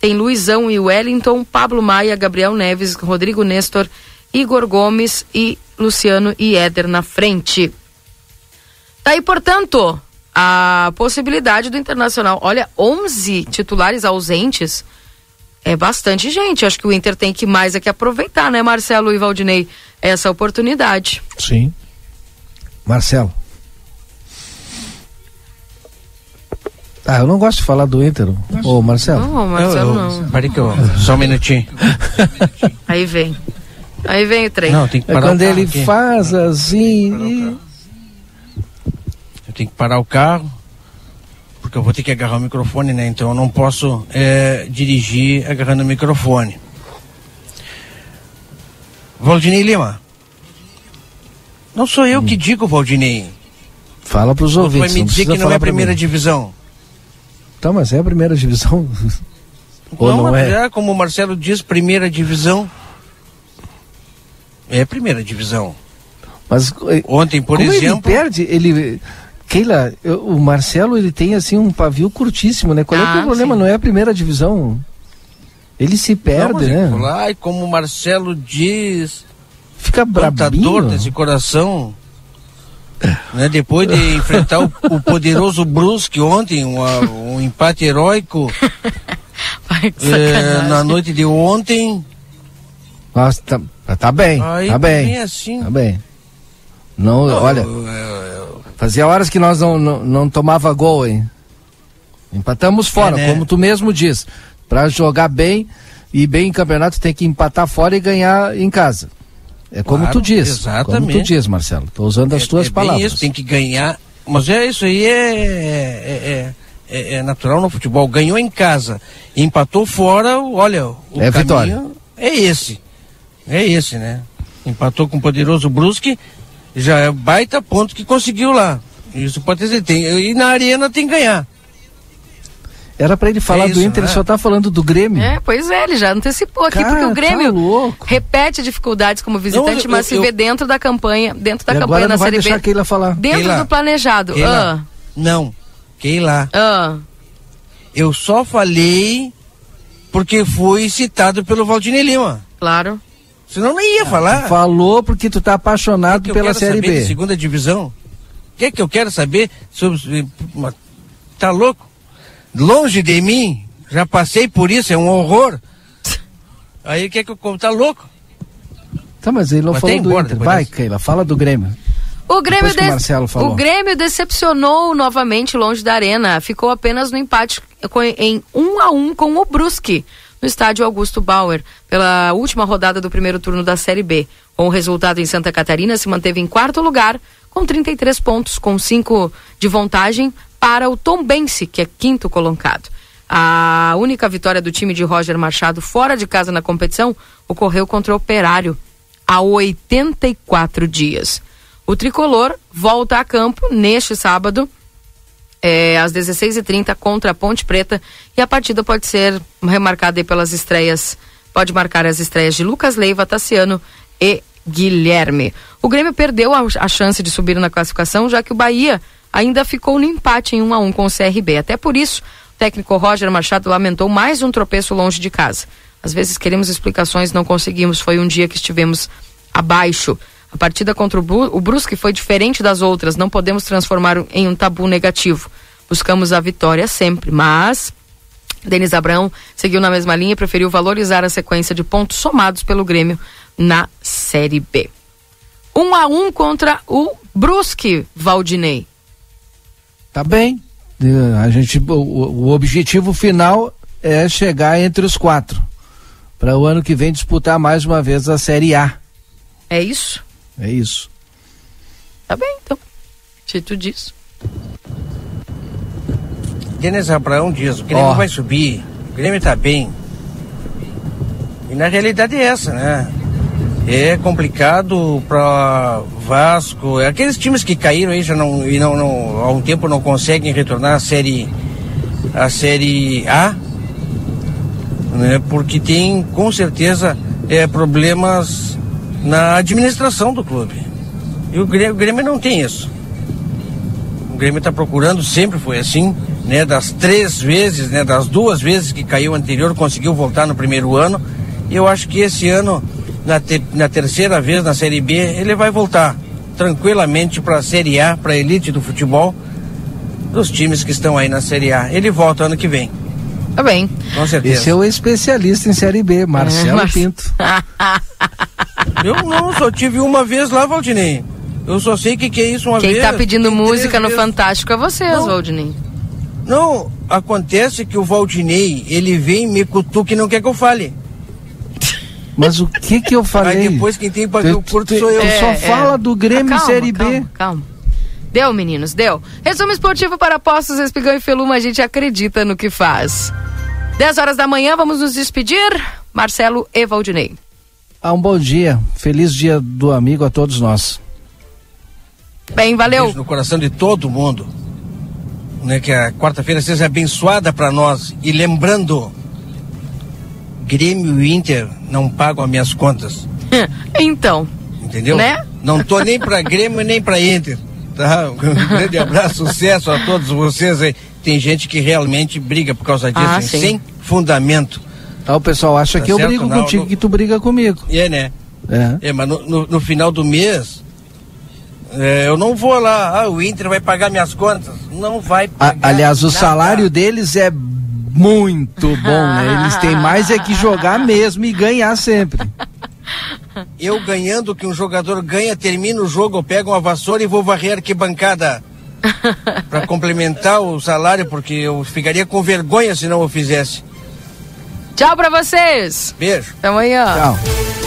S2: tem Luizão e Wellington, Pablo Maia, Gabriel Neves, Rodrigo Nestor, Igor Gomes e Luciano e Éder na frente. Tá aí, portanto, a possibilidade do Internacional. Olha, 11 titulares ausentes é bastante gente. Acho que o Inter tem que mais é que aproveitar, né, Marcelo e Valdinei, essa oportunidade.
S10: Sim. Marcelo. Ah, eu não gosto de falar do Inter. Ô, Marcelo.
S2: Não, Marcelo não.
S11: Peraí que eu. Só um minutinho.
S2: Aí vem. Aí vem o trem.
S11: Não, tem que
S10: É
S11: parar
S10: quando
S11: o carro
S10: ele
S11: aqui.
S10: faz assim.
S11: Eu tenho que parar o carro, porque eu vou ter que agarrar o microfone, né? Então eu não posso é, dirigir agarrando o microfone. Valdinei Lima. Não sou eu que digo, Valdinei.
S10: Fala pros
S11: Tu
S10: ouvintes.
S11: vai me dizer que não é a primeira
S10: mim.
S11: divisão.
S10: Tá, mas é a primeira divisão. Ou não,
S11: mas
S10: é?
S11: como o Marcelo diz, primeira divisão. É primeira divisão.
S10: Mas
S11: Ontem, por
S10: como
S11: exemplo.
S10: ele perde, ele Keila, eu- o Marcelo ele tem assim um pavio curtíssimo, né? Qual é, que é
S11: Ah,
S10: o problema?
S11: sim.
S10: Não é a primeira divisão. Ele se
S11: Não,
S10: perde,
S11: mas
S10: né?
S11: eu vou lá e como o Marcelo diz.
S10: Fica brabinho.
S11: dor nesse coração. Né? Depois de enfrentar o, o poderoso Brusque ontem, um, um empate heróico é, na noite de ontem.
S10: Nossa, tá, tá bem,
S11: Aí
S10: tá bem.
S11: bem assim.
S10: Tá bem. Não, olha, fazia horas que nós não, não, não tomava gol, hein? Empatamos fora,
S11: É, né?
S10: como tu mesmo diz. Pra jogar bem, E bem em campeonato tem que empatar fora e ganhar em casa. É como
S11: Claro,
S10: tu diz. Como tu
S11: exatamente.
S10: diz, Marcelo. Estou usando as tuas
S11: é
S10: palavras.
S11: Isso, tem que ganhar. Mas é isso aí é, é, é, é natural no futebol. Ganhou em casa, empatou fora, olha, o
S10: É vitória.
S11: é esse. É esse, né? Empatou com o poderoso Brusque, já é baita ponto que conseguiu lá. Isso pode dizer, tem, e na arena tem que ganhar.
S10: Era pra ele falar
S11: É
S10: do
S11: isso,
S10: Inter,
S11: né?
S10: ele só tá falando do Grêmio.
S2: É, pois é, ele já antecipou aqui,
S10: Cara,
S2: porque o Grêmio
S10: tá louco.
S2: repete dificuldades como visitante,
S11: eu-
S2: mas se
S11: eu-
S2: vê dentro da campanha, dentro da
S10: E
S2: campanha
S10: agora
S2: na
S10: não vai
S2: Série
S10: deixar
S2: B.
S10: Keila falar.
S2: Dentro
S11: Keila,
S2: do planejado.
S11: Keila, Não, Keila,
S2: Ah, ah,
S11: eu só falei porque fui citado pelo Valdinei Lima.
S2: claro.
S11: Senão não ia falar.
S10: Tu falou porque tu tá apaixonado
S11: que eu
S10: pela Série B.
S11: segunda divisão? O que é que eu quero saber sobre. uma- Tá louco? Longe de mim, já passei por isso, é um horror. Aí quer que eu como? Tá louco?
S10: Tá, mas ele não
S11: Mas
S10: falou do
S11: embora
S10: Inter. Vai,
S11: dessa.
S10: Keila, fala do Grêmio.
S2: O Grêmio,
S10: que o
S2: o Grêmio decepcionou novamente longe da arena. Ficou apenas no empate em 1 a 1 com o Brusque, no estádio Augusto Bauer, pela última rodada do primeiro turno da Série B. Com o resultado em Santa Catarina, se manteve em quarto lugar, com 33 pontos, com 5 de vantagem para o Tombense, que é quinto colocado. A única vitória do time de Roger Machado fora de casa na competição ocorreu contra o Operário, há 84 dias. O tricolor volta a campo neste sábado, é, às 16h30, contra a Ponte Preta. E a partida pode ser remarcada pelas estreias, pode marcar as estreias de Lucas Leiva, Tassiano e Guilherme. O Grêmio perdeu a, a chance de subir na classificação, já que o Bahia ainda ficou no empate em 1 a 1 com o CRB. Até por isso, o técnico Roger Machado lamentou mais um tropeço longe de casa. Às vezes queremos explicações, não conseguimos. Foi um dia que estivemos abaixo. A partida contra o Brusque foi diferente das outras, não podemos transformar em um tabu negativo. Buscamos a vitória sempre, mas Denis Abrão seguiu na mesma linha e preferiu valorizar a sequência de pontos somados pelo Grêmio na Série B. 1 um a 1 um contra o Brusque, Valdinei.
S10: Tá bem. A gente, o, o objetivo final é chegar entre os quatro. Para o ano que vem disputar mais uma vez a Série A.
S2: É isso?
S10: É isso.
S2: Tá bem, então. Tu diz.
S11: Denis Abraão diz, o Grêmio
S10: Ó.
S11: vai subir, o Grêmio tá bem. E na realidade é essa, né? É complicado para Vasco, é aqueles times que caíram aí já não, e não, não, há um tempo não conseguem retornar à série, à série A, né? Porque tem com certeza é, problemas na administração do clube. E o Grêmio, o Grêmio não tem isso. O Grêmio está procurando, sempre foi assim, né? Das três vezes, né? Das duas vezes que caiu anterior, conseguiu voltar no primeiro ano. E eu acho que esse ano, na, te- na terceira vez na Série B, ele vai voltar tranquilamente para a Série A, para a elite do futebol, dos times que estão aí na Série A. Ele volta ano que vem.
S2: Tá bem.
S11: Com certeza.
S10: Esse é o especialista em Série B, Marcelo
S2: Mar-
S10: Pinto.
S11: Eu não, só tive uma vez lá, Valdinei. Eu só sei o que, que é isso uma
S2: Quem
S11: vez.
S2: tá pedindo música no
S11: vezes.
S2: Fantástico é vocês,
S11: Não.
S2: Valdinei.
S11: Não, acontece que o Valdinei, ele vem, me cutuca e não quer que eu fale.
S10: Mas o que que eu falei?
S11: Aí depois quem tem ver o curto sou eu.
S10: Tu só fala do Grêmio
S2: Ah, calma,
S10: Série B.
S2: calma, Calma. Deu, meninos, deu. Resumo esportivo para Postos, Espigão e Feluma, a gente acredita no que faz. 10 horas da manhã, vamos nos despedir. Marcelo e Valdinei.
S10: Ah, um bom dia. Feliz dia do amigo a todos nós.
S2: Bem, valeu.
S11: Beijo no coração de todo mundo. Né, que a quarta-feira seja abençoada para nós. E lembrando, Grêmio e Inter não pagam as minhas contas.
S2: então.
S11: Entendeu?
S2: Né?
S11: Não tô nem para Grêmio nem para Inter. Tá? Um grande abraço, sucesso a todos vocês aí. Tem gente que realmente briga por causa disso,
S10: Ah,
S11: sem fundamento.
S10: Ah, o pessoal acha
S11: Tá
S10: que eu
S11: certo,
S10: brigo
S11: não,
S10: contigo,
S11: não.
S10: que tu briga comigo.
S11: É, né?
S10: É.
S11: É, mas no, no- no final do mês, é, eu não vou lá, ah, o Inter vai pagar minhas contas. Não vai
S10: A-
S11: pagar.
S10: aliás, o
S11: nada.
S10: salário deles é muito bom, né? Eles têm mais é que jogar mesmo e ganhar sempre.
S11: Eu ganhando o que um jogador ganha, termino o jogo, eu pego uma vassoura e vou varrer a arquibancada. para complementar o salário, porque eu ficaria com vergonha se não eu fizesse.
S2: Tchau pra vocês.
S10: Beijo.
S2: Até amanhã.
S10: Tchau.